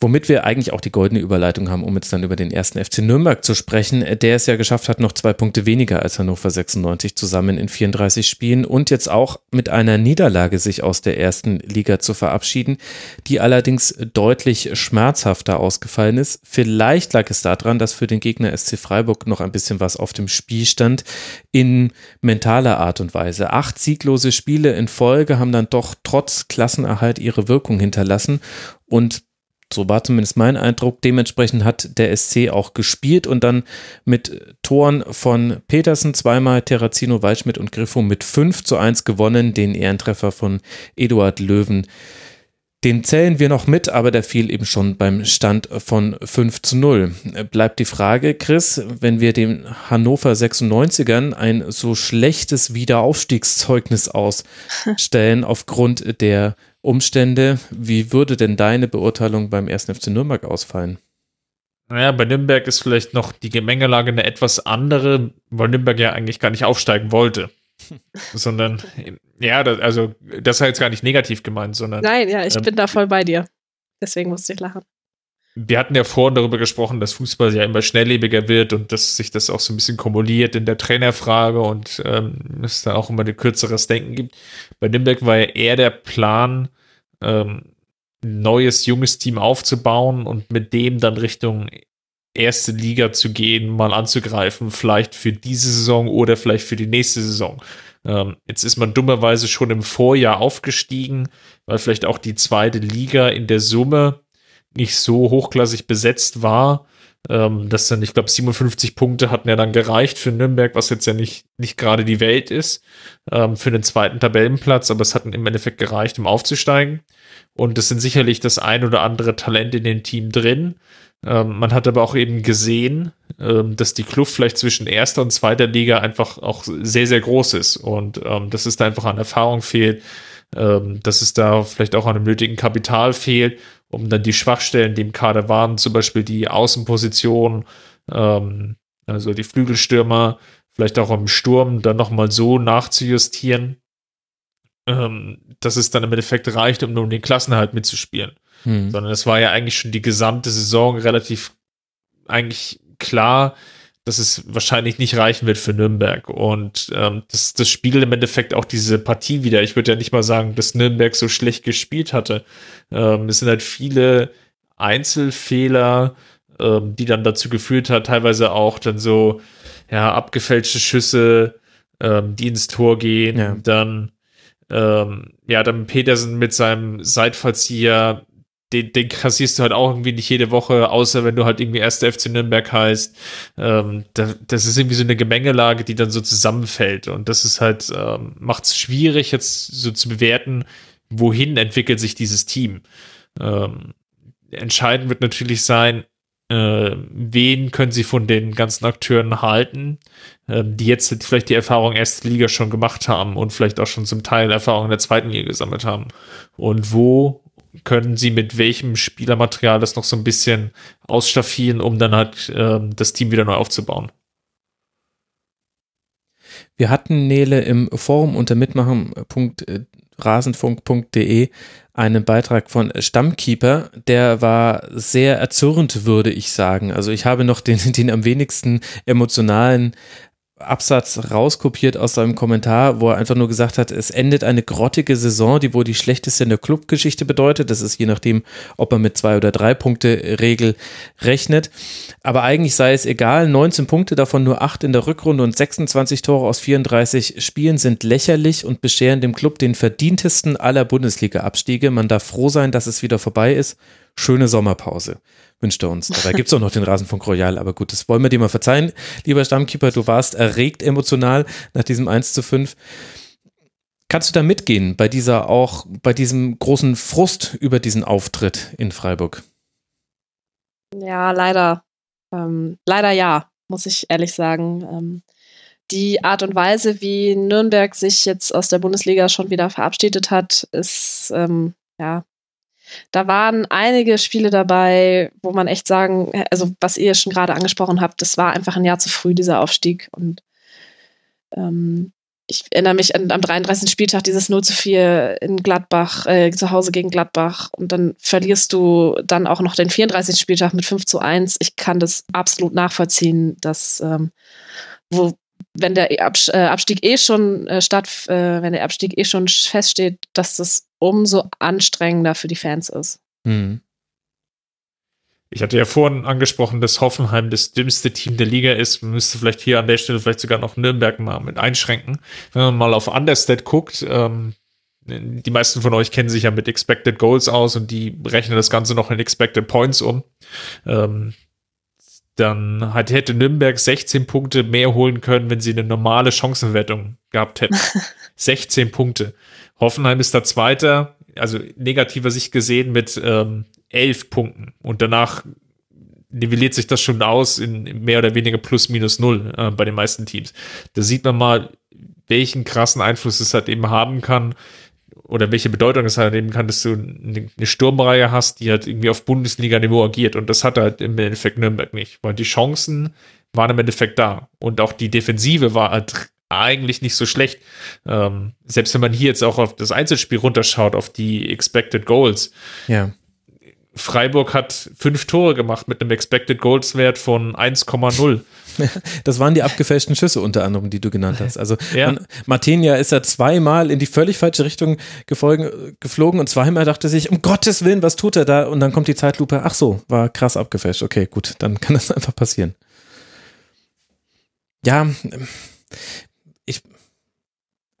D: Womit wir eigentlich auch die goldene Überleitung haben, um jetzt dann über den ersten FC Nürnberg zu sprechen, der es ja geschafft hat, noch zwei Punkte weniger als Hannover 96 zusammen in 34 Spielen und jetzt auch mit einer Niederlage sich aus der ersten Liga zu verabschieden, die allerdings deutlich schmerzhafter ausgefallen ist. Vielleicht lag es daran, dass für den Gegner SC Freiburg noch ein bisschen was auf dem Spiel stand in mentaler Art und Weise. Acht sieglose Spiele in Folge haben dann doch trotz Klassenerhalt ihre Wirkung hinterlassen und So war zumindest mein Eindruck. Dementsprechend hat der SC auch gespielt und dann mit Toren von Petersen zweimal, Terrazino, Waldschmidt und Griffo mit 5 zu 1 gewonnen. Den Ehrentreffer von Eduard Löwen den zählen wir noch mit, aber der fiel eben schon beim Stand von 5 zu 0. Bleibt die Frage, Chris, wenn wir den Hannover 96ern ein so schlechtes Wiederaufstiegszeugnis ausstellen aufgrund der Umstände, wie würde denn deine Beurteilung beim 1. FC Nürnberg ausfallen?
F: Naja, bei Nürnberg ist vielleicht noch die Gemengelage eine etwas andere, weil Nürnberg ja eigentlich gar nicht aufsteigen wollte. sondern, ja, das, also das war jetzt gar nicht negativ gemeint, sondern.
E: Nein, ja, ich ähm, bin da voll bei dir. Deswegen musste ich lachen.
F: Wir hatten ja vorhin darüber gesprochen, dass Fußball ja immer schnelllebiger wird und dass sich das auch so ein bisschen kumuliert in der Trainerfrage und ähm, es da auch immer ein kürzeres Denken gibt. Bei Nürnberg war ja eher der Plan, ähm, neues, junges Team aufzubauen und mit dem dann Richtung erste Liga zu gehen, mal anzugreifen, vielleicht für diese Saison oder vielleicht für die nächste Saison. Ähm, jetzt ist man dummerweise schon im Vorjahr aufgestiegen, weil vielleicht auch die zweite Liga in der Summe nicht so hochklassig besetzt war. Ähm, das dann, ich glaube, 57 Punkte hatten ja dann gereicht für Nürnberg, was jetzt ja nicht, nicht gerade die Welt ist, ähm, für den zweiten Tabellenplatz, aber es hat im Endeffekt gereicht, um aufzusteigen. Und es sind sicherlich das ein oder andere Talent in dem Team drin. Ähm, man hat aber auch eben gesehen, ähm, dass die Kluft vielleicht zwischen erster und zweiter Liga einfach auch sehr, sehr groß ist und ähm, dass es da einfach an Erfahrung fehlt, ähm, dass es da vielleicht auch an einem nötigen Kapital fehlt, um dann die Schwachstellen, die im Kader waren, zum Beispiel die Außenposition, ähm, also die Flügelstürmer, vielleicht auch im Sturm, dann nochmal so nachzujustieren, ähm, dass es dann im Endeffekt reicht, um nur den Klassenhalt mitzuspielen. Hm. Sondern es war ja eigentlich schon die gesamte Saison relativ eigentlich klar, dass es wahrscheinlich nicht reichen wird für Nürnberg. Und ähm, das, das spiegelt im Endeffekt auch diese Partie wieder. Ich würde ja nicht mal sagen, dass Nürnberg so schlecht gespielt hatte. Ähm, es sind halt viele Einzelfehler, ähm, die dann dazu geführt hat, teilweise auch dann so ja abgefälschte Schüsse, ähm, die ins Tor gehen, ja. dann ähm, ja dann Petersen mit seinem Seitfallzieher den, den kassierst du halt auch irgendwie nicht jede Woche, außer wenn du halt irgendwie erste FC Nürnberg heißt. Ähm, da, das ist irgendwie so eine Gemengelage, die dann so zusammenfällt. Und das ist halt, ähm, macht es schwierig, jetzt so zu bewerten, wohin entwickelt sich dieses Team. Ähm, entscheidend wird natürlich sein, äh, wen können sie von den ganzen Akteuren halten, äh, die jetzt vielleicht die Erfahrung erste Liga schon gemacht haben und vielleicht auch schon zum Teil Erfahrung in der zweiten Liga gesammelt haben. Und wo können sie mit welchem Spielermaterial das noch so ein bisschen ausstaffieren, um dann halt äh, das Team wieder neu aufzubauen.
D: Wir hatten Nele im Forum unter mitmachen.rasenfunk.de einen Beitrag von Stammkeeper, der war sehr erzürnt, würde ich sagen. Also ich habe noch den, den am wenigsten emotionalen Absatz rauskopiert aus seinem Kommentar, wo er einfach nur gesagt hat, es endet eine grottige Saison, die wohl die schlechteste in der Clubgeschichte bedeutet. Das ist je nachdem, ob man mit zwei oder drei Punkte Regel rechnet. Aber eigentlich sei es egal. 19 Punkte, davon nur acht in der Rückrunde und 26 Tore aus 34 Spielen sind lächerlich und bescheren dem Club den verdientesten aller Bundesliga-Abstiege. Man darf froh sein, dass es wieder vorbei ist. Schöne Sommerpause wünscht er uns. Dabei gibt es auch noch den Rasenfunk Royal, aber gut, das wollen wir dir mal verzeihen. Lieber Stammkeeper, du warst erregt emotional nach diesem 1 zu 5. Kannst du da mitgehen bei dieser auch, bei diesem großen Frust über diesen Auftritt in Freiburg?
E: Ja, leider. Ähm, leider ja, muss ich ehrlich sagen. Ähm, die Art und Weise, wie Nürnberg sich jetzt aus der Bundesliga schon wieder verabschiedet hat, ist ähm, ja da waren einige Spiele dabei, wo man echt sagen, also was ihr schon gerade angesprochen habt, das war einfach ein Jahr zu früh, dieser Aufstieg. Und ähm, ich erinnere mich an, am 33. Spieltag dieses 0 zu 4 in Gladbach, äh, zu Hause gegen Gladbach. Und dann verlierst du dann auch noch den 34. Spieltag mit 5 zu 1. Ich kann das absolut nachvollziehen, dass ähm, wo, wenn der äh, Abstieg eh schon äh, statt, äh, wenn der Abstieg eh schon feststeht, dass das umso anstrengender für die Fans ist. Mhm.
F: Ich hatte ja vorhin angesprochen, dass Hoffenheim das dümmste Team der Liga ist. Man müsste vielleicht hier an der Stelle vielleicht sogar noch Nürnberg mal mit einschränken. Wenn man mal auf Understat guckt, ähm, die meisten von euch kennen sich ja mit Expected Goals aus und die rechnen das Ganze noch in Expected Points um. Ähm, dann hat, hätte Nürnberg 16 Punkte mehr holen können, wenn sie eine normale Chancenwertung gehabt hätten. 16 Punkte. Hoffenheim ist da Zweiter, also negativer Sicht gesehen mit ähm, 11 Punkten. Und danach nivelliert sich das schon aus in mehr oder weniger plus minus null äh, bei den meisten Teams. Da sieht man mal, welchen krassen Einfluss es halt eben haben kann, oder welche Bedeutung es halt eben kann, dass du eine Sturmreihe hast, die halt irgendwie auf Bundesliga-Niveau agiert. Und das hat halt im Endeffekt Nürnberg nicht, weil die Chancen waren im Endeffekt da. Und auch die Defensive war halt eigentlich nicht so schlecht. Ähm, selbst wenn man hier jetzt auch auf das Einzelspiel runterschaut, auf die Expected Goals.
D: Ja.
F: Freiburg hat fünf Tore gemacht mit einem Expected Goals Wert von 1,0.
D: Das waren die abgefälschten Schüsse unter anderem, die du genannt hast. Also ja. Martinia ist ja zweimal in die völlig falsche Richtung gefolgen, geflogen und zweimal dachte sich, um Gottes Willen, was tut er da? Und dann kommt die Zeitlupe, ach so, war krass abgefälscht. Okay, gut, dann kann das einfach passieren. Ja,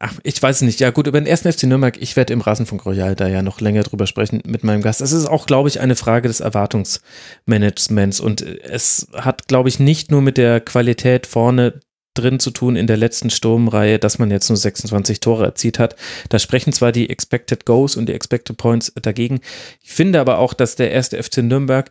D: Ach, ich weiß nicht. Ja, gut, über den ersten FC Nürnberg, ich werde im Rasenfunk Royal da ja noch länger drüber sprechen mit meinem Gast. Es ist auch, glaube ich, eine Frage des Erwartungsmanagements und es hat, glaube ich, nicht nur mit der Qualität vorne drin zu tun in der letzten Sturmreihe, dass man jetzt nur 26 Tore erzielt hat. Da sprechen zwar die Expected Goals und die Expected Points dagegen. Ich finde aber auch, dass der erste FC Nürnberg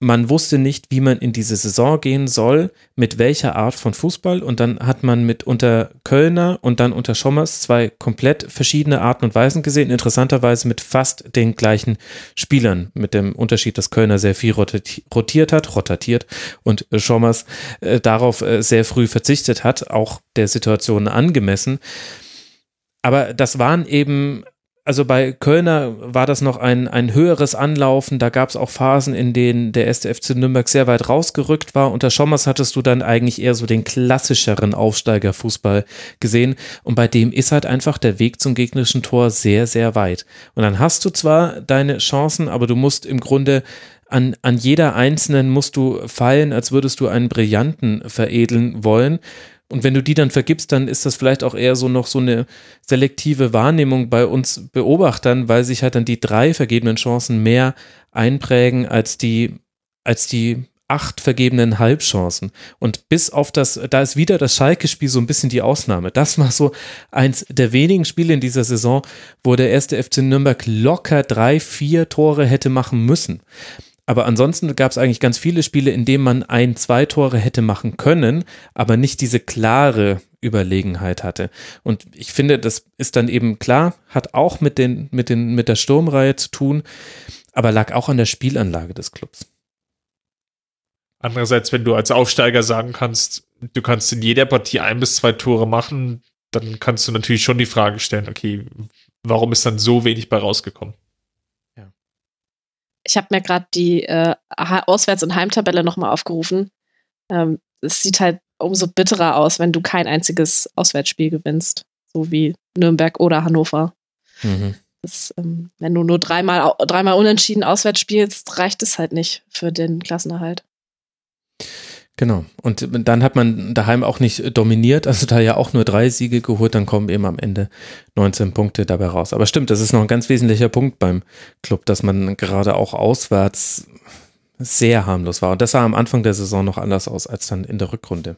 D: man wusste nicht, wie man in diese Saison gehen soll, mit welcher Art von Fußball. Und dann hat man mit unter Kölner und dann unter Schommers zwei komplett verschiedene Arten und Weisen gesehen. Interessanterweise mit fast den gleichen Spielern, mit dem Unterschied, dass Kölner sehr viel rotiert hat, rotatiert und Schommers äh, darauf äh, sehr früh verzichtet hat, auch der Situation angemessen. Aber das waren eben also bei Kölner war das noch ein, ein höheres Anlaufen. Da gab es auch Phasen, in denen der SDFC Nürnberg sehr weit rausgerückt war. Unter Schommers hattest du dann eigentlich eher so den klassischeren Aufsteigerfußball gesehen. Und bei dem ist halt einfach der Weg zum gegnerischen Tor sehr, sehr weit. Und dann hast du zwar deine Chancen, aber du musst im Grunde an, an jeder einzelnen musst du fallen, als würdest du einen Brillanten veredeln wollen. Und wenn du die dann vergibst, dann ist das vielleicht auch eher so noch so eine selektive Wahrnehmung bei uns Beobachtern, weil sich halt dann die drei vergebenen Chancen mehr einprägen als die, als die acht vergebenen Halbchancen. Und bis auf das, da ist wieder das Schalke-Spiel so ein bisschen die Ausnahme. Das war so eins der wenigen Spiele in dieser Saison, wo der erste FC Nürnberg locker drei, vier Tore hätte machen müssen. Aber ansonsten gab es eigentlich ganz viele Spiele, in denen man ein, zwei Tore hätte machen können, aber nicht diese klare Überlegenheit hatte. Und ich finde, das ist dann eben klar, hat auch mit, den, mit, den, mit der Sturmreihe zu tun, aber lag auch an der Spielanlage des Clubs.
F: Andererseits, wenn du als Aufsteiger sagen kannst, du kannst in jeder Partie ein bis zwei Tore machen, dann kannst du natürlich schon die Frage stellen, okay, warum ist dann so wenig bei rausgekommen?
E: Ich habe mir gerade die äh, Auswärts- und Heimtabelle nochmal aufgerufen. Ähm, es sieht halt umso bitterer aus, wenn du kein einziges Auswärtsspiel gewinnst, so wie Nürnberg oder Hannover. Mhm. Das, ähm, wenn du nur dreimal, dreimal unentschieden auswärts spielst, reicht es halt nicht für den Klassenerhalt.
D: Genau. Und dann hat man daheim auch nicht dominiert, also da ja auch nur drei Siege geholt, dann kommen eben am Ende 19 Punkte dabei raus. Aber stimmt, das ist noch ein ganz wesentlicher Punkt beim Club, dass man gerade auch auswärts sehr harmlos war. Und das sah am Anfang der Saison noch anders aus als dann in der Rückrunde.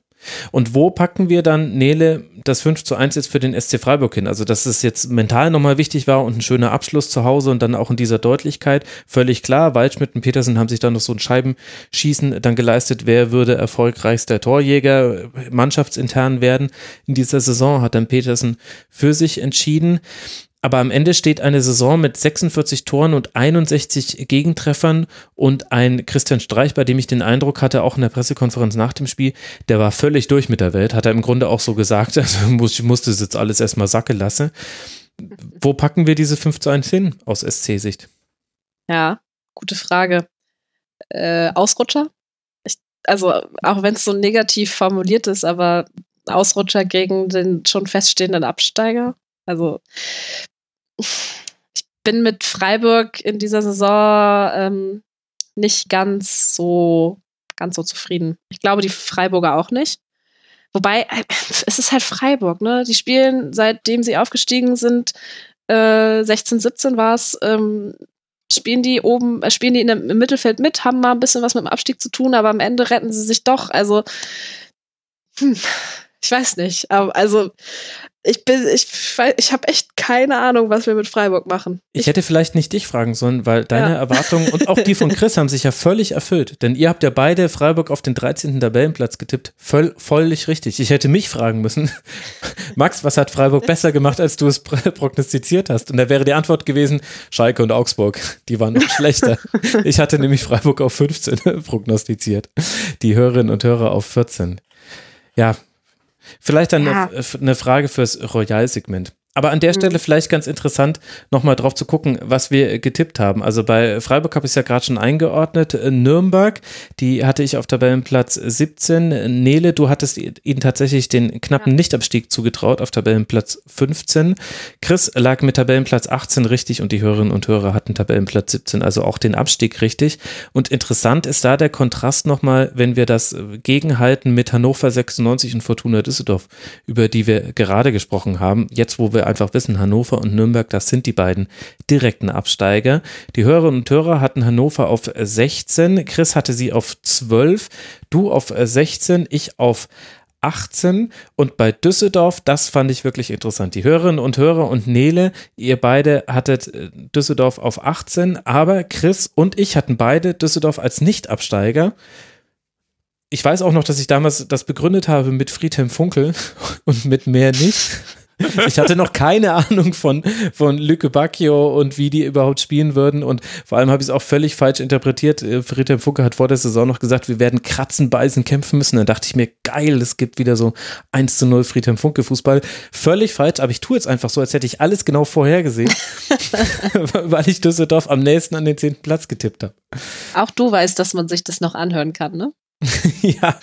D: Und wo packen wir dann, Nele, das 5 zu 1 jetzt für den SC Freiburg hin? Also, dass es jetzt mental nochmal wichtig war und ein schöner Abschluss zu Hause und dann auch in dieser Deutlichkeit. Völlig klar, Waldschmidt und Petersen haben sich dann noch so ein Scheibenschießen dann geleistet. Wer würde erfolgreichster Torjäger mannschaftsintern werden in dieser Saison? Hat dann Petersen für sich entschieden. Aber am Ende steht eine Saison mit 46 Toren und 61 Gegentreffern und ein Christian Streich, bei dem ich den Eindruck hatte, auch in der Pressekonferenz nach dem Spiel, der war völlig durch mit der Welt, hat er im Grunde auch so gesagt, also ich musste es jetzt alles erstmal sacke lassen. Wo packen wir diese 5 zu 1 hin aus SC-Sicht?
E: Ja, gute Frage. Äh, Ausrutscher? Ich, also, auch wenn es so negativ formuliert ist, aber Ausrutscher gegen den schon feststehenden Absteiger? Also ich bin mit Freiburg in dieser Saison ähm, nicht ganz so ganz so zufrieden. Ich glaube, die Freiburger auch nicht. Wobei, äh, es ist halt Freiburg, ne? Die spielen, seitdem sie aufgestiegen sind, äh, 16, 17 war es, ähm, spielen die oben, äh, spielen die in dem, im Mittelfeld mit, haben mal ein bisschen was mit dem Abstieg zu tun, aber am Ende retten sie sich doch. Also, hm, ich weiß nicht. Also, ich bin, ich, ich habe echt keine Ahnung, was wir mit Freiburg machen.
D: Ich, ich hätte vielleicht nicht dich fragen sollen, weil deine ja. Erwartungen und auch die von Chris haben sich ja völlig erfüllt. Denn ihr habt ja beide Freiburg auf den 13. Tabellenplatz getippt. Voll, völlig richtig. Ich hätte mich fragen müssen, Max, was hat Freiburg besser gemacht, als du es prognostiziert hast? Und da wäre die Antwort gewesen, Schalke und Augsburg. Die waren noch schlechter. ich hatte nämlich Freiburg auf 15 prognostiziert. Die Hörerinnen und Hörer auf 14. Ja, Vielleicht dann ja. eine, eine Frage fürs Royal-Segment. Aber an der mhm. Stelle vielleicht ganz interessant, nochmal drauf zu gucken, was wir getippt haben. Also bei Freiburg habe ich es ja gerade schon eingeordnet. Nürnberg, die hatte ich auf Tabellenplatz 17. Nele, du hattest ihnen tatsächlich den knappen. Nichtabstieg zugetraut auf Tabellenplatz 15. Chris lag mit Tabellenplatz 18 richtig und die Hörerinnen und Hörer hatten Tabellenplatz 17, also auch den Abstieg richtig. Und interessant ist da der Kontrast nochmal, wenn wir das gegenhalten mit Hannover 96 und Fortuna Düsseldorf, über die wir gerade gesprochen haben. Jetzt, wo wir einfach wissen, Hannover und Nürnberg, das sind die beiden direkten Absteiger. Die Hörerinnen und Hörer hatten Hannover auf 16, Chris hatte sie auf 12, du auf 16, ich auf 18 und bei Düsseldorf, das fand ich wirklich interessant. Die Hörerinnen und Hörer und Nele, ihr beide hattet äh, Düsseldorf auf 18, aber Chris und ich hatten beide Düsseldorf als Nichtabsteiger. Ich weiß auch noch, dass ich damals das begründet habe mit Friedhelm Funkel und mit mehr nicht. Ich hatte noch keine Ahnung von, von Lücke Bacchio und wie die überhaupt spielen würden. Und vor allem habe ich es auch völlig falsch interpretiert. Äh, Friedhelm Funke hat vor der Saison noch gesagt, wir werden kratzen, beißen, kämpfen müssen. Dann dachte ich mir, geil, es gibt wieder so 1 zu 0 Friedhelm Funke Fußball. Völlig falsch, aber ich tue jetzt einfach so, als hätte ich alles genau vorhergesehen, weil ich Düsseldorf am nächsten an den zehnten Platz getippt habe.
E: Auch du weißt, dass man sich das noch anhören kann, ne?
D: ja,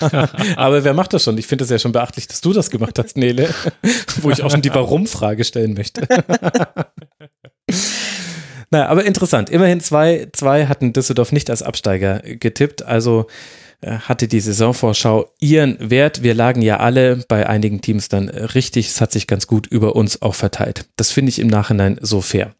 D: aber wer macht das schon? Ich finde es ja schon beachtlich, dass du das gemacht hast, Nele, wo ich auch schon die Warum-Frage stellen möchte. naja, aber interessant. Immerhin zwei, zwei hatten Düsseldorf nicht als Absteiger getippt, also äh, hatte die Saisonvorschau ihren Wert. Wir lagen ja alle bei einigen Teams dann richtig. Es hat sich ganz gut über uns auch verteilt. Das finde ich im Nachhinein so fair.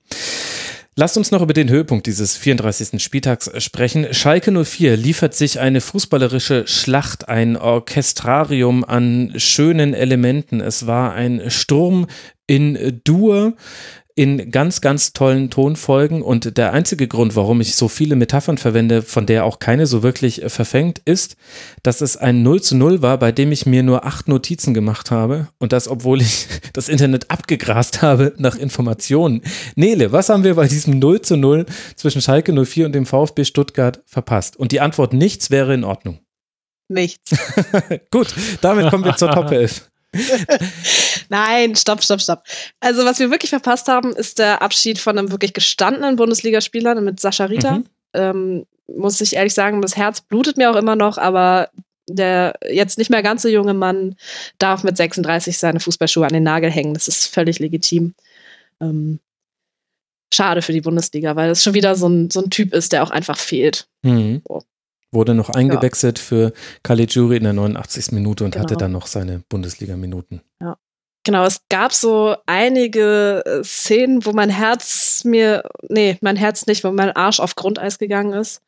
D: Lasst uns noch über den Höhepunkt dieses 34. Spieltags sprechen. Schalke 04 liefert sich eine fußballerische Schlacht, ein Orchestrarium an schönen Elementen. Es war ein Sturm in Dur in ganz, ganz tollen Tonfolgen. Und der einzige Grund, warum ich so viele Metaphern verwende, von der auch keine so wirklich äh, verfängt, ist, dass es ein 0 zu 0 war, bei dem ich mir nur acht Notizen gemacht habe. Und das, obwohl ich das Internet abgegrast habe nach Informationen. Nele, was haben wir bei diesem 0 zu 0 zwischen Schalke 04 und dem VfB Stuttgart verpasst? Und die Antwort nichts wäre in Ordnung.
E: Nichts.
D: Gut, damit kommen wir zur Top 11.
E: Nein, stopp, stopp, stopp. Also, was wir wirklich verpasst haben, ist der Abschied von einem wirklich gestandenen Bundesligaspieler mit Sascha Rita. Mhm. Ähm, muss ich ehrlich sagen, das Herz blutet mir auch immer noch, aber der jetzt nicht mehr ganz so junge Mann darf mit 36 seine Fußballschuhe an den Nagel hängen. Das ist völlig legitim. Ähm, schade für die Bundesliga, weil es schon wieder so ein, so ein Typ ist, der auch einfach fehlt.
D: Mhm. So. Wurde noch eingewechselt ja. für Caligiuri in der 89. Minute und genau. hatte dann noch seine Bundesliga-Minuten.
E: Ja. Genau, es gab so einige äh, Szenen, wo mein Herz mir, nee, mein Herz nicht, wo mein Arsch auf Grundeis gegangen ist.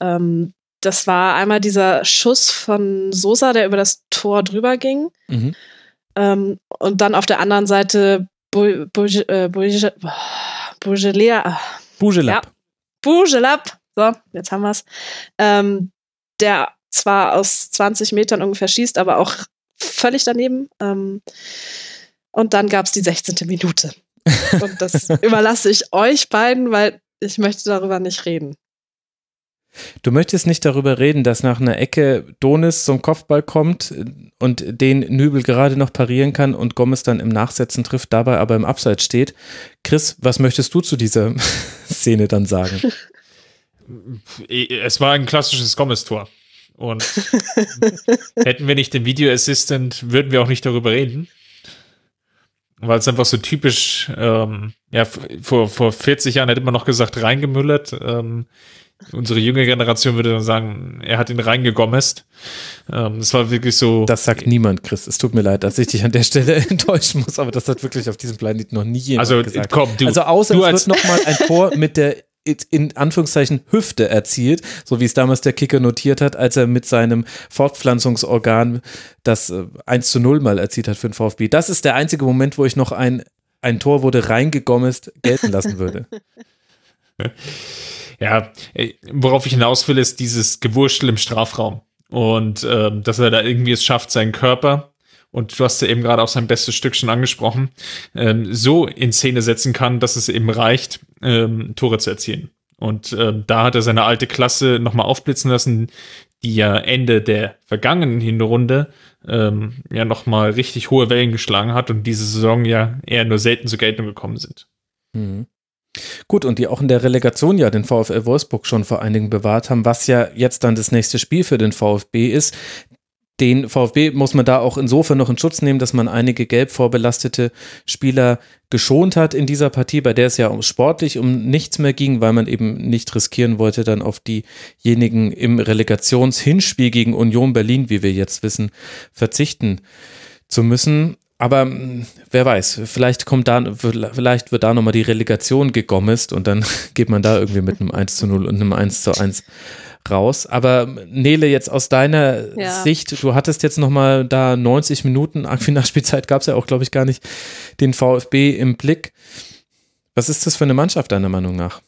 E: Ähm, das war einmal dieser Schuss von Sosa, der über das Tor drüber ging. Mhm. Ähm, und dann auf der anderen Seite Bougelab. Bougelab. So, jetzt haben wir es. Ähm, der zwar aus 20 Metern ungefähr schießt, aber auch völlig daneben. Ähm, und dann gab es die 16. Minute. Und das überlasse ich euch beiden, weil ich möchte darüber nicht reden.
D: Du möchtest nicht darüber reden, dass nach einer Ecke Donis zum Kopfball kommt und den Nübel gerade noch parieren kann und Gomez dann im Nachsetzen trifft, dabei aber im Abseits steht. Chris, was möchtest du zu dieser Szene dann sagen?
F: Es war ein klassisches Gomez-Tor. Und hätten wir nicht den Video Assistant, würden wir auch nicht darüber reden. Weil es einfach so typisch, ähm, ja, vor, vor 40 Jahren hätte man noch gesagt, reingemüllert. Ähm, Unsere junge Generation würde dann sagen, er hat ihn reingegomest. Ähm, das war wirklich so.
D: Das sagt niemand, Chris. Es tut mir leid, dass ich dich an der Stelle enttäuschen muss, aber das hat wirklich auf diesem Planeten noch nie jemand
F: also,
D: gesagt.
F: Komm, du,
D: also außer
F: du
D: es wird nochmal ein Tor mit der in Anführungszeichen Hüfte erzielt, so wie es damals der Kicker notiert hat, als er mit seinem Fortpflanzungsorgan das 1 äh, zu 0 mal erzielt hat für den VfB. Das ist der einzige Moment, wo ich noch ein, ein Tor wurde reingegommest gelten lassen würde.
F: Ja, äh, worauf ich hinaus will, ist dieses Gewurschtel im Strafraum. Und äh, dass er da irgendwie es schafft, seinen Körper, und du hast ja eben gerade auch sein bestes Stück schon angesprochen, ähm, so in Szene setzen kann, dass es eben reicht, ähm, Tore zu erzielen. Und ähm, da hat er seine alte Klasse nochmal aufblitzen lassen, die ja Ende der vergangenen Hinrunde ähm, ja nochmal richtig hohe Wellen geschlagen hat und diese Saison ja eher nur selten zur Geltung gekommen sind.
D: Mhm. Gut, und die auch in der Relegation ja den VfL Wolfsburg schon vor einigen bewahrt haben, was ja jetzt dann das nächste Spiel für den VfB ist. Den VfB muss man da auch insofern noch in Schutz nehmen, dass man einige gelb vorbelastete Spieler geschont hat in dieser Partie, bei der es ja um sportlich um nichts mehr ging, weil man eben nicht riskieren wollte, dann auf diejenigen im Relegationshinspiel gegen Union Berlin, wie wir jetzt wissen, verzichten zu müssen. Aber hm, wer weiß, vielleicht kommt da, vielleicht wird da nochmal die Relegation gegommest und dann geht man da irgendwie mit einem 1 zu 0 und einem 1 zu 1 raus. Aber Nele, jetzt aus deiner ja. Sicht, du hattest jetzt nochmal da 90 Minuten, irgendwie nach Spielzeit gab es ja auch, glaube ich, gar nicht den VfB im Blick. Was ist das für eine Mannschaft deiner Meinung nach?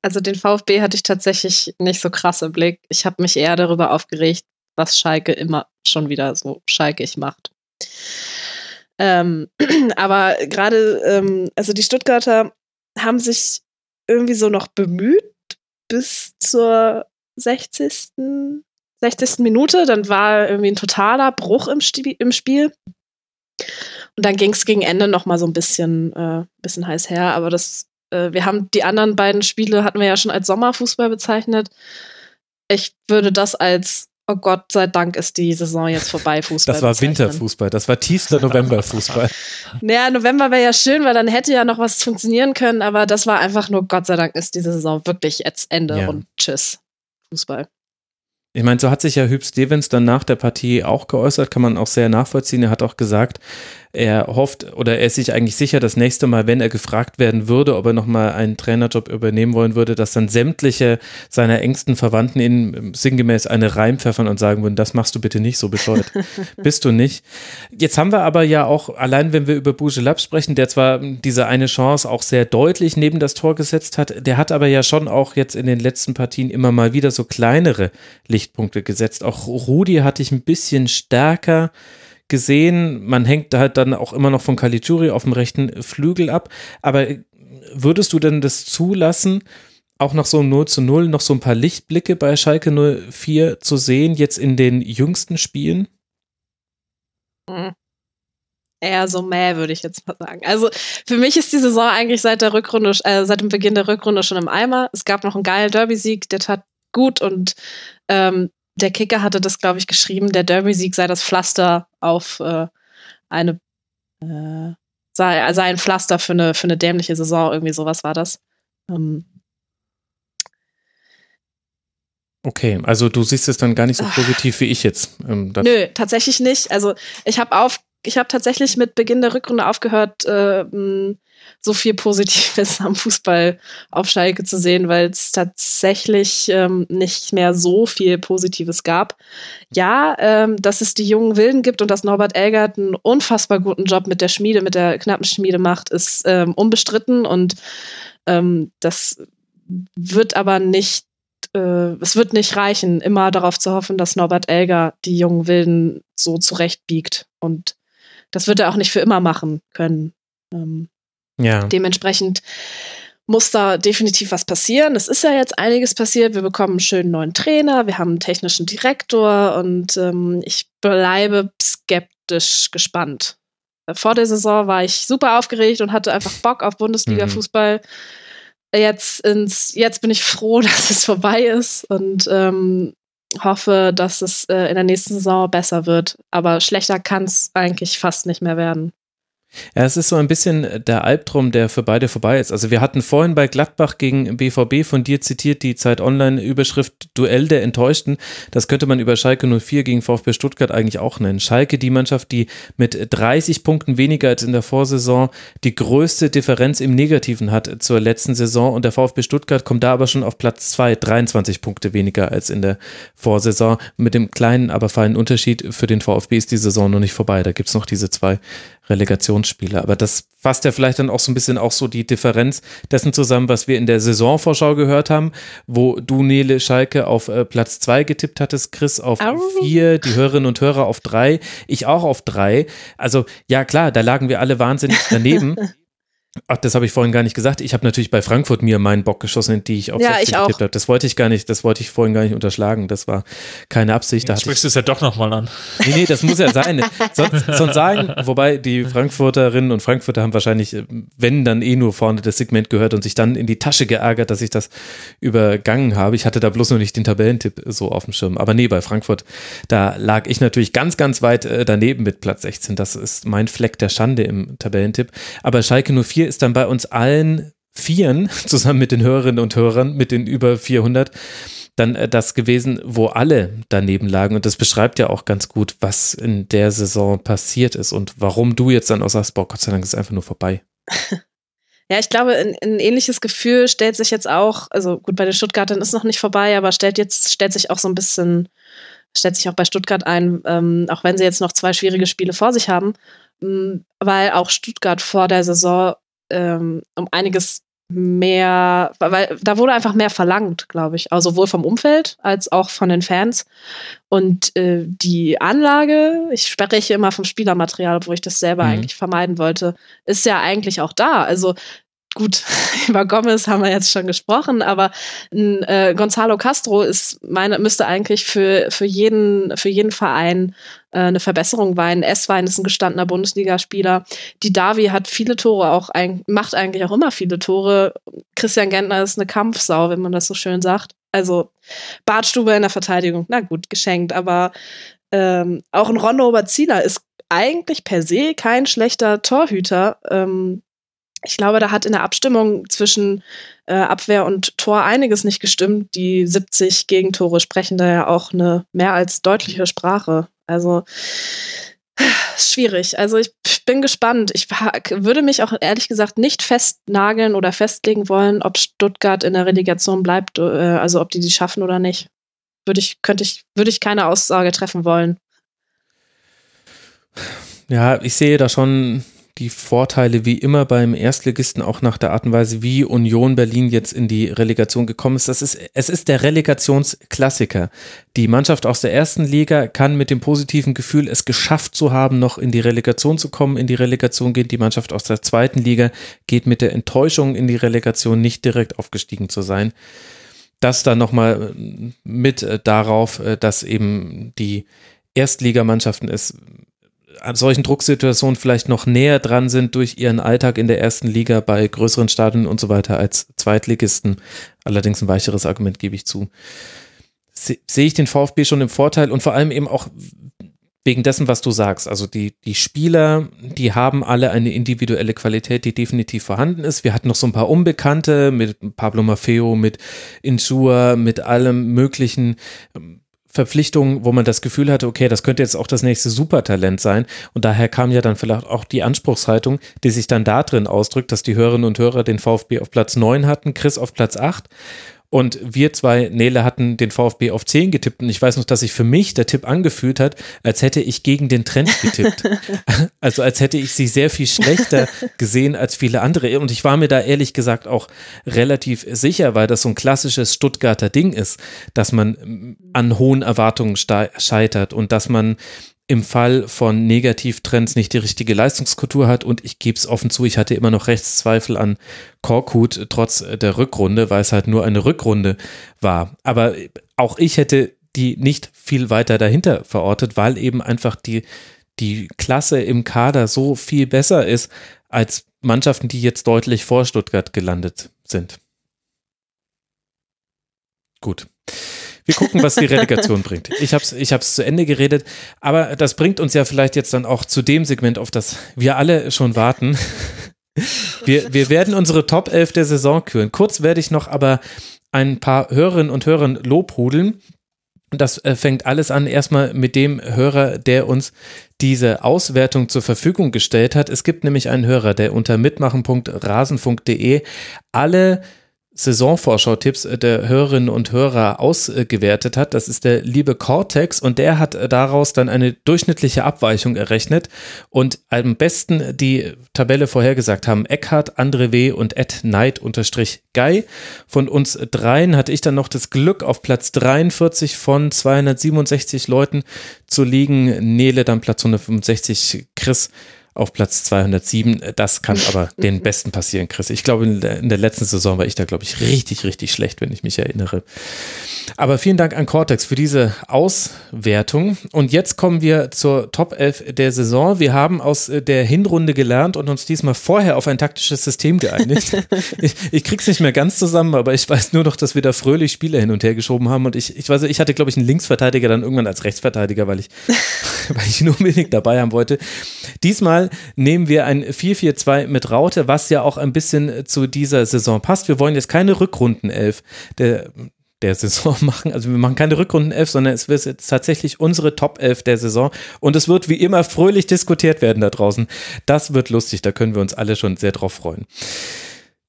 E: Also den VfB hatte ich tatsächlich nicht so krass im Blick. Ich habe mich eher darüber aufgeregt, was Schalke immer schon wieder so schalkig macht. Ähm, aber gerade, ähm, also die Stuttgarter haben sich irgendwie so noch bemüht bis zur 60. 60. Minute. Dann war irgendwie ein totaler Bruch im, Sti im Spiel. Und dann ging es gegen Ende noch mal so ein bisschen, äh, bisschen heiß her. Aber das, äh, wir haben die anderen beiden Spiele hatten wir ja schon als Sommerfußball bezeichnet. Ich würde das als oh Gott sei Dank ist die Saison jetzt vorbei, Fußball.
D: Das war Winterfußball, das war tiefster Novemberfußball.
E: naja, November wäre ja schön, weil dann hätte ja noch was funktionieren können, aber das war einfach nur, Gott sei Dank ist diese Saison wirklich jetzt Ende ja. und tschüss, Fußball.
D: Ich meine, so hat sich ja Hüb Stevens dann nach der Partie auch geäußert, kann man auch sehr nachvollziehen. Er hat auch gesagt, er hofft oder er ist sich eigentlich sicher, das nächste Mal, wenn er gefragt werden würde, ob er nochmal einen Trainerjob übernehmen wollen würde, dass dann sämtliche seiner engsten Verwandten ihn sinngemäß eine Reim pfeffern und sagen würden, das machst du bitte nicht, so bescheuert bist du nicht. Jetzt haben wir aber ja auch, allein wenn wir über Bougelab sprechen, der zwar diese eine Chance auch sehr deutlich neben das Tor gesetzt hat, der hat aber ja schon auch jetzt in den letzten Partien immer mal wieder so kleinere Lichtpunkte gesetzt. Auch Rudi hatte ich ein bisschen stärker gesehen. Man hängt halt dann auch immer noch von Caligiuri auf dem rechten Flügel ab. Aber würdest du denn das zulassen, auch nach so einem 0 zu 0 noch so ein paar Lichtblicke bei Schalke 04 zu sehen, jetzt in den jüngsten Spielen?
E: Mhm. Eher so mäh, würde ich jetzt mal sagen. Also für mich ist die Saison eigentlich seit der Rückrunde, äh, seit dem Beginn der Rückrunde schon im Eimer. Es gab noch einen geilen Derby-Sieg, der tat gut und ähm, der Kicker hatte das, glaube ich, geschrieben, der Derby-Sieg sei das Pflaster auf äh, eine, äh, sei, sei ein Pflaster für eine, für eine dämliche Saison, irgendwie sowas war das. Ähm.
D: Okay, also du siehst es dann gar nicht so positiv wie ich jetzt.
E: Ähm, Nö, tatsächlich nicht. Also ich habe auf, ich habe tatsächlich mit Beginn der Rückrunde aufgehört, äh, so viel Positives am Fußball auf Schalke zu sehen, weil es tatsächlich ähm, nicht mehr so viel Positives gab. Ja, ähm, dass es die jungen Wilden gibt und dass Norbert Elgert einen unfassbar guten Job mit der Schmiede, mit der knappen Schmiede macht, ist ähm, unbestritten und ähm, das wird aber nicht äh, es wird nicht reichen, immer darauf zu hoffen, dass Norbert Elger die jungen Wilden so zurechtbiegt. Und das wird er auch nicht für immer machen können. Ähm, ja. Dementsprechend muss da definitiv was passieren. Es ist ja jetzt einiges passiert. Wir bekommen einen schönen neuen Trainer, wir haben einen technischen Direktor und ähm, ich bleibe skeptisch gespannt. Vor der Saison war ich super aufgeregt und hatte einfach Bock auf Bundesliga-Fußball. Mhm. Jetzt, ins, jetzt bin ich froh, dass es vorbei ist und ähm, hoffe, dass es äh, in der nächsten Saison besser wird. Aber schlechter kann es eigentlich fast nicht mehr werden.
D: Ja, es ist so ein bisschen der Albtraum, der für beide vorbei ist. Also wir hatten vorhin bei Gladbach gegen BVB von dir zitiert die Zeit Online-Überschrift Duell der Enttäuschten. Das könnte man über Schalke 04 gegen VfB Stuttgart eigentlich auch nennen. Schalke, die Mannschaft, die mit 30 Punkten weniger als in der Vorsaison die größte Differenz im Negativen hat zur letzten Saison und der VfB Stuttgart kommt da aber schon auf Platz 2, 23 Punkte weniger als in der Vorsaison. Mit dem kleinen, aber feinen Unterschied für den VfB ist die Saison noch nicht vorbei. Da gibt es noch diese zwei Relegationsspiele. Aber das fasst ja vielleicht dann auch so ein bisschen auch so die Differenz dessen zusammen, was wir in der Saisonvorschau gehört haben, wo du Nele Schalke auf äh, Platz zwei getippt hattest, Chris auf
E: Au.
D: vier, die Hörerinnen und Hörer auf drei, ich auch auf drei. Also ja klar, da lagen wir alle wahnsinnig daneben. Ach, das habe ich vorhin gar nicht gesagt. Ich habe natürlich bei Frankfurt mir meinen Bock geschossen, die ich auf
E: Ja,
D: 60
E: ich
D: getippt habe. Das wollte ich gar nicht, das wollte ich vorhin gar nicht unterschlagen. Das war keine Absicht. Da
F: sprichst du es ja doch nochmal an.
D: Nee, nee, das muss ja sein. Sonst, sonst sagen, wobei die Frankfurterinnen und Frankfurter haben wahrscheinlich, wenn dann eh nur vorne das Segment gehört und sich dann in die Tasche geärgert, dass ich das übergangen habe. Ich hatte da bloß noch nicht den Tabellentipp so auf dem Schirm. Aber nee, bei Frankfurt, da lag ich natürlich ganz, ganz weit äh, daneben mit Platz 16. Das ist mein Fleck der Schande im Tabellentipp. Aber Schalke 04 ist dann bei uns allen Vieren, zusammen mit den Hörerinnen und Hörern, mit den über 400, dann äh, das gewesen, wo alle daneben lagen. Und das beschreibt ja auch ganz gut, was in der Saison passiert ist und warum du jetzt dann auch sagst, boah, Gott sei Dank ist einfach nur vorbei.
E: Ja, ich glaube, ein, ein ähnliches Gefühl stellt sich jetzt auch, also gut, bei den Stuttgartern ist noch nicht vorbei, aber stellt jetzt, stellt sich auch so ein bisschen, stellt sich auch bei Stuttgart ein, ähm, auch wenn sie jetzt noch zwei schwierige Spiele vor sich haben, ähm, weil auch Stuttgart vor der Saison ähm, um einiges mehr, weil da wurde einfach mehr verlangt, glaube ich, also sowohl vom Umfeld als auch von den Fans. Und äh, die Anlage, ich spreche immer vom Spielermaterial, obwohl ich das selber
D: Mhm.
E: eigentlich vermeiden wollte, ist ja eigentlich auch da. Also gut, über Gomez haben wir jetzt schon gesprochen, aber äh, Gonzalo Castro ist meine, müsste eigentlich für, für, jeden, für jeden Verein äh, eine Verbesserung weinen. S-Wein ist ein gestandener Bundesligaspieler. Die Davi hat viele Tore auch, ein, macht eigentlich auch immer viele Tore. Christian Gentner ist eine Kampfsau, wenn man das so schön sagt. Also Bartstube in der Verteidigung, na gut, geschenkt, aber ähm, auch ein Rondo Oberzieler ist eigentlich per se kein schlechter Torhüter. Ähm, ich glaube, da hat in der Abstimmung zwischen äh, Abwehr und Tor einiges nicht gestimmt. Die 70 Gegentore sprechen da ja auch eine mehr als deutliche Sprache. Also schwierig. Also ich bin gespannt. Ich würde mich auch ehrlich gesagt nicht festnageln oder festlegen wollen, ob Stuttgart in der Relegation bleibt, äh, also ob die die schaffen oder nicht. Würde ich, könnte ich, würde ich keine Aussage treffen wollen.
D: Ja, ich sehe da schon die Vorteile wie immer beim Erstligisten auch nach der Art und Weise, wie Union Berlin jetzt in die Relegation gekommen ist. Das ist, es ist der Relegationsklassiker. Die Mannschaft aus der ersten Liga kann mit dem positiven Gefühl, es geschafft zu haben, noch in die Relegation zu kommen, in die Relegation geht. Die Mannschaft aus der zweiten Liga geht mit der Enttäuschung in die Relegation, nicht direkt aufgestiegen zu sein. Das dann nochmal mit äh, darauf, äh, dass eben die Erstligamannschaften es an solchen Drucksituationen vielleicht noch näher dran sind durch ihren Alltag in der ersten Liga bei größeren Stadien und so weiter als Zweitligisten. Allerdings ein weicheres Argument gebe ich zu. Se sehe ich den VfB schon im Vorteil und vor allem eben auch wegen dessen, was du sagst. Also die, die Spieler, die haben alle eine individuelle Qualität, die definitiv vorhanden ist. Wir hatten noch so ein paar Unbekannte mit Pablo Maffeo, mit Insua, mit allem möglichen. Verpflichtungen, wo man das Gefühl hatte, okay, das könnte jetzt auch das nächste Supertalent sein. Und daher kam ja dann vielleicht auch die Anspruchshaltung, die sich dann da drin ausdrückt, dass die Hörerinnen und Hörer den VfB auf Platz 9 hatten, Chris auf Platz 8. Und wir zwei, Nele, hatten den VfB auf 10 getippt. Und ich weiß noch, dass sich für mich der Tipp angefühlt hat, als hätte ich gegen den Trend getippt. also als hätte ich sie sehr viel schlechter gesehen als viele andere. Und ich war mir da ehrlich gesagt auch relativ sicher, weil das so ein klassisches Stuttgarter Ding ist, dass man an hohen Erwartungen scheitert und dass man im Fall von Negativtrends nicht die richtige Leistungskultur hat und ich gebe es offen zu, ich hatte immer noch Rechtszweifel an Korkut trotz der Rückrunde, weil es halt nur eine Rückrunde war. Aber auch ich hätte die nicht viel weiter dahinter verortet, weil eben einfach die, die Klasse im Kader so viel besser ist als Mannschaften, die jetzt deutlich vor Stuttgart gelandet sind. Gut. Wir gucken, was die Relegation bringt. Ich habe es ich hab's zu Ende geredet, aber das bringt uns ja vielleicht jetzt dann auch zu dem Segment, auf das wir alle schon warten. Wir, wir werden unsere Top 11 der Saison küren. Kurz werde ich noch aber ein paar Hörerinnen und Hörern lobhudeln. Das äh, fängt alles an erstmal mit dem Hörer, der uns diese Auswertung zur Verfügung gestellt hat. Es gibt nämlich einen Hörer, der unter mitmachen.rasenfunk.de alle Saisonvorschau-Tipps der Hörerinnen und Hörer ausgewertet hat. Das ist der liebe Cortex und der hat daraus dann eine durchschnittliche Abweichung errechnet und am besten die Tabelle vorhergesagt haben Eckhart, André W. und Ed Knight unterstrich Guy. Von uns dreien hatte ich dann noch das Glück, auf Platz 43 von 267 Leuten zu liegen. Nele dann Platz 165, Chris auf Platz 207. Das kann aber den Besten passieren, Chris. Ich glaube, in der, in der letzten Saison war ich da, glaube ich, richtig, richtig schlecht, wenn ich mich erinnere. Aber vielen Dank an Cortex für diese Auswertung. Und jetzt kommen wir zur Top 11 der Saison. Wir haben aus der Hinrunde gelernt und uns diesmal vorher auf ein taktisches System geeinigt. ich, ich krieg's nicht mehr ganz zusammen, aber ich weiß nur noch, dass wir da fröhlich Spieler hin und her geschoben haben. Und ich, ich weiß, ich hatte, glaube ich, einen Linksverteidiger dann irgendwann als Rechtsverteidiger, weil ich, weil ich ihn unbedingt dabei haben wollte. Diesmal nehmen wir ein 4-4-2 mit Raute, was ja auch ein bisschen zu dieser Saison passt. Wir wollen jetzt keine Rückrundenelf der, der Saison machen. Also wir machen keine Rückrundenelf, sondern es wird jetzt tatsächlich unsere Top 11 der Saison. Und es wird wie immer fröhlich diskutiert werden da draußen. Das wird lustig, da können wir uns alle schon sehr drauf freuen.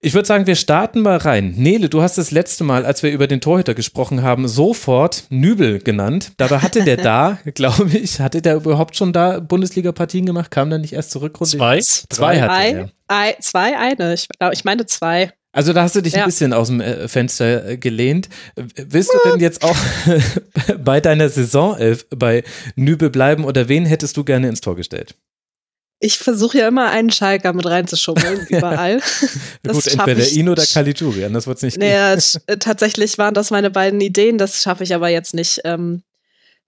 D: Ich würde sagen, wir starten mal rein. Nele, du hast das letzte Mal, als wir über den Torhüter gesprochen haben, sofort Nübel genannt. Dabei hatte der da, glaube ich, hatte der überhaupt schon da Bundesliga-Partien gemacht? Kam dann nicht erst zurück?
F: Zwei?
D: Zwei hatte
E: Ein, ein, zwei, eine. Ich, ich meine zwei.
D: Also da hast du dich ja. ein bisschen aus dem äh, Fenster äh, gelehnt. Willst du denn jetzt auch bei deiner Saisonelf bei Nübel bleiben oder wen hättest du gerne ins Tor gestellt?
E: Ich versuche ja immer einen Schalker mit reinzuschummeln, überall.
D: Gut, entweder ihn oder Caligiuri, anders wird es nicht
E: naja, gehen. tatsächlich waren das meine beiden Ideen, das schaffe ich aber jetzt nicht. Ähm,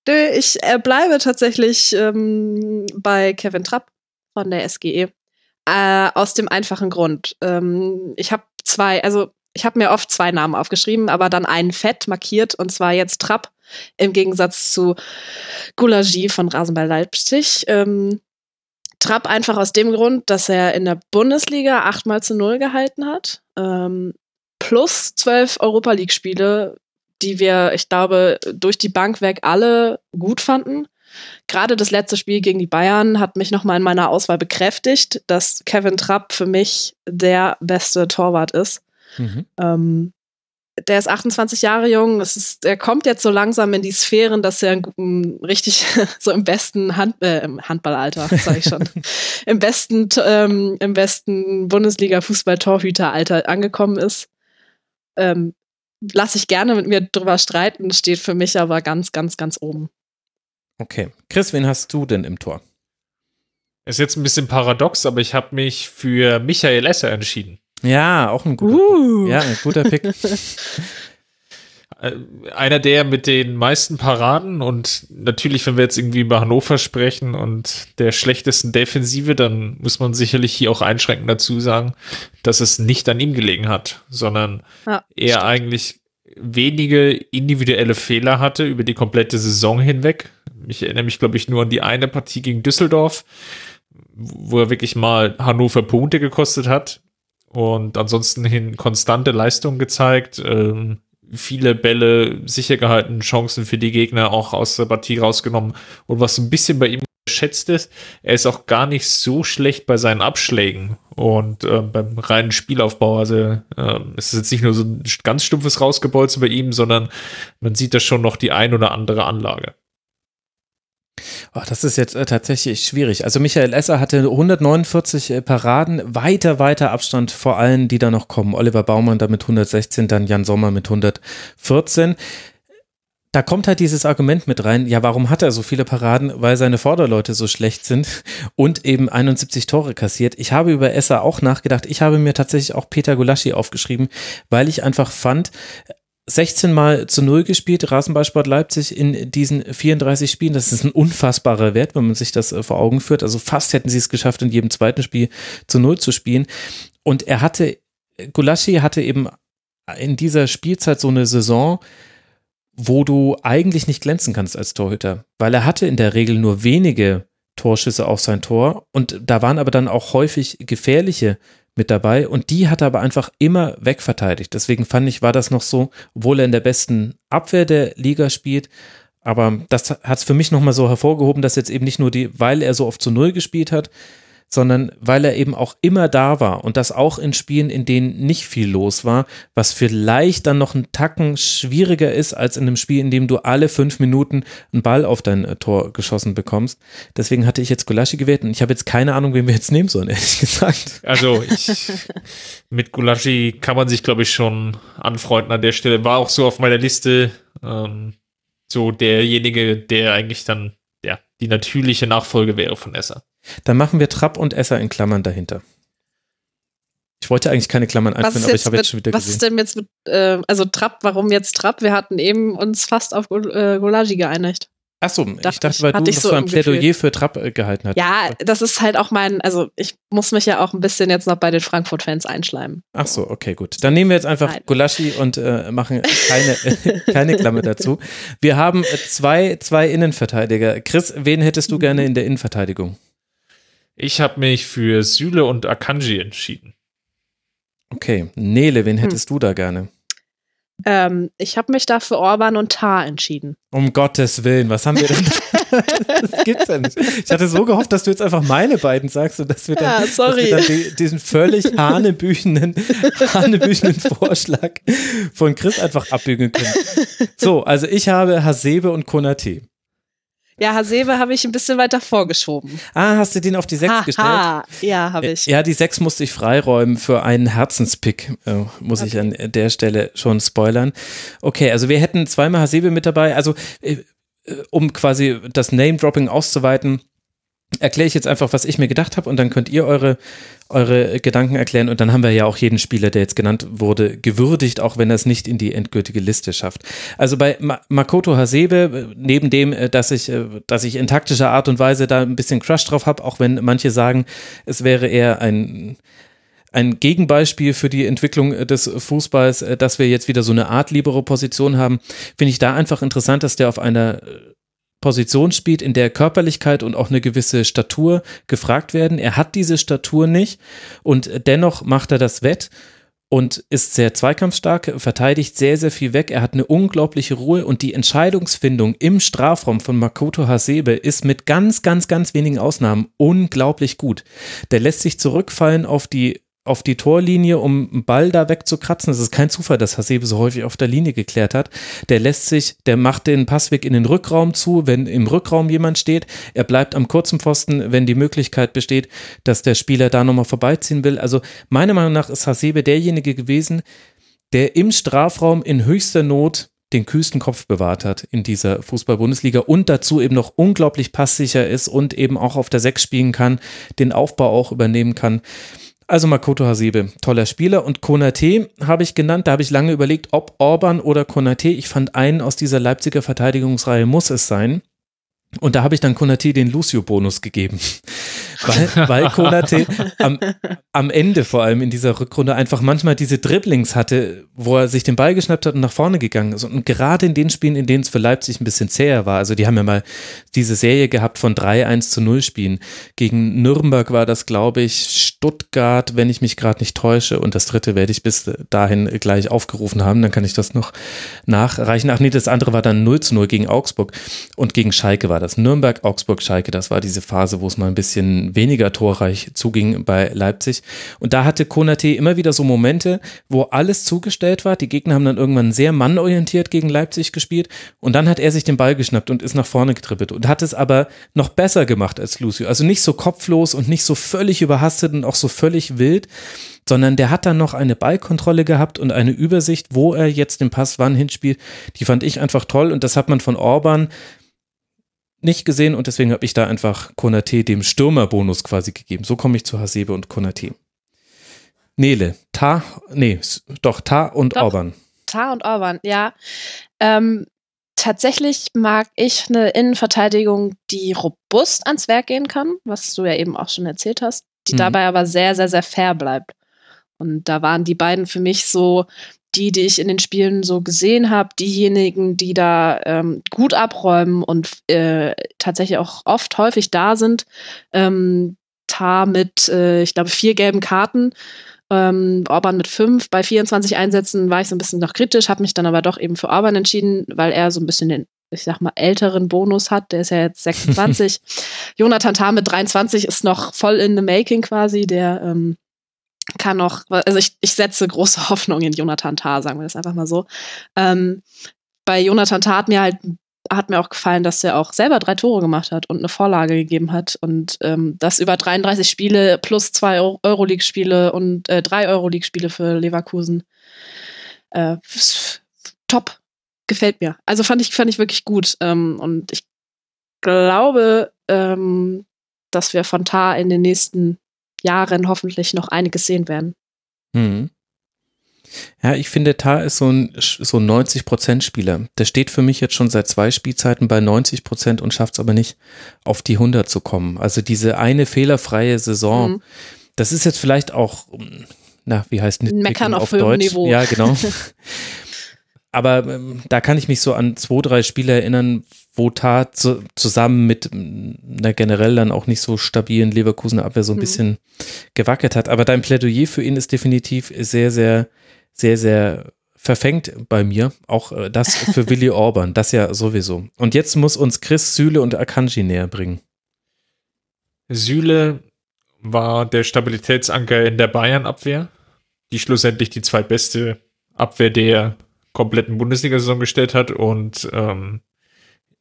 E: ich äh, bleibe tatsächlich ähm, bei Kevin Trapp von der SGE. Äh, aus dem einfachen Grund. Ähm, ich habe zwei, also ich habe mir oft zwei Namen aufgeschrieben, aber dann einen fett markiert und zwar jetzt Trapp im Gegensatz zu Gulagi von Rasenball Leipzig. Ähm, Trapp einfach aus dem Grund, dass er in der Bundesliga achtmal zu null gehalten hat. Ähm, plus zwölf Europa League-Spiele, die wir, ich glaube, durch die Bank weg alle gut fanden. Gerade das letzte Spiel gegen die Bayern hat mich nochmal in meiner Auswahl bekräftigt, dass Kevin Trapp für mich der beste Torwart ist. Mhm. Ähm, der ist 28 Jahre jung. Das ist, er kommt jetzt so langsam in die Sphären, dass er um, richtig so im besten Hand, äh, Handballalter, sage ich schon, im besten, ähm, im besten Bundesliga-Fußball-Torhüteralter angekommen ist. Ähm, Lasse ich gerne mit mir drüber streiten, steht für mich aber ganz, ganz, ganz oben.
D: Okay. Chris, wen hast du denn im Tor?
F: Ist jetzt ein bisschen paradox, aber ich habe mich für Michael Esser entschieden.
D: Ja, auch ein guter uh. Pick. Ja, ein guter Pick.
F: Äh, einer der mit den meisten Paraden und natürlich, wenn wir jetzt irgendwie über Hannover sprechen und der schlechtesten Defensive, dann muss man sicherlich hier auch einschränkend dazu sagen, dass es nicht an ihm gelegen hat, sondern ja, er stimmt. eigentlich wenige individuelle Fehler hatte über die komplette Saison hinweg. Ich erinnere mich, glaube ich, nur an die eine Partie gegen Düsseldorf, wo er wirklich mal Hannover Punkte gekostet hat und ansonsten hin konstante Leistung gezeigt, ähm, viele Bälle sicher gehalten, Chancen für die Gegner auch aus der Partie rausgenommen. Und was ein bisschen bei ihm geschätzt ist, er ist auch gar nicht so schlecht bei seinen Abschlägen und äh, beim reinen Spielaufbau. Also äh, es ist jetzt nicht nur so ein ganz stumpfes Rausgebolzen bei ihm, sondern man sieht da schon noch die ein oder andere Anlage.
D: Das ist jetzt äh, tatsächlich schwierig. Also Michael Esser hatte 149 äh, Paraden, weiter, weiter Abstand vor allen, die da noch kommen. Oliver Baumann da mit 116, dann Jan Sommer mit 114 da kommt halt dieses Argument mit rein, ja, warum hat er so viele Paraden? Weil seine Vorderleute so schlecht sind und eben 71 Tore kassiert. Ich habe über Esser auch nachgedacht. Ich habe mir tatsächlich auch Peter Gulaschi aufgeschrieben, weil ich einfach fand, 16 Mal zu Null gespielt, Rasenballsport Leipzig in diesen 34 Spielen. Das ist ein unfassbarer Wert, wenn man sich das äh, vor Augen führt. Also fast hätten sie es geschafft, in jedem zweiten Spiel zu Null zu spielen. Und er hatte, Gulaschi hatte eben in dieser Spielzeit so eine Saison, wo du eigentlich nicht glänzen kannst als Torhüter, weil er hatte in der Regel nur wenige Torschüsse auf sein Tor und da waren aber dann auch häufig gefährliche mit dabei und die hat er aber einfach immer wegverteidigt. Deswegen fand ich, war das noch so, obwohl er in der besten Abwehr der Liga spielt, aber das hat es für mich nochmal so hervorgehoben, dass jetzt eben nicht nur die, weil er so oft zu Null gespielt hat, sondern weil er eben auch immer da war und das auch in Spielen, in denen nicht viel los war, was vielleicht dann noch einen Tacken schwieriger ist als in einem Spiel, in dem du alle fünf Minuten einen Ball auf dein äh, Tor geschossen bekommst. Deswegen hatte ich jetzt Gulaschi gewählt und ich habe jetzt keine Ahnung, wen wir jetzt nehmen sollen, ehrlich gesagt.
F: Also ich, mit Gulaschi kann man sich, glaube ich, schon anfreunden an der Stelle. War auch so auf meiner Liste ähm, so derjenige, der eigentlich dann ja, die natürliche Nachfolge wäre von Esser.
D: Dann machen wir Trapp und Esser in Klammern dahinter. Ich wollte eigentlich keine Klammern einführen, aber ich habe jetzt schon wieder
E: was
D: gesehen.
E: ist denn jetzt mit, äh, also Trapp, warum jetzt Trapp? Wir hatten eben uns fast auf äh, Golagi geeinigt.
D: Achso, ich
E: Dachte
D: weil du noch
E: so
D: ein
E: im Gefühl.
D: Plädoyer für Trapp äh, gehalten hast.
E: Ja, das ist halt auch mein, also ich muss mich ja auch ein bisschen jetzt noch bei den Frankfurt-Fans einschleimen.
D: Ach so, okay, gut. Dann nehmen wir jetzt einfach
E: Nein.
D: Gulaschi und äh, machen keine, keine Klammer dazu. Wir haben äh, zwei, zwei Innenverteidiger. Chris, wen hättest du gerne in der Innenverteidigung?
F: Ich habe mich für Süle und Akanji entschieden.
D: Okay, Nele,
E: Hm.
D: wen hättest du da gerne?
E: Ähm, ich habe mich da für Orban und Tar entschieden.
D: Um Gottes Willen, was haben wir denn? das gibt's ja nicht. Ich hatte so gehofft, dass du jetzt einfach meine beiden sagst und dass wir dann,
E: Ja, sorry.
D: Dass wir dann die, diesen völlig hanebüchenen, hanebüchenen Vorschlag von Chris einfach abbügeln können. So, also ich habe Hasebe und Konate.
E: Ja, Hasebe habe ich ein bisschen weiter vorgeschoben.
D: Ah, hast du den auf die 6 gestellt?
E: Ja, habe ich.
D: Ja, die 6 musste ich freiräumen für einen Herzenspick, äh, muss ich an der Stelle schon spoilern. Okay, also wir hätten zweimal Hasebe mit dabei. Also, äh, äh, um quasi das Name-Dropping auszuweiten, erkläre ich jetzt einfach, was ich mir gedacht habe und dann könnt ihr eure, eure Gedanken erklären und dann haben wir ja auch jeden Spieler, der jetzt genannt wurde, gewürdigt, auch wenn er es nicht in die endgültige Liste schafft. Also bei Ma Makoto Hasebe, äh, neben dem, äh, dass ich, äh, dass ich in taktischer Art und Weise da ein bisschen Crush drauf habe, auch wenn manche sagen, es wäre eher ein ein Gegenbeispiel für die Entwicklung des Fußballs, dass wir jetzt wieder so eine Art libere Position haben, finde ich da einfach interessant, dass der auf einer Position spielt, in der Körperlichkeit und auch eine gewisse Statur gefragt werden. Er hat diese Statur nicht und dennoch macht er das wett und ist sehr zweikampfstark, verteidigt sehr, sehr viel weg. Er hat eine unglaubliche Ruhe und die Entscheidungsfindung im Strafraum von Makoto Hasebe ist mit ganz, ganz, ganz wenigen Ausnahmen unglaublich gut. Der lässt sich zurückfallen auf die auf die Torlinie, um einen Ball da wegzukratzen. Es ist kein Zufall, dass Hasebe so häufig auf der Linie geklärt hat. Der lässt sich, der macht den Passweg in den Rückraum zu, wenn im Rückraum jemand steht. Er bleibt am kurzen Pfosten, wenn die Möglichkeit besteht, dass der Spieler da nochmal vorbeiziehen will. Also meiner Meinung nach ist Hasebe derjenige gewesen, der im Strafraum in höchster Not den kühlsten Kopf bewahrt hat in dieser Fußball-Bundesliga und dazu eben noch unglaublich passsicher ist und eben auch auf der Sechs spielen kann, den Aufbau auch übernehmen kann. Also Makoto Hasebe, toller Spieler. Und Konate habe ich genannt, da habe ich lange überlegt, ob Orban oder Konate. Ich fand einen aus dieser Leipziger Verteidigungsreihe muss es sein. Und da habe ich dann Konate den Lucio-Bonus gegeben. weil, weil Konate am, am Ende vor allem in dieser Rückrunde einfach manchmal diese Dribblings hatte, wo er sich den Ball geschnappt hat und nach vorne gegangen ist. Und gerade in den Spielen, in denen es für Leipzig ein bisschen zäher war, also die haben ja mal diese Serie gehabt von 3-1 zu 0 Spielen. Gegen Nürnberg war das, glaube ich, Stuttgart, wenn ich mich gerade nicht täusche. Und das dritte werde ich bis dahin gleich aufgerufen haben. Dann kann ich das noch nachreichen. Ach nee, das andere war dann 0 zu 0 gegen Augsburg. Und gegen Schalke war das. Nürnberg, Augsburg, Schalke. Das war diese Phase, wo es mal ein bisschen weniger torreich zuging bei Leipzig. Und da hatte Konate immer wieder so Momente, wo alles zugestellt war. Die Gegner haben dann irgendwann sehr mannorientiert gegen Leipzig gespielt. Und dann hat er sich den Ball geschnappt und ist nach vorne getrippelt und hat es aber noch besser gemacht als Lucio. Also nicht so kopflos und nicht so völlig überhastet und auch so völlig wild, sondern der hat dann noch eine Ballkontrolle gehabt und eine Übersicht, wo er jetzt den Pass wann hinspielt. Die fand ich einfach toll und das hat man von Orban nicht gesehen und deswegen habe ich da einfach Konate dem Stürmerbonus quasi gegeben. So komme ich zu Hasebe und Konate. Nele, Ta, nee, doch, Ta und
E: Doch.
D: Orban.
E: Tar und Orban, ja. Ähm, tatsächlich mag ich eine Innenverteidigung, die robust ans Werk gehen kann, was du ja eben auch schon erzählt hast, die
D: Mhm.
E: dabei aber sehr, sehr, sehr fair bleibt. Und da waren die beiden für mich so die, die ich in den Spielen so gesehen habe, diejenigen, die da ähm, gut abräumen und äh, tatsächlich auch oft häufig da sind. Ähm, Tar mit, äh, ich glaube, vier gelben Karten. Ähm, Orban mit fünf. Bei 24 Einsätzen war ich so ein bisschen noch kritisch, habe mich dann aber doch eben für Orban entschieden, weil er so ein bisschen den, ich sag mal, älteren Bonus hat. Der ist ja jetzt 26. Jonathan Tah mit 23 ist noch voll in the making quasi. Der ähm, kann noch, also ich, ich setze große Hoffnung in Jonathan Tah, sagen wir das einfach mal so. Ähm, bei Jonathan Tah hat mir halt hat mir auch gefallen, dass er auch selber drei Tore gemacht hat und eine Vorlage gegeben hat und ähm, das über 33 Spiele plus zwei Euroleague-Spiele und äh, drei Euroleague-Spiele für Leverkusen. Äh, top, gefällt mir. Also fand ich fand ich wirklich gut ähm, und ich glaube, ähm, dass wir von Tar in den nächsten Jahren hoffentlich noch einiges sehen werden.
D: Mhm. Ja, ich finde, Tar ist so ein, so ein 90%-Spieler. Der steht für mich jetzt schon seit zwei Spielzeiten bei 90% und schafft es aber nicht, auf die 100 zu kommen. Also diese eine fehlerfreie Saison, mhm. das ist jetzt vielleicht auch, na, wie heißt?
E: Meckern auf, auf Deutsch? Niveau.
D: Ja, genau. aber ähm, da kann ich mich so an zwei, drei Spiele erinnern, wo Tat zu, zusammen mit einer generell dann auch nicht so stabilen Leverkusener Abwehr so ein mhm. bisschen gewackelt hat. Aber dein Plädoyer für ihn ist definitiv sehr, sehr, sehr, sehr verfängt bei mir. Auch äh, das für Willy Orban, das ja sowieso. Und jetzt muss uns Chris Süle und Akanji näher bringen.
F: Süle war der Stabilitätsanker in der Bayern-Abwehr, die schlussendlich die zweitbeste Abwehr der kompletten Bundesliga-Saison gestellt hat und ähm,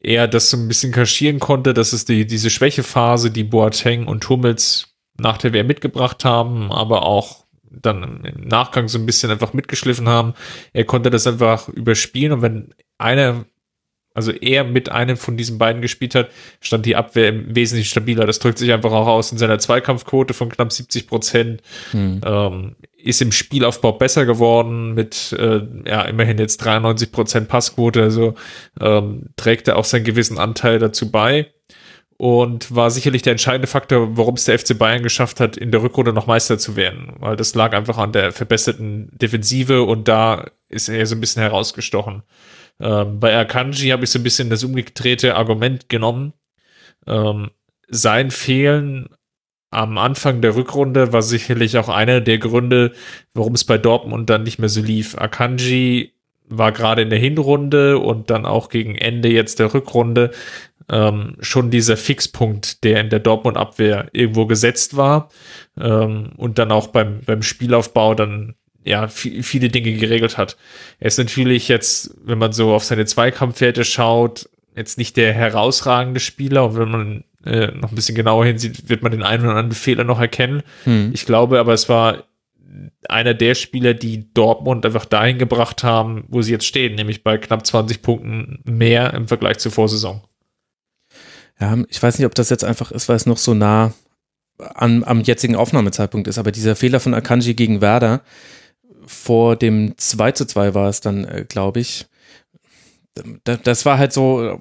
F: er das so ein bisschen kaschieren konnte, dass es die, diese Schwächephase, die Boateng und Hummels nach der WM mitgebracht haben, aber auch dann im Nachgang so ein bisschen einfach mitgeschliffen haben. Er konnte das einfach überspielen und wenn einer also er mit einem von diesen beiden gespielt hat, stand die Abwehr wesentlich stabiler. Das drückt sich einfach auch aus in seiner Zweikampfquote von knapp 70 Prozent. Hm. Ähm, ist im Spielaufbau besser geworden mit äh, ja immerhin jetzt 93 Prozent Passquote. Also ähm, trägt er auch seinen gewissen Anteil dazu bei und war sicherlich der entscheidende Faktor, warum es der FC Bayern geschafft hat, in der Rückrunde noch Meister zu werden. Weil das lag einfach an der verbesserten Defensive und da ist er so ein bisschen herausgestochen. Ähm, bei Akanji habe ich so ein bisschen das umgedrehte Argument genommen. Ähm, sein Fehlen am Anfang der Rückrunde war sicherlich auch einer der Gründe, warum es bei Dortmund dann nicht mehr so lief. Akanji war gerade in der Hinrunde und dann auch gegen Ende jetzt der Rückrunde ähm, schon dieser Fixpunkt, der in der Dortmund-Abwehr irgendwo gesetzt war ähm, und dann auch beim, beim Spielaufbau dann ja, viele Dinge geregelt hat. Er ist natürlich jetzt, wenn man so auf seine Zweikampfwerte schaut, jetzt nicht der herausragende Spieler. Und wenn man äh, noch ein bisschen genauer hinsieht, wird man den einen oder anderen Fehler noch erkennen. Hm. Ich glaube aber, es war einer der Spieler, die Dortmund einfach dahin gebracht haben, wo sie jetzt stehen, nämlich bei knapp 20 Punkten mehr im Vergleich zur Vorsaison.
D: Ja, ich weiß nicht, ob das jetzt einfach ist, weil es noch so nah an, am jetzigen Aufnahmezeitpunkt ist, aber dieser Fehler von Akanji gegen Werder, vor dem 2 zu 2 war es dann, äh, glaube ich. Das war halt so,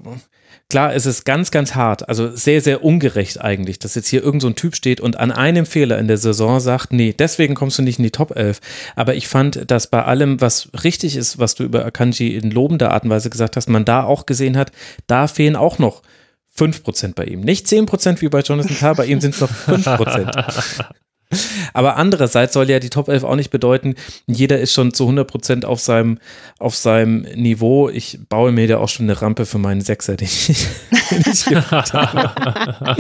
D: klar, es ist ganz, ganz hart, also sehr, sehr ungerecht eigentlich, dass jetzt hier irgend so ein Typ steht und an einem Fehler in der Saison sagt, nee, deswegen kommst du nicht in die Top 11. Aber ich fand, dass bei allem, was richtig ist, was du über Akanji in lobender Art und Weise gesagt hast, man da auch gesehen hat, da fehlen auch noch 5% bei ihm. Nicht 10% wie bei Jonathan Tah, bei ihm sind es noch 5%. Aber andererseits soll ja die Top 11 auch nicht bedeuten, jeder ist schon zu 100 Prozent auf seinem, auf seinem Niveau. Ich baue mir da auch schon eine Rampe für meinen Sechser, den ich, den ich habe.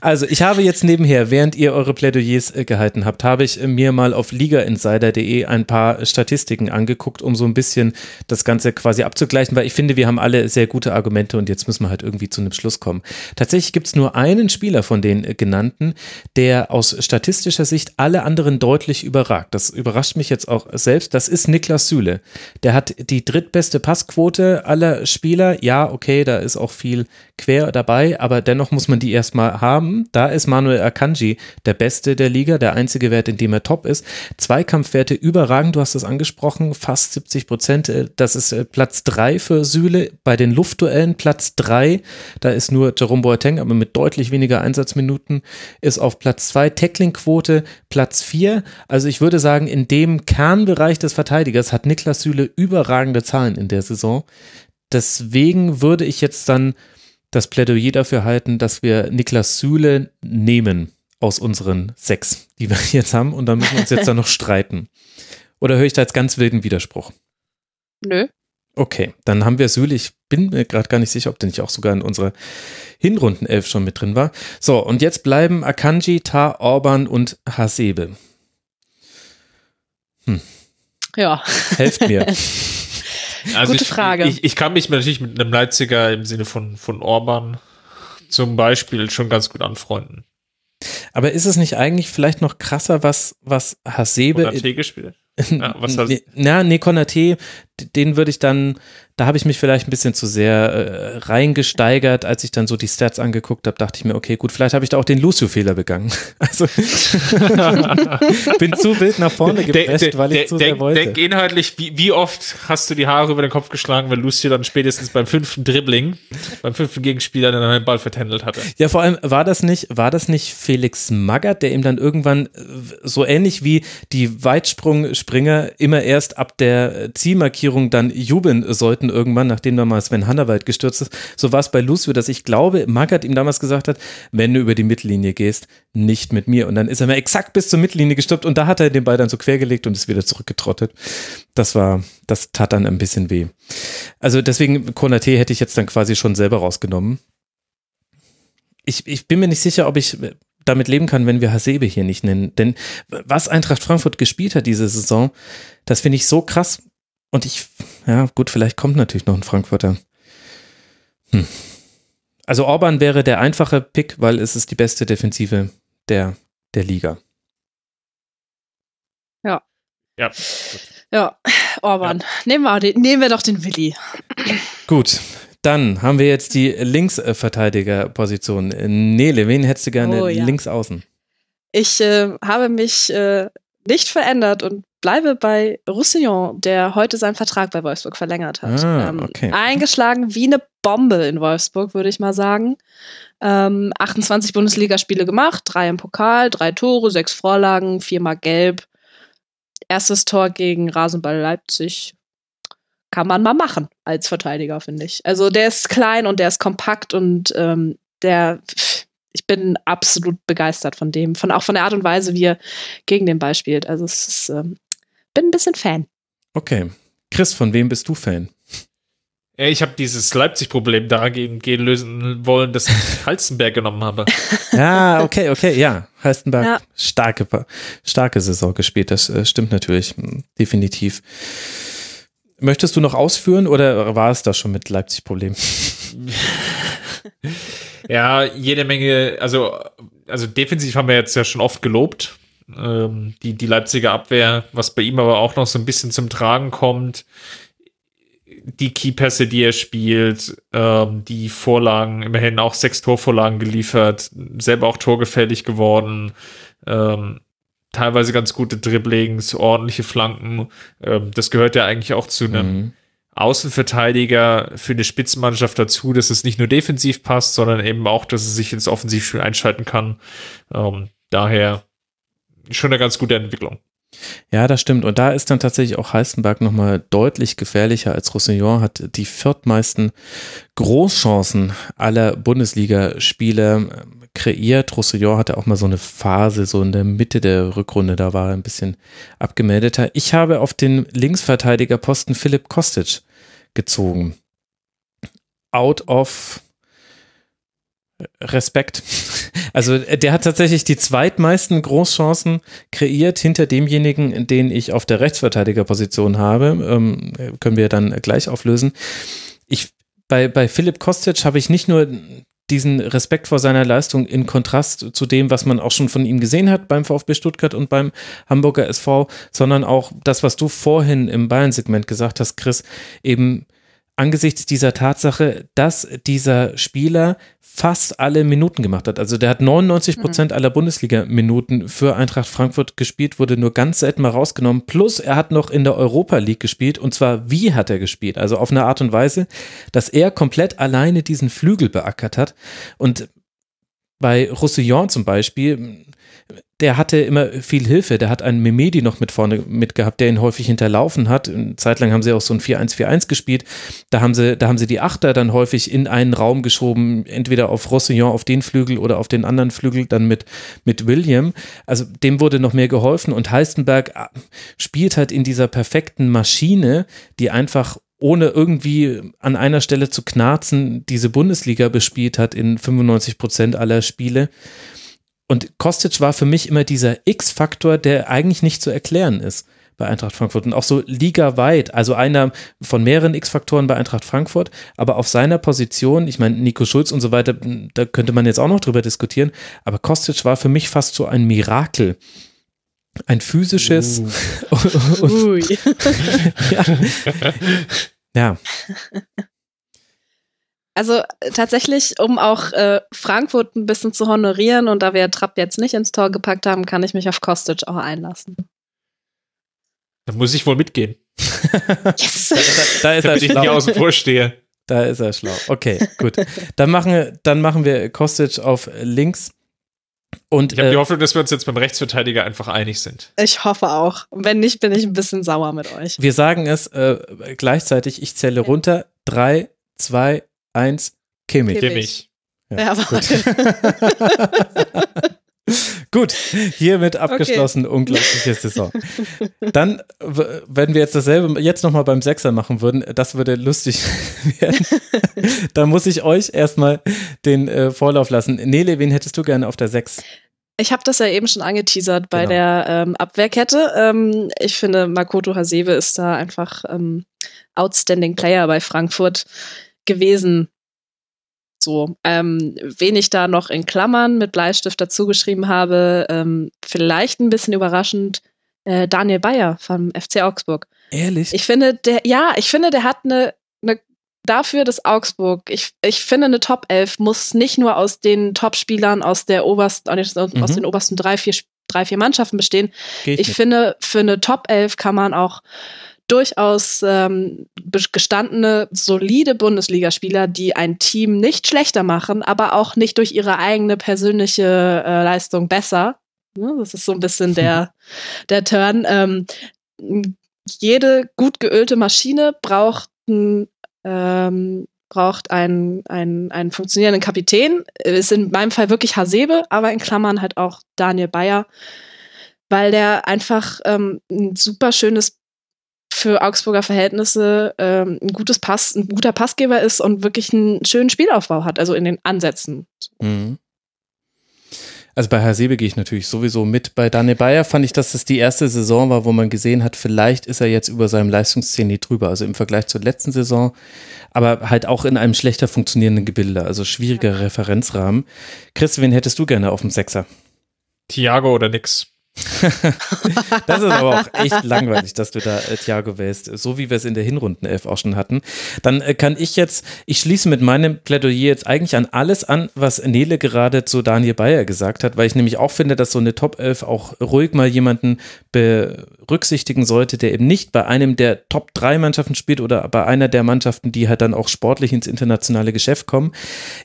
D: Also ich habe jetzt nebenher, während ihr eure Plädoyers äh, gehalten habt, habe ich mir mal auf ligainsider.de ein paar Statistiken angeguckt, um so ein bisschen das Ganze quasi abzugleichen, weil ich finde, wir haben alle sehr gute Argumente und jetzt müssen wir halt irgendwie zu einem Schluss kommen. Tatsächlich gibt es nur einen Spieler von den genannten, der aus Statistik statistischer Sicht alle anderen deutlich überragt. Das überrascht mich jetzt auch selbst. Das ist Niklas Süle. Der hat die drittbeste Passquote aller Spieler. Ja, okay, da ist auch viel quer dabei, aber dennoch muss man die erstmal haben. Da ist Manuel Akanji der Beste der Liga, der einzige Wert, in dem er top ist. Zweikampfwerte überragend, du hast es angesprochen, fast 70 Prozent. Das ist äh, Platz drei für Süle. Bei den Luftduellen Platz drei. Da ist nur Jerome Boateng, aber mit deutlich weniger Einsatzminuten, ist auf Platz zwei. Tackling-Quote Torquote Platz 4. Also ich würde sagen, in dem Kernbereich des Verteidigers hat Niklas Süle überragende Zahlen in der Saison. Deswegen würde ich jetzt dann das Plädoyer dafür halten, dass wir Niklas Süle nehmen aus unseren sechs, die wir jetzt haben. Und dann müssen wir uns jetzt da noch streiten. Oder höre ich da jetzt ganz wilden Widerspruch?
E: Nö.
D: Okay, dann haben wir Süle. Ich bin mir gerade gar nicht sicher, ob der nicht auch sogar in unserer Hinrundenelf schon mit drin war. So, und jetzt bleiben Akanji, Ta, Orban und Hasebe.
E: Hm. Ja.
D: Helft mir.
F: Also
E: Gute
F: ich,
E: Frage.
F: Ich, ich kann mich natürlich mit einem Leipziger im Sinne von, von Orban zum Beispiel schon ganz gut anfreunden.
D: Aber ist es nicht eigentlich vielleicht noch krasser, was, was Hasebe.
F: Konate gespielt? Ja, was
D: nee, na, nee, Konate, den würde ich dann, da habe ich mich vielleicht ein bisschen zu sehr äh, reingesteigert, als ich dann so die Stats angeguckt habe, dachte ich mir, okay, gut, vielleicht habe ich da auch den Lucio-Fehler begangen. Also bin zu wild nach vorne gepresst,
F: de, de,
D: weil ich
F: de,
D: zu
F: denk,
D: sehr wollte.
F: Denk inhaltlich, wie, wie oft hast du die Haare über den Kopf geschlagen, wenn Lucio dann spätestens beim fünften Dribbling, beim fünften Gegenspieler dann einen Ball vertändelt hatte?
D: Ja, vor allem war das nicht, war das nicht Felix Magath, der ihm dann irgendwann äh, so ähnlich wie die Weitsprungspringer immer erst ab der Zielmarkierung dann jubeln sollten irgendwann, nachdem damals Sven Hannawald gestürzt ist. So war es bei Lucio, dass ich glaube, Magath ihm damals gesagt hat, wenn du über die Mittellinie gehst, nicht mit mir. Und dann ist er mir exakt bis zur Mittellinie gestoppt und da hat er den Ball dann so quergelegt und ist wieder zurückgetrottet. Das war, das tat dann ein bisschen weh. Also deswegen, Konate hätte ich jetzt dann quasi schon selber rausgenommen. Ich, ich bin mir nicht sicher, ob ich damit leben kann, wenn wir Hasebe hier nicht nennen. Denn was Eintracht Frankfurt gespielt hat diese Saison, das finde ich so krass. Und ich, ja, gut, vielleicht kommt natürlich noch ein Frankfurter. Hm. Also Orban wäre der einfache Pick, weil es ist die beste Defensive der, der Liga.
E: Ja.
F: Ja.
E: Ja, Orban. Ja. Nehmen, wir den, nehmen wir doch den Willi.
D: Gut, dann haben wir jetzt die Linksverteidigerposition. Nele, wen hättest du gerne
E: Oh, ja.
D: links außen?
E: Ich äh, habe mich äh, nicht verändert und bleibe bei Roussillon, der heute seinen Vertrag bei Wolfsburg verlängert hat.
D: Ah,
E: ähm,
D: okay.
E: Eingeschlagen wie eine Bombe in Wolfsburg, würde ich mal sagen. Ähm, 28 Bundesligaspiele gemacht, drei im Pokal, drei Tore, sechs Vorlagen, viermal gelb. Erstes Tor gegen Rasenball Leipzig. Kann man mal machen als Verteidiger, finde ich. Also der ist klein und der ist kompakt und ähm, der, ich bin absolut begeistert von dem, von auch von der Art und Weise, wie er gegen den Ball spielt. Also es ist, ähm, bin ein bisschen Fan.
D: Okay. Chris, von wem bist du Fan?
F: Ich habe dieses Leipzig-Problem dagegen gehen lösen wollen, dass ich Halstenberg genommen habe.
D: Ja, okay, okay, ja. Halstenberg,
E: Ja.
D: starke, starke Saison gespielt, das äh, stimmt natürlich, mm, definitiv. Möchtest du noch ausführen oder war es das schon mit Leipzig-Problem?
F: Ja, jede Menge, also, also defensiv haben wir jetzt ja schon oft gelobt. Ähm, die, die Leipziger Abwehr, was bei ihm aber auch noch so ein bisschen zum Tragen kommt. Die Keypässe, die er spielt, ähm, die Vorlagen, immerhin auch sechs Torvorlagen geliefert, selber auch torgefällig geworden, ähm, teilweise ganz gute Dribblings, ordentliche Flanken. Ähm, das gehört ja eigentlich auch zu einem
D: Mhm.
F: Außenverteidiger für eine Spitzenmannschaft dazu, dass es nicht nur defensiv passt, sondern eben auch, dass es sich ins Offensivspiel einschalten kann. Ähm, daher schon eine ganz gute Entwicklung.
D: Ja, das stimmt. Und da ist dann tatsächlich auch Halstenberg nochmal deutlich gefährlicher als Roussillon, hat die viertmeisten Großchancen aller Bundesligaspiele ähm, kreiert. Roussillon hatte auch mal so eine Phase, so in der Mitte der Rückrunde, da war er ein bisschen abgemeldeter. Ich habe auf den Linksverteidigerposten Philipp Kostic gezogen. Out of Respekt. Also äh, der hat tatsächlich die zweitmeisten Großchancen kreiert hinter demjenigen, den ich auf der Rechtsverteidigerposition habe. Ähm, können wir dann gleich auflösen. Ich, bei, bei Philipp Kostic habe ich nicht nur diesen Respekt vor seiner Leistung in Kontrast zu dem, was man auch schon von ihm gesehen hat beim VfB Stuttgart und beim Hamburger SV, sondern auch das, was du vorhin im Bayern-Segment gesagt hast, Chris, eben angesichts dieser Tatsache, dass dieser Spieler fast alle Minuten gemacht hat. Also der hat 99 Prozent aller Bundesliga-Minuten für Eintracht Frankfurt gespielt, wurde nur ganz selten mal rausgenommen. Plus er hat noch in der Europa League gespielt und zwar wie hat er gespielt? Also auf eine Art und Weise, dass er komplett alleine diesen Flügel beackert hat und bei Roussillon zum Beispiel der hatte immer viel Hilfe. Der hat einen Memedi noch mit vorne mitgehabt, der ihn häufig hinterlaufen hat. Eine Zeit lang haben sie auch so ein 4-1-4-1 gespielt. Da haben sie, da haben sie die Achter dann häufig in einen Raum geschoben, entweder auf Rossillon auf den Flügel oder auf den anderen Flügel dann mit, mit William. Also dem wurde noch mehr geholfen und Heistenberg äh, spielt halt in dieser perfekten Maschine, die einfach ohne irgendwie an einer Stelle zu knarzen, diese Bundesliga bespielt hat in 95 Prozent aller Spiele. Und Kostic war für mich immer dieser X-Faktor, der eigentlich nicht zu erklären ist bei Eintracht Frankfurt und auch so ligaweit, also einer von mehreren X-Faktoren bei Eintracht Frankfurt, aber auf seiner Position, ich meine, Nico Schulz und so weiter, da könnte man jetzt auch noch drüber diskutieren, aber Kostic war für mich fast so ein Mirakel. Ein physisches. Uh. und, ja. ja.
E: Also äh, tatsächlich, um auch äh, Frankfurt ein bisschen zu honorieren und da wir Trapp jetzt nicht ins Tor gepackt haben, kann ich mich auf Kostic auch einlassen.
F: Da muss ich wohl mitgehen.
E: Yes.
D: Da, da, da ist er
F: ich nicht
D: schlau.
F: außen vor stehe.
D: Da ist er schlau. Okay, gut. Dann machen, dann machen wir Kostic auf links. Und
F: Ich habe
D: äh,
F: die Hoffnung, dass wir uns jetzt beim Rechtsverteidiger einfach einig sind.
E: Ich hoffe auch. Und wenn nicht, bin ich ein bisschen sauer mit euch.
D: wir sagen es äh, gleichzeitig, ich zähle runter. Drei, zwei, eins, Kimmich.
E: Kimmich. Ja, warte.
D: Gut, hiermit abgeschlossen, unglaubliche Saison. Dann, wenn wir jetzt dasselbe jetzt nochmal beim Sechser machen würden, das würde lustig werden. da muss ich euch erstmal den äh, Vorlauf lassen. Nele, wen hättest du gerne auf der Sechs?
E: Ich habe das ja eben schon angeteasert bei
D: Genau.
E: der ähm, Abwehrkette. Ähm, ich finde, Makoto Hasebe ist da einfach ähm, outstanding Player bei Frankfurt gewesen. So, ähm, wen ich da noch in Klammern mit Bleistift dazugeschrieben habe, ähm, vielleicht ein bisschen überraschend, äh, Daniel Bayer vom FC Augsburg.
D: Ehrlich?
E: Ich finde, der, ja, ich finde, der hat eine, eine dafür, dass Augsburg, ich, ich finde, eine Top 11 muss nicht nur aus den Top-Spielern aus der obersten, aus,
D: Mhm.
E: aus den obersten drei, vier, drei, vier Mannschaften bestehen.
D: Geh ich
E: Ich
D: mit.
E: finde, für eine Top 11 kann man auch durchaus ähm, gestandene, solide Bundesligaspieler, die ein Team nicht schlechter machen, aber auch nicht durch ihre eigene persönliche äh, Leistung besser. Ne? Das ist so ein bisschen der, der Turn. Ähm, jede gut geölte Maschine braucht ein ähm, braucht einen, einen, einen funktionierenden Kapitän. Ist in meinem Fall wirklich Hasebe, aber in Klammern halt auch Daniel Bayer, weil der einfach ähm, ein super schönes für Augsburger Verhältnisse ähm, ein gutes Pass, ein guter Passgeber ist und wirklich einen schönen Spielaufbau hat, also in den Ansätzen.
D: Mhm. Also bei Hasebe gehe ich natürlich sowieso mit. Bei Daniel Bayer fand ich, dass das die erste Saison war, wo man gesehen hat, vielleicht ist er jetzt über seinem Leistungszenit drüber, also im Vergleich zur letzten Saison, aber halt auch in einem schlechter funktionierenden Gebilde, also schwieriger Referenzrahmen. Chris, wen hättest du gerne auf dem Sechser?
F: Thiago oder nix.
D: Das ist aber auch echt langweilig, dass du da äh, Thiago wählst, so wie wir es in der Hinrundenelf auch schon hatten. Dann äh, kann ich jetzt, ich schließe mit meinem Plädoyer jetzt eigentlich an alles an, was Nele gerade zu Daniel Bayer gesagt hat, weil ich nämlich auch finde, dass so eine Top 11 auch ruhig mal jemanden berücksichtigen sollte, der eben nicht bei einem der Top 3 Mannschaften spielt oder bei einer der Mannschaften, die halt dann auch sportlich ins internationale Geschäft kommen.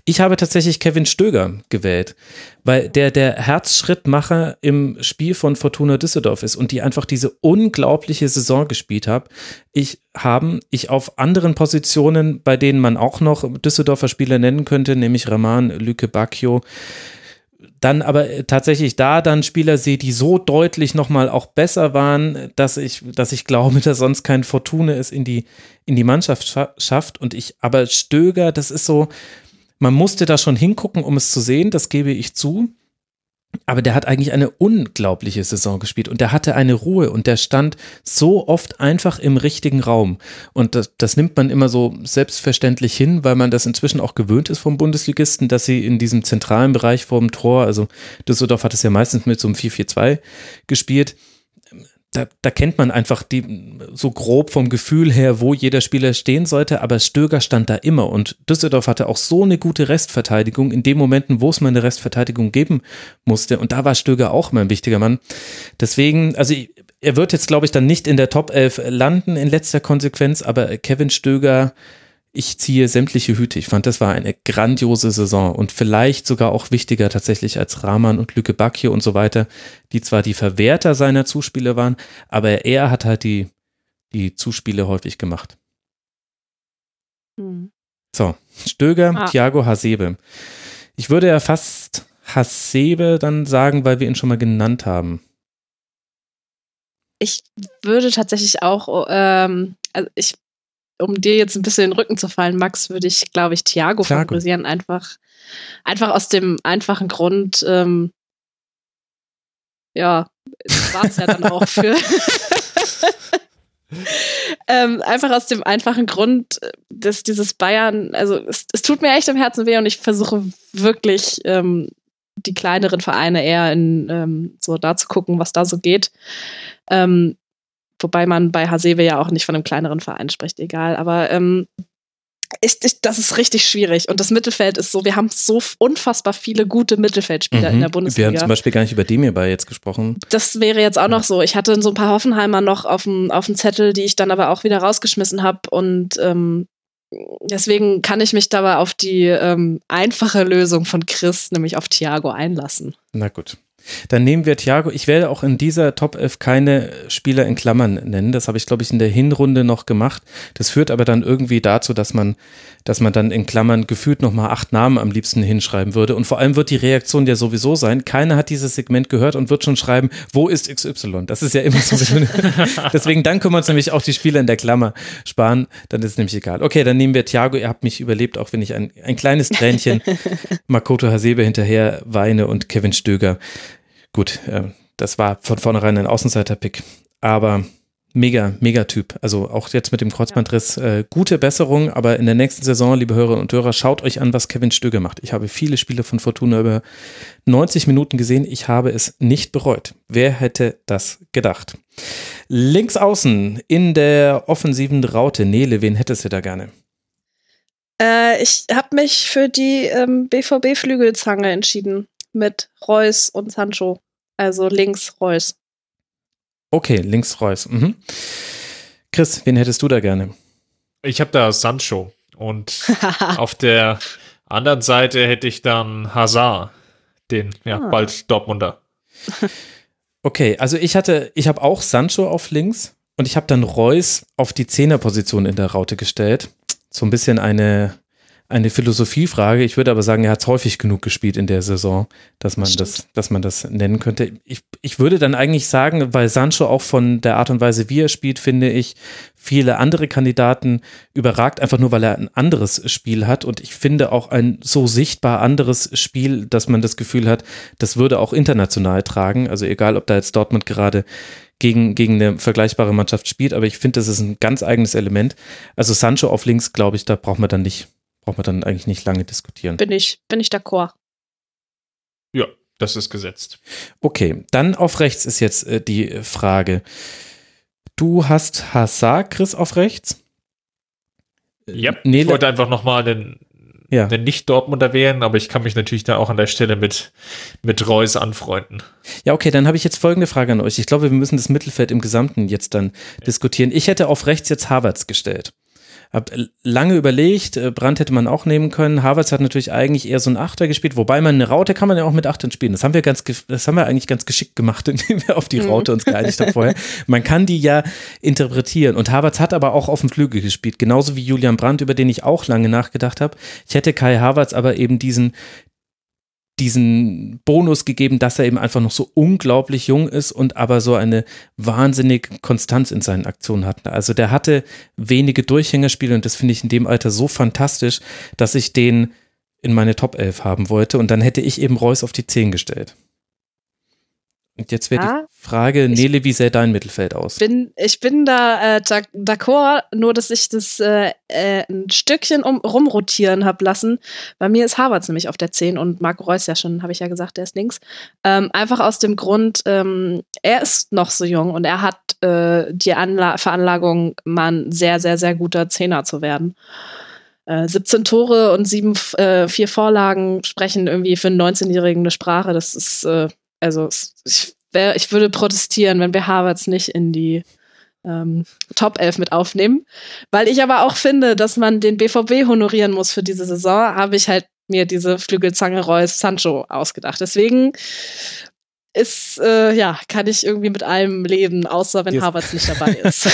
D: Ich habe tatsächlich Kevin Stöger gewählt, weil der der Herzschrittmacher im Spiel von Fortuna Düsseldorf ist und die einfach diese unglaubliche Saison gespielt haben. Ich haben ich auf anderen Positionen, bei denen man auch noch Düsseldorfer Spieler nennen könnte, nämlich Raman, Lüke Bacchio, dann aber tatsächlich da dann Spieler sehe, die so deutlich nochmal auch besser waren, dass ich, dass ich glaube, dass sonst kein Fortuna es in die, in die Mannschaft scha schafft. Und ich, aber Stöger, das ist so, man musste da schon hingucken, um es zu sehen, das gebe ich zu. Aber der hat eigentlich eine unglaubliche Saison gespielt und der hatte eine Ruhe und der stand so oft einfach im richtigen Raum. Und das, das nimmt man immer so selbstverständlich hin, weil man das inzwischen auch gewöhnt ist vom Bundesligisten, dass sie in diesem zentralen Bereich vor dem Tor, also Düsseldorf hat es ja meistens mit so einem 4-4-2 gespielt, da, da kennt man einfach die so grob vom Gefühl her, wo jeder Spieler stehen sollte, aber Stöger stand da immer und Düsseldorf hatte auch so eine gute Restverteidigung in den Momenten, wo es mal eine Restverteidigung geben musste und da war Stöger auch immer ein wichtiger Mann. Deswegen, also er wird jetzt glaube ich dann nicht in der Top 11 landen in letzter Konsequenz, aber Kevin Stöger ich ziehe sämtliche Hüte. Ich fand, das war eine grandiose Saison und vielleicht sogar auch wichtiger tatsächlich als Rahman und Lücke Bakje und so weiter, die zwar die Verwerter seiner Zuspiele waren, aber er hat halt die, die Zuspiele häufig gemacht.
E: Hm.
D: So, Stöger,
E: Ah.
D: Thiago Hasebe. Ich würde ja fast Hasebe dann sagen, weil wir ihn schon mal genannt haben.
E: Ich würde tatsächlich auch, ähm, also ich, um dir jetzt ein bisschen in den Rücken zu fallen, Max, würde ich, glaube ich, Thiago,
D: Thiago.
E: favorisieren. Einfach, einfach aus dem einfachen Grund, ähm, ja, war es ja dann auch für. ähm, einfach aus dem einfachen Grund, dass dieses Bayern, also es, es tut mir echt im Herzen weh und ich versuche wirklich ähm, die kleineren Vereine eher in ähm, so da zu gucken, was da so geht. Ähm, wobei man bei Hasebe ja auch nicht von einem kleineren Verein spricht, egal. Aber ähm, ich, ich, das ist richtig schwierig. Und das Mittelfeld ist so, wir haben so unfassbar viele gute Mittelfeldspieler in der
D: Mhm. Wir
E: Bundesliga.
D: haben zum Beispiel gar nicht über Demirbay jetzt gesprochen.
E: Das wäre jetzt auch noch so. Ich hatte so ein paar Hoffenheimer noch auf dem, auf dem Zettel, die ich dann aber auch wieder rausgeschmissen habe. Und ähm, deswegen kann ich mich dabei auf die ähm, einfache Lösung von Chris, nämlich auf Thiago, einlassen.
D: Na gut. Dann nehmen wir Thiago. Ich werde auch in dieser Top 11 keine Spieler in Klammern nennen. Das habe ich, glaube ich, in der Hinrunde noch gemacht. Das führt aber dann irgendwie dazu, dass man, dass man dann in Klammern gefühlt nochmal acht Namen am liebsten hinschreiben würde. Und vor allem wird die Reaktion ja sowieso sein. Keiner hat dieses Segment gehört und wird schon schreiben, wo ist XY? Das ist ja immer so. Deswegen, dann können wir uns nämlich auch die Spieler in der Klammer sparen. Dann ist es nämlich egal. Okay, dann nehmen wir Thiago. Ihr habt mich überlebt, auch wenn ich ein, ein kleines Tränchen Makoto Hasebe hinterher weine und Kevin Stöger. Gut, äh, das war von vornherein ein Außenseiter-Pick. Aber mega, mega Typ. Also auch jetzt mit dem Kreuzbandriss äh, gute Besserung, aber in der nächsten Saison, liebe Hörerinnen und Hörer, schaut euch an, was Kevin Stöger macht. Ich habe viele Spiele von Fortuna über 90 Minuten gesehen. Ich habe es nicht bereut. Wer hätte das gedacht? Links außen in der offensiven Raute. Nele, wen hättest du da gerne?
E: Äh, ich habe mich für die ähm, BVB-Flügelzange entschieden. Mit Reus und Sancho. Also links Reus.
D: Okay, links Reus. Mhm. Chris, wen hättest du da gerne?
F: Ich habe da Sancho und auf der anderen Seite hätte ich dann Hazard, den ja
E: Ah.
F: bald Dortmunder.
D: Okay, also ich hatte, ich habe auch Sancho auf links und ich habe dann Reus auf die Zehnerposition in der Raute gestellt. So ein bisschen eine, eine Philosophiefrage. Ich würde aber sagen, er hat es häufig genug gespielt in der Saison, dass man
E: Das
D: das, dass man das nennen könnte. Ich, ich würde dann eigentlich sagen, weil Sancho auch von der Art und Weise, wie er spielt, finde ich, viele andere Kandidaten überragt, einfach nur, weil er ein anderes Spiel hat. Und ich finde auch ein so sichtbar anderes Spiel, dass man das Gefühl hat, das würde auch international tragen. Also egal, ob da jetzt Dortmund gerade gegen, gegen eine vergleichbare Mannschaft spielt, aber ich finde, das ist ein ganz eigenes Element. Also Sancho auf links, glaube ich, da braucht man dann nicht, braucht man dann eigentlich nicht lange diskutieren.
E: Bin ich, bin ich d'accord.
F: Ja, das ist gesetzt.
D: Okay, dann auf rechts ist jetzt äh, die Frage. Du hast Hazard, Chris, auf rechts?
F: Ja, ich
D: Nele-
F: wollte einfach nochmal den,
D: Ja.
F: den Nicht-Dortmunder wählen, aber ich kann mich natürlich da auch an der Stelle mit, mit Reus anfreunden.
D: Ja, okay, dann habe ich jetzt folgende Frage an euch. Ich glaube, wir müssen das Mittelfeld im Gesamten jetzt dann diskutieren. Ich hätte auf rechts jetzt Havertz gestellt. Hab lange überlegt, äh, Brandt hätte man auch nehmen können. Havertz hat natürlich eigentlich eher so ein Achter gespielt, wobei man eine Raute kann man ja auch mit Achtern spielen. Das haben wir ganz, das haben wir eigentlich ganz geschickt gemacht, indem wir auf die Raute uns geeinigt haben vorher. Man kann die ja interpretieren. Und Havertz hat aber auch auf dem Flügel gespielt, genauso wie Julian Brandt, über den ich auch lange nachgedacht habe. Ich hätte Kai Havertz aber eben diesen diesen Bonus gegeben, dass er eben einfach noch so unglaublich jung ist und aber so eine wahnsinnige Konstanz in seinen Aktionen hat. Also der hatte wenige Durchhängerspiele und das finde ich in dem Alter so fantastisch, dass ich den in meine Top 11 haben wollte und dann hätte ich eben Reus auf die 10 gestellt. Und jetzt wäre
E: Ja,
D: die Frage,
E: ich-
D: Nele, wie sähe dein Mittelfeld aus?
E: Bin, ich bin da äh, d'ac- d'accord, nur dass ich das äh, äh, ein Stückchen um, rumrotieren habe lassen. Bei mir ist Havertz nämlich auf der 10 und Marco Reus ja schon, habe ich ja gesagt, der ist links. Ähm, einfach aus dem Grund, ähm, er ist noch so jung und er hat äh, die Anla Veranlagung, mal ein sehr, sehr, sehr guter Zehner zu werden. Äh, 17 Tore und sieben, äh, vier Vorlagen sprechen irgendwie für einen 19-Jährigen eine Sprache. Das ist, äh, also ich, wär, ich würde protestieren, wenn wir Havertz nicht in die ähm, Top 11 mit aufnehmen. Weil ich aber auch finde, dass man den BVB honorieren muss für diese Saison, habe ich halt mir diese Flügelzange Reus Sancho ausgedacht. Deswegen ist, äh, ja, kann ich irgendwie mit allem leben, außer wenn Havertz nicht dabei ist.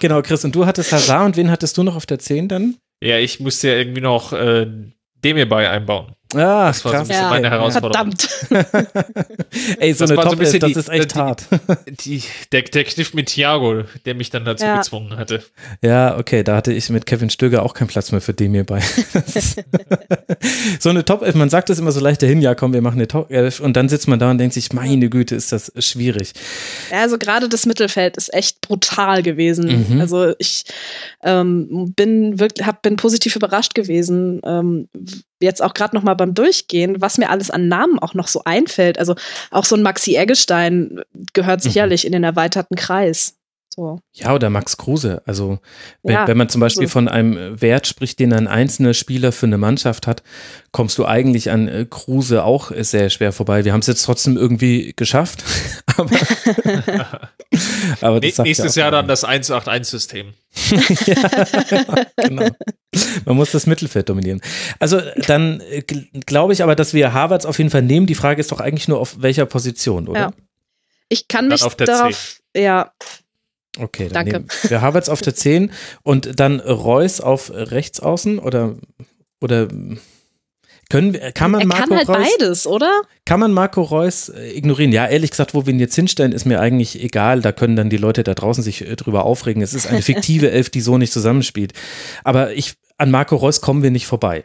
D: genau, Chris, und du hattest Hazard und wen hattest du noch auf der 10 dann?
F: Ja, ich musste ja irgendwie noch äh, Demir bei einbauen.
D: Ah,
F: das war so ein bisschen
E: Ja,
F: meine Herausforderung.
E: Verdammt.
D: Ey, so
F: Das
D: eine
F: war so
D: Top
F: ein bisschen
D: das
F: die-
D: ist echt
F: die-
D: hart.
F: Die, der, der Kniff mit Thiago, der mich dann dazu
E: Ja.
F: gezwungen hatte.
D: Ja, okay, da hatte ich mit Kevin Stöger auch keinen Platz mehr für den mir bei. Das ist- so eine Top 11, man sagt das immer so leicht dahin, ja komm, wir machen eine Top 11 und dann sitzt man da und denkt sich, meine Güte, ist das schwierig.
E: Ja, also gerade das Mittelfeld ist echt brutal gewesen.
D: Mhm.
E: Also ich ähm, bin wirklich, hab, bin positiv überrascht gewesen. Ähm, jetzt auch gerade noch mal beim Durchgehen, was mir alles an Namen auch noch so einfällt. Also auch so ein Maxi Eggestein gehört
D: Mhm.
E: sicherlich in den erweiterten Kreis. So.
D: Ja, oder Max Kruse. Also, wenn,
E: Ja,
D: wenn man zum Beispiel
E: so.
D: von einem Wert spricht, den ein einzelner Spieler für eine Mannschaft hat, kommst du eigentlich an äh, Kruse auch sehr schwer vorbei. Wir haben es jetzt trotzdem irgendwie geschafft. aber, aber das
F: Nä-
D: sagt
F: Nächstes
D: ja
F: Jahr dann das 1-8-1-System.
D: genau. Man muss das Mittelfeld dominieren. Also dann äh, gl- glaube ich aber, dass wir Harvards auf jeden Fall nehmen. Die Frage ist doch eigentlich nur, auf welcher Position, oder?
E: Ja. Ich kann mich
F: auf der
E: darauf, ja,
D: Okay, dann
E: Danke.
D: nehmen wir Harvards auf der 10 und dann Reus auf rechts außen oder oder können kann man
E: er
D: Marco
E: kann halt
D: Reus
E: beides, oder?
D: kann man Marco Reus äh, ignorieren? Ja, ehrlich gesagt, wo wir ihn jetzt hinstellen, ist mir eigentlich egal. Da können dann die Leute da draußen sich äh, drüber aufregen. Es ist eine fiktive Elf, die so nicht zusammenspielt. Aber ich an Marco Reus kommen wir nicht vorbei.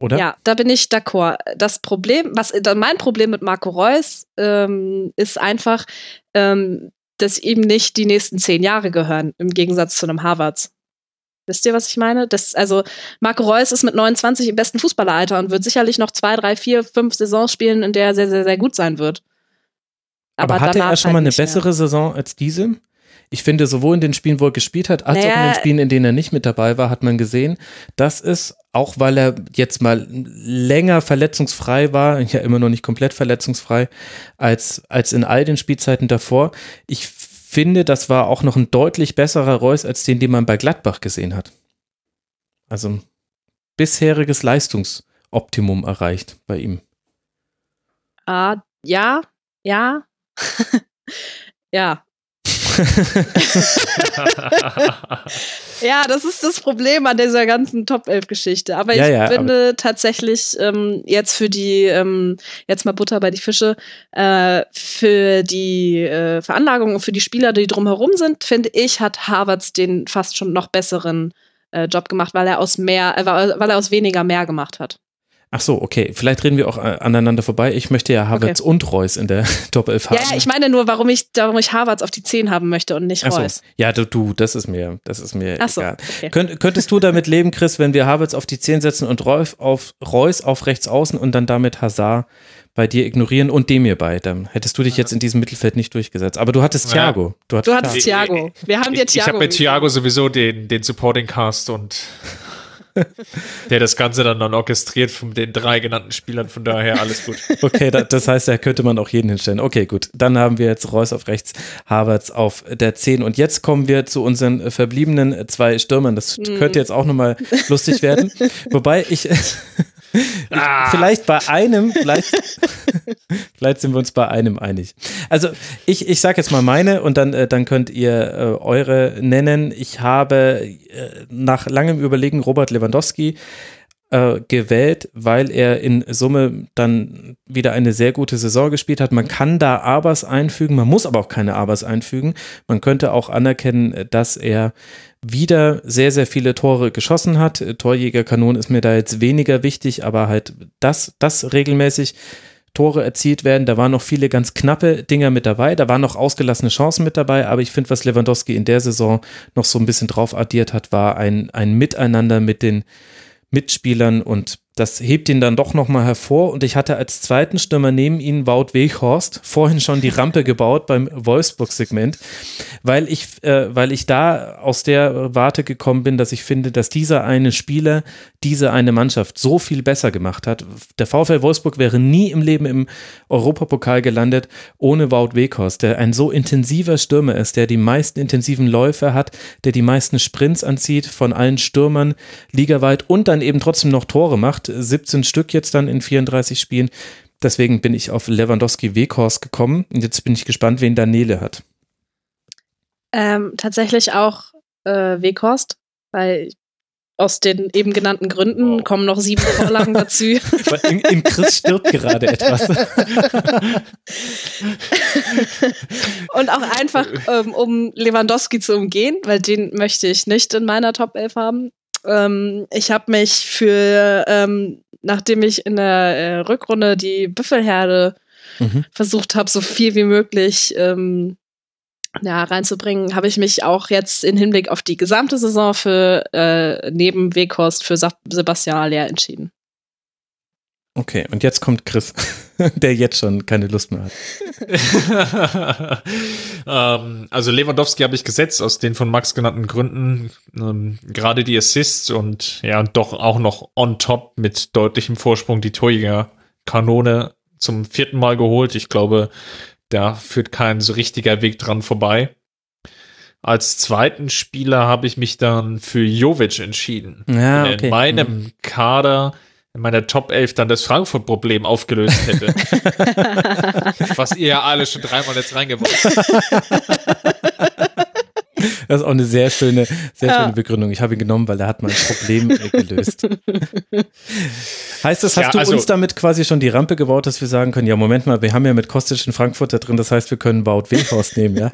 D: Oder?
E: Ja, da bin ich d'accord. Das Problem, was mein Problem mit Marco Reus ähm, ist einfach, ähm, dass ihm nicht die nächsten zehn Jahre gehören, im Gegensatz zu einem Harvards. Wisst ihr, was ich meine? Das, also, Marco Reus ist mit 29 im besten Fußballeralter und wird sicherlich noch zwei, drei, vier, fünf Saisons spielen, in der er sehr, sehr, sehr gut sein wird.
D: Aber, hatte
E: danach
D: er schon
E: halt
D: mal eine
E: nicht mehr.
D: bessere Saison als diese? Ich finde, sowohl in den Spielen, wo er gespielt hat, als auch in
E: Naja.
D: den Spielen, in denen er nicht mit dabei war, hat man gesehen, dass es, auch weil er jetzt mal länger verletzungsfrei war, ja immer noch nicht komplett verletzungsfrei, als, als in all den Spielzeiten davor, ich finde, das war auch noch ein deutlich besserer Reus als den, den man bei Gladbach gesehen hat. Also bisheriges Leistungsoptimum erreicht bei ihm.
E: Ah, ja, ja, ja. Ja, das ist das Problem an dieser ganzen Top 11 Geschichte. Aber
D: Ja,
E: ich
D: ja,
E: finde tatsächlich ähm, jetzt für die, ähm, jetzt mal Butter bei die Fische, äh, für die äh, Veranlagung und für die Spieler, die drumherum sind, finde ich, hat Harvards den fast schon noch besseren äh, Job gemacht, weil er aus mehr, äh, weil er aus weniger mehr gemacht hat.
D: Ach so, okay. Vielleicht reden wir auch äh, aneinander vorbei. Ich möchte ja Havertz und Reus in der Top 11 haben.
E: Ja, ja, ich meine nur, warum ich, warum ich Harvards auf die 10 haben möchte und nicht
D: Ach so.
E: Reus.
D: Ja, du, du, das ist mir, das ist mir
E: Ach so,
D: egal.
E: okay.
D: Könnt, könntest du damit leben, Chris, wenn wir Havertz auf die 10 setzen und Reus auf, Reus auf rechts außen und dann damit Hazard bei dir ignorieren und dem hier bei? Dann hättest du dich jetzt in diesem Mittelfeld nicht durchgesetzt. Aber du hattest
F: Ja.
D: Thiago. Du hattest,
E: Du hattest
D: Thiago.
E: Thiago. Wir haben dir
F: Ich, ich
E: Thiago.
F: habe mit Thiago sowieso den, den Supporting Cast und der das Ganze dann, dann orchestriert von den drei genannten Spielern, von daher alles gut.
D: Okay, da, das heißt, da könnte man auch jeden hinstellen. Okay, gut. Dann haben wir jetzt Reus auf rechts, Havertz auf der 10. Und jetzt kommen wir zu unseren äh, verbliebenen äh, zwei Stürmern. Das
E: Mhm.
D: könnte jetzt auch nochmal lustig werden. Wobei ich, ich vielleicht bei einem, vielleicht, vielleicht sind wir uns bei einem einig. Also ich, ich sage jetzt mal meine und dann, äh, dann könnt ihr äh, eure nennen. Ich habe äh, nach langem Überlegen Robert Lewandowski äh, gewählt, weil er in Summe dann wieder eine sehr gute Saison gespielt hat. Man kann da Abers einfügen, man muss aber auch keine Abers einfügen. Man könnte auch anerkennen, dass er wieder sehr, sehr viele Tore geschossen hat. Torjägerkanon ist mir da jetzt weniger wichtig, aber halt das, das regelmäßig Tore erzielt werden. Da waren noch viele ganz knappe Dinger mit dabei. Da waren noch ausgelassene Chancen mit dabei. Aber ich finde, was Lewandowski in der Saison noch so ein bisschen drauf addiert hat, war ein, ein Miteinander mit den Mitspielern und das hebt ihn dann doch nochmal hervor und ich hatte als zweiten Stürmer neben ihm Wout Weghorst vorhin schon die Rampe gebaut beim Wolfsburg-Segment, weil ich, äh, weil ich da aus der Warte gekommen bin, dass ich finde, dass dieser eine Spieler diese eine Mannschaft so viel besser gemacht hat. Der VfL Wolfsburg wäre nie im Leben im Europapokal gelandet ohne Wout Weghorst, der ein so intensiver Stürmer ist, der die meisten intensiven Läufe hat, der die meisten Sprints anzieht von allen Stürmern ligaweit und dann eben trotzdem noch Tore macht. 17 Stück jetzt dann in 34 Spielen. Deswegen bin ich auf Lewandowski Weghorst gekommen und jetzt bin ich gespannt, wen Daniele hat.
E: Ähm, tatsächlich auch äh, Weghorst, weil aus den eben genannten Gründen wow. kommen noch sieben Vorlagen dazu.
D: In, in Chris stirbt gerade etwas.
E: Und auch einfach, ähm, um Lewandowski zu umgehen, weil den möchte ich nicht in meiner Top 11 haben. Ähm, ich habe mich für, ähm, nachdem ich in der äh, Rückrunde die Büffelherde mhm. versucht habe, so viel wie möglich ähm, ja, reinzubringen, habe ich mich auch jetzt in Hinblick auf die gesamte Saison für äh, neben Weghorst für Sebastian Aller entschieden.
D: Okay, und jetzt kommt Chris, der jetzt schon keine Lust mehr
F: hat. ähm, also Lewandowski habe ich gesetzt aus den von Max genannten Gründen. Ähm, Gerade die Assists und ja, doch auch noch on top mit deutlichem Vorsprung die Torjäger Kanone zum vierten Mal geholt. Ich glaube, da führt kein so richtiger Weg dran vorbei. Als zweiten Spieler habe ich mich dann für Jovic entschieden.
D: Ja, okay.
F: In meinem mhm. Kader in meiner Top 11 dann das Frankfurt-Problem aufgelöst hätte. Was ihr ja alle schon dreimal jetzt reingebracht habt.
D: Das ist auch eine sehr schöne, sehr ja. schöne Begründung. Ich habe ihn genommen, weil er hat mein Problem gelöst. heißt das, hast ja, du also, uns damit quasi schon die Rampe gebaut, dass wir sagen können, ja, Moment mal, wir haben ja mit Kostic in Frankfurt da drin, das heißt, wir können Baut Weghorst nehmen, ja?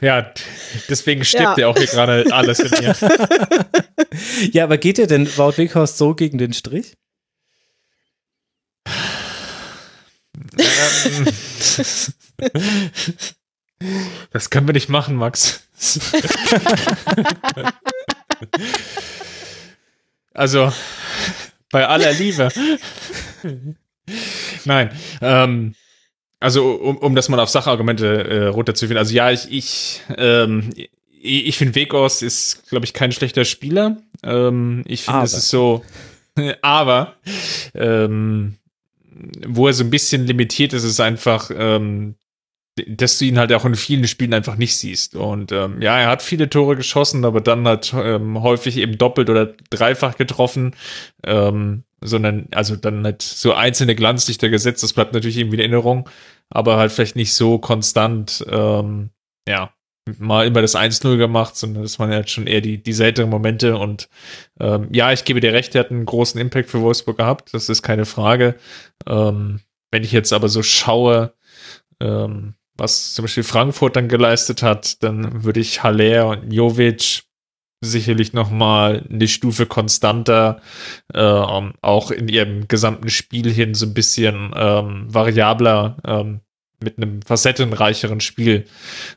F: ja, deswegen stirbt ja auch hier gerade alles in mir.
D: ja, aber geht dir denn Wout Weghorst so gegen den Strich?
F: ähm, das können wir nicht machen, Max. also, bei aller Liebe. Nein, ähm, also um, um das mal auf Sachargumente äh, runterzuführen. Also ja, ich, ich, ähm, ich, ich finde Wegos ist, glaube ich, kein schlechter Spieler. Ähm, ich finde, es ist so, aber ähm, wo er so ein bisschen limitiert ist, ist einfach ähm, dass du ihn halt auch in vielen Spielen einfach nicht siehst. Und ähm, ja, er hat viele Tore geschossen, aber dann hat ähm, häufig eben doppelt oder dreifach getroffen, ähm, sondern also dann halt so einzelne Glanzlichter gesetzt. Das bleibt natürlich irgendwie in Erinnerung, aber halt vielleicht nicht so konstant. Ähm, ja, mal immer das 1-0 gemacht, sondern das waren halt schon eher die, die seltenen Momente. Und ähm, ja, ich gebe dir recht, er hat einen großen Impact für Wolfsburg gehabt, das ist keine Frage. Ähm, wenn ich jetzt aber so schaue, ähm, was zum Beispiel Frankfurt dann geleistet hat, dann würde ich Haller und Jovic sicherlich noch mal eine Stufe konstanter, äh, auch in ihrem gesamten Spiel hin so ein bisschen ähm, variabler ähm, mit einem facettenreicheren Spiel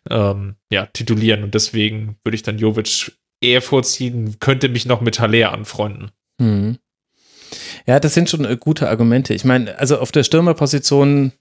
F: ähm, ja, titulieren. Und deswegen würde ich dann Jovic eher vorziehen, könnte mich noch mit Haller anfreunden.
D: Hm. Ja, das sind schon äh, gute Argumente. Ich meine, also auf der Stürmerposition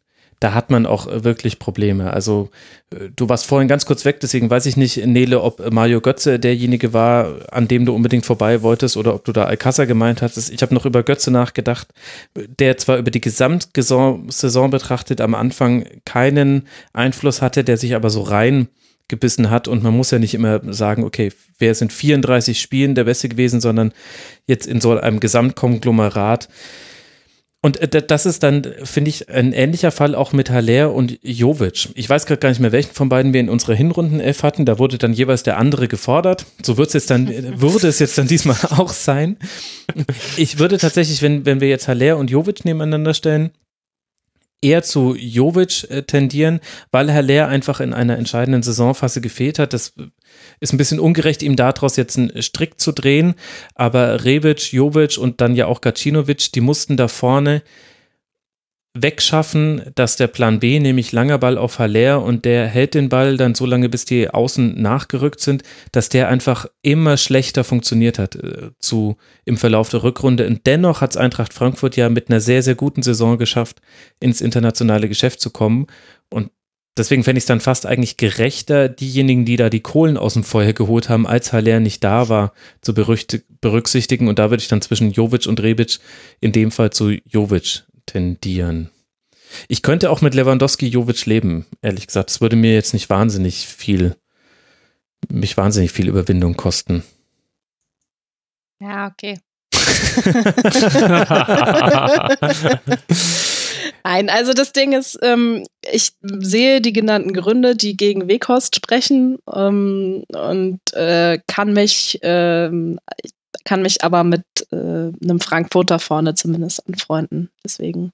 D: da hat man auch äh, wirklich Probleme. Also äh, du warst vorhin ganz kurz weg, deswegen weiß ich nicht, Nele, ob Mario Götze derjenige war, an dem du unbedingt vorbei wolltest oder ob du da Alcázar gemeint hattest. Ich habe noch über Götze nachgedacht, der zwar über die Gesamtsaison betrachtet am Anfang keinen Einfluss hatte, der sich aber so rein gebissen hat und man muss ja nicht immer sagen, okay, wer sind 34 Spielen der Beste gewesen, sondern jetzt in so einem Gesamtkonglomerat und äh, das ist dann, finde ich, ein ähnlicher Fall auch mit Haller und Jovic. Ich weiß gerade gar nicht mehr, welchen von beiden wir in unserer Hinrunden-Elf hatten. Da wurde dann jeweils der andere gefordert. So wird es jetzt dann, würde es jetzt dann diesmal auch sein. Ich würde tatsächlich, wenn, wenn wir jetzt Haller und Jovic nebeneinander stellen, eher zu Jovic äh, tendieren, weil Herr Lehr einfach in einer entscheidenden Saisonphase gefehlt hat. Das ist ein bisschen ungerecht, ihm daraus jetzt einen Strick zu drehen. Aber Rebic, Jovic und dann ja auch Gacinovic, die mussten da vorne wegschaffen, dass der Plan B, nämlich langer Ball auf Haller und der hält den Ball dann so lange, bis die Außen nachgerückt sind, dass der einfach immer schlechter funktioniert hat äh, zu, im Verlauf der Rückrunde. Und dennoch hat es Eintracht Frankfurt ja mit einer sehr, sehr guten Saison geschafft, ins internationale Geschäft zu kommen. Und deswegen fände ich es dann fast eigentlich gerechter, diejenigen, die da die Kohlen aus dem Feuer geholt haben, als Haller nicht da war, zu berücksichtigen. Und da würde ich dann zwischen Jovic und Rebic in dem Fall zu Jovic tendieren. Ich könnte auch mit Lewandowski Jovic leben, ehrlich gesagt. Es würde mir jetzt nicht wahnsinnig viel, mich wahnsinnig viel Überwindung kosten.
E: Ja, okay. Nein, also das Ding ist, ähm, ich sehe die genannten Gründe, die gegen Weghorst sprechen ähm, und äh, kann mich ähm, kann mich aber mit äh, einem Frankfurter vorne zumindest anfreunden. Deswegen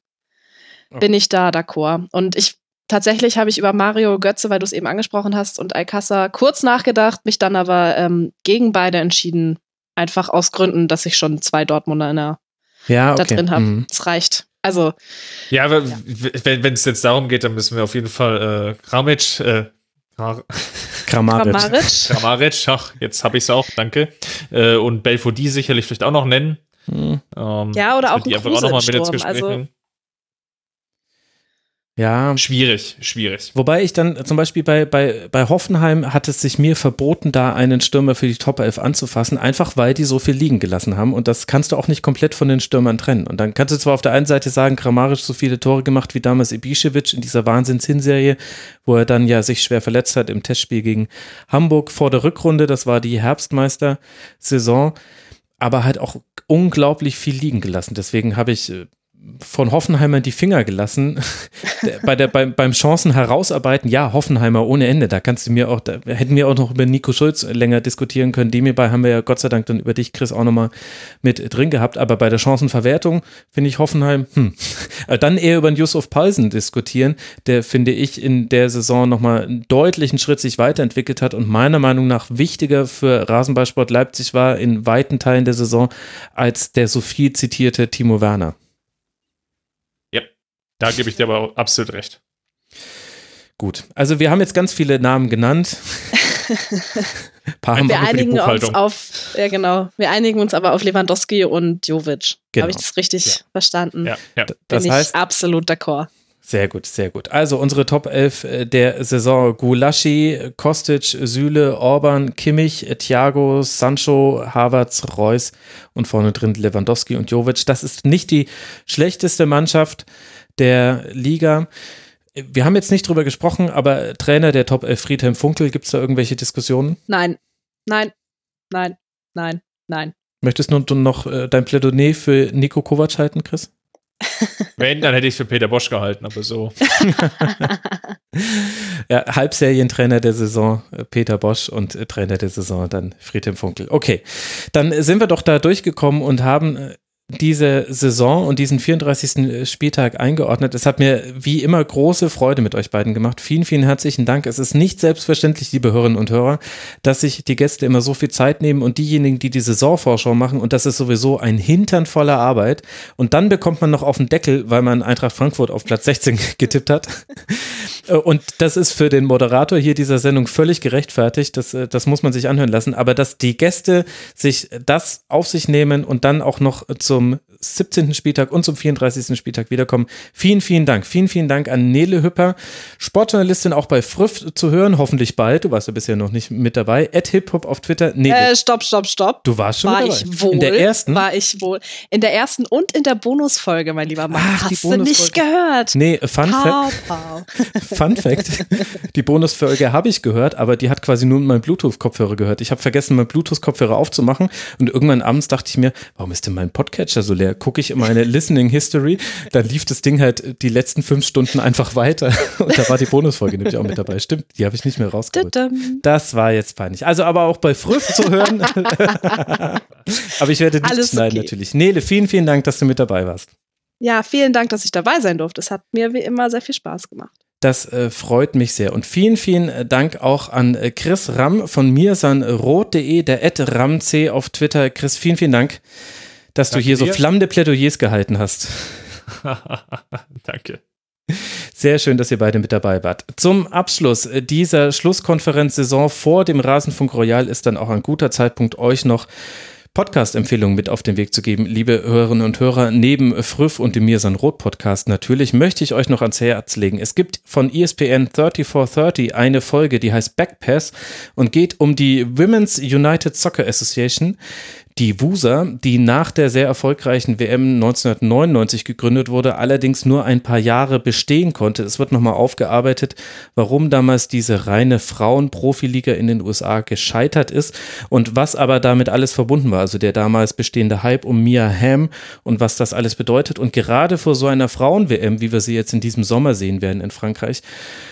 E: okay. bin ich da d'accord. Und ich tatsächlich habe ich über Mario Götze, weil du es eben angesprochen hast, und Alcázar kurz nachgedacht, mich dann aber ähm, gegen beide entschieden. Einfach aus Gründen, dass ich schon zwei Dortmunder in der, ja, okay. da drin habe. Mhm. Es reicht. Also.
F: Ja, aber ja. wenn es jetzt darum geht, dann müssen wir auf jeden Fall äh, Kramic, äh,
D: Kramaric.
F: Kramaric. Kramaric, ach, jetzt habe ich es auch, danke. Äh, und Belfodil sicherlich vielleicht auch noch nennen.
E: Hm. Ähm, ja, oder auch
F: die einfach auch noch mal mit ins Gespräch also,
D: ja.
F: Schwierig, schwierig.
D: Wobei ich dann zum Beispiel bei, bei, bei Hoffenheim hat es sich mir verboten, da einen Stürmer für die Top 11 anzufassen, einfach weil die so viel liegen gelassen haben und das kannst du auch nicht komplett von den Stürmern trennen. Und dann kannst du zwar auf der einen Seite sagen, Kramaric so viele Tore gemacht wie damals Ibišević in dieser Wahnsinns-Hinserie, wo er dann ja sich schwer verletzt hat im Testspiel gegen Hamburg vor der Rückrunde, das war die Herbstmeister-Saison, aber halt auch unglaublich viel liegen gelassen. Deswegen habe ich äh, von Hoffenheimer die Finger gelassen. Bei der, beim, beim Chancen herausarbeiten, ja, Hoffenheimer ohne Ende. Da kannst du mir auch, da hätten wir auch noch über Nico Schulz länger diskutieren können. Dem hierbei haben wir ja Gott sei Dank dann über dich, Chris, auch nochmal mit drin gehabt. Aber bei der Chancenverwertung finde ich Hoffenheim, hm, dann eher über den Yusuf Paulsen diskutieren, der, finde ich, in der Saison nochmal einen deutlichen Schritt sich weiterentwickelt hat und meiner Meinung nach wichtiger für Rasenballsport Leipzig war in weiten Teilen der Saison als der so viel zitierte Timo Werner.
F: Da gebe ich dir aber absolut recht.
D: Gut, also wir haben jetzt ganz viele Namen genannt.
E: paar haben wir einigen uns auf, ja genau, wir einigen uns aber auf Lewandowski und Jovic. Genau. Habe ich das richtig ja. verstanden?
F: Ja, ja.
E: Bin das heißt, absolut d'accord.
D: Sehr gut, sehr gut. Also unsere Top 11 äh, der Saison: Gulaschi, Kostic, Süle, Orban, Kimmich, Thiago, Sancho, Havertz, Reus und vorne drin Lewandowski und Jovic. Das ist nicht die schlechteste Mannschaft der Liga. Wir haben jetzt nicht drüber gesprochen, aber Trainer der Top 11 Friedhelm Funkel, gibt es da irgendwelche Diskussionen?
E: Nein, nein, nein, nein, nein.
D: Möchtest du noch äh, dein Plädoyer für Nico Kovac halten, Chris?
F: Wenn, dann hätte ich es für Peter Bosch gehalten, aber so.
D: ja, Halbserientrainer der Saison äh, Peter Bosch und äh, Trainer der Saison dann Friedhelm Funkel. Okay, dann sind wir doch da durchgekommen und haben diese Saison und diesen 34. Spieltag eingeordnet. Es hat mir wie immer große Freude mit euch beiden gemacht. Vielen, vielen herzlichen Dank. Es ist nicht selbstverständlich, liebe Hörerinnen und Hörer, dass sich die Gäste immer so viel Zeit nehmen und diejenigen, die die Saisonvorschau machen und das ist sowieso ein Hintern voller Arbeit und dann bekommt man noch auf den Deckel, weil man Eintracht Frankfurt auf Platz 16 getippt hat. Und das ist für den Moderator hier dieser Sendung völlig gerechtfertigt. Das, das muss man sich anhören lassen. Aber dass die Gäste sich das auf sich nehmen und dann auch noch zu zum 17. Spieltag und zum 34. Spieltag wiederkommen. Vielen, vielen Dank. Vielen, vielen Dank an Nele Hüpper, Sportjournalistin auch bei Früff zu hören, hoffentlich bald. Du warst ja bisher noch nicht mit dabei. At HipHop auf Twitter.
E: Nele. Äh, stopp, stopp, stopp.
D: Du warst schon
E: war
D: dabei.
E: Ich wohl,
D: in der ersten?
E: War ich wohl. In der ersten und in der Bonusfolge, mein lieber Mann. Ach, Hast du nicht gehört?
D: Nee, Fun Fact. Fun Fact. Die Bonusfolge habe ich gehört, aber die hat quasi nur mein Bluetooth-Kopfhörer gehört. Ich habe vergessen, mein Bluetooth-Kopfhörer aufzumachen und irgendwann abends dachte ich mir, warum ist denn mein Podcatcher so leer? gucke ich in meine Listening History, da lief das Ding halt die letzten fünf Stunden einfach weiter. Und da war die Bonusfolge nämlich auch mit dabei. Stimmt, die habe ich nicht mehr rausgeholt. Das war jetzt peinlich. Also aber auch bei Früff zu hören. aber ich werde nicht schneiden okay. natürlich. Nele, vielen, vielen Dank, dass du mit dabei warst.
E: Ja, vielen Dank, dass ich dabei sein durfte. Es hat mir wie immer sehr viel Spaß gemacht.
D: Das äh, freut mich sehr. Und vielen, vielen Dank auch an äh, Chris Ramm von mirsanrot.de, der Ed RamC auf Twitter. Chris, vielen, vielen Dank dass Danke du hier dir. so flammende Plädoyers gehalten hast.
F: Danke.
D: Sehr schön, dass ihr beide mit dabei wart. Zum Abschluss dieser Schlusskonferenzsaison vor dem Rasenfunk Royal ist dann auch ein guter Zeitpunkt, euch noch Podcast-Empfehlungen mit auf den Weg zu geben, liebe Hörerinnen und Hörer. Neben Früff und dem Mirsan Roth Podcast natürlich möchte ich euch noch ans Herz legen. Es gibt von ESPN 3430 eine Folge, die heißt Backpass und geht um die Women's United Soccer Association, die WUSA, die nach der sehr erfolgreichen WM 1999 gegründet wurde, allerdings nur ein paar Jahre bestehen konnte. Es wird nochmal aufgearbeitet, warum damals diese reine Frauenprofiliga in den USA gescheitert ist und was aber damit alles verbunden war. Also der damals bestehende Hype um Mia Hamm und was das alles bedeutet. Und gerade vor so einer Frauen-WM, wie wir sie jetzt in diesem Sommer sehen werden in Frankreich,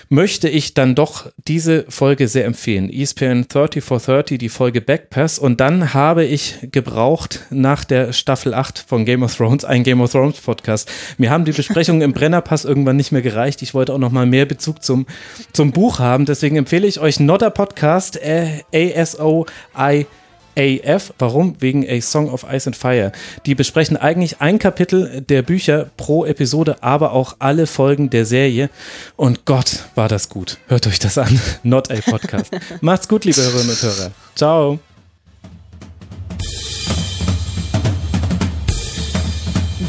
D: möchte ich dann doch diese Folge sehr empfehlen. ESPN 30 for 30, die Folge Backpass. Und dann habe ich gebraucht nach der Staffel 8 von Game of Thrones, ein Game of Thrones Podcast. Mir haben die Besprechungen im Brennerpass irgendwann nicht mehr gereicht. Ich wollte auch noch mal mehr Bezug zum, zum Buch haben. Deswegen empfehle ich euch Nodder Podcast, äh, A-S-O-I AF. Warum? Wegen A Song of Ice and Fire. Die besprechen eigentlich ein Kapitel der Bücher pro Episode, aber auch alle Folgen der Serie. Und Gott, war das gut. Hört euch das an. Not a Podcast. Macht's gut, liebe Hörerinnen und Hörer. Ciao.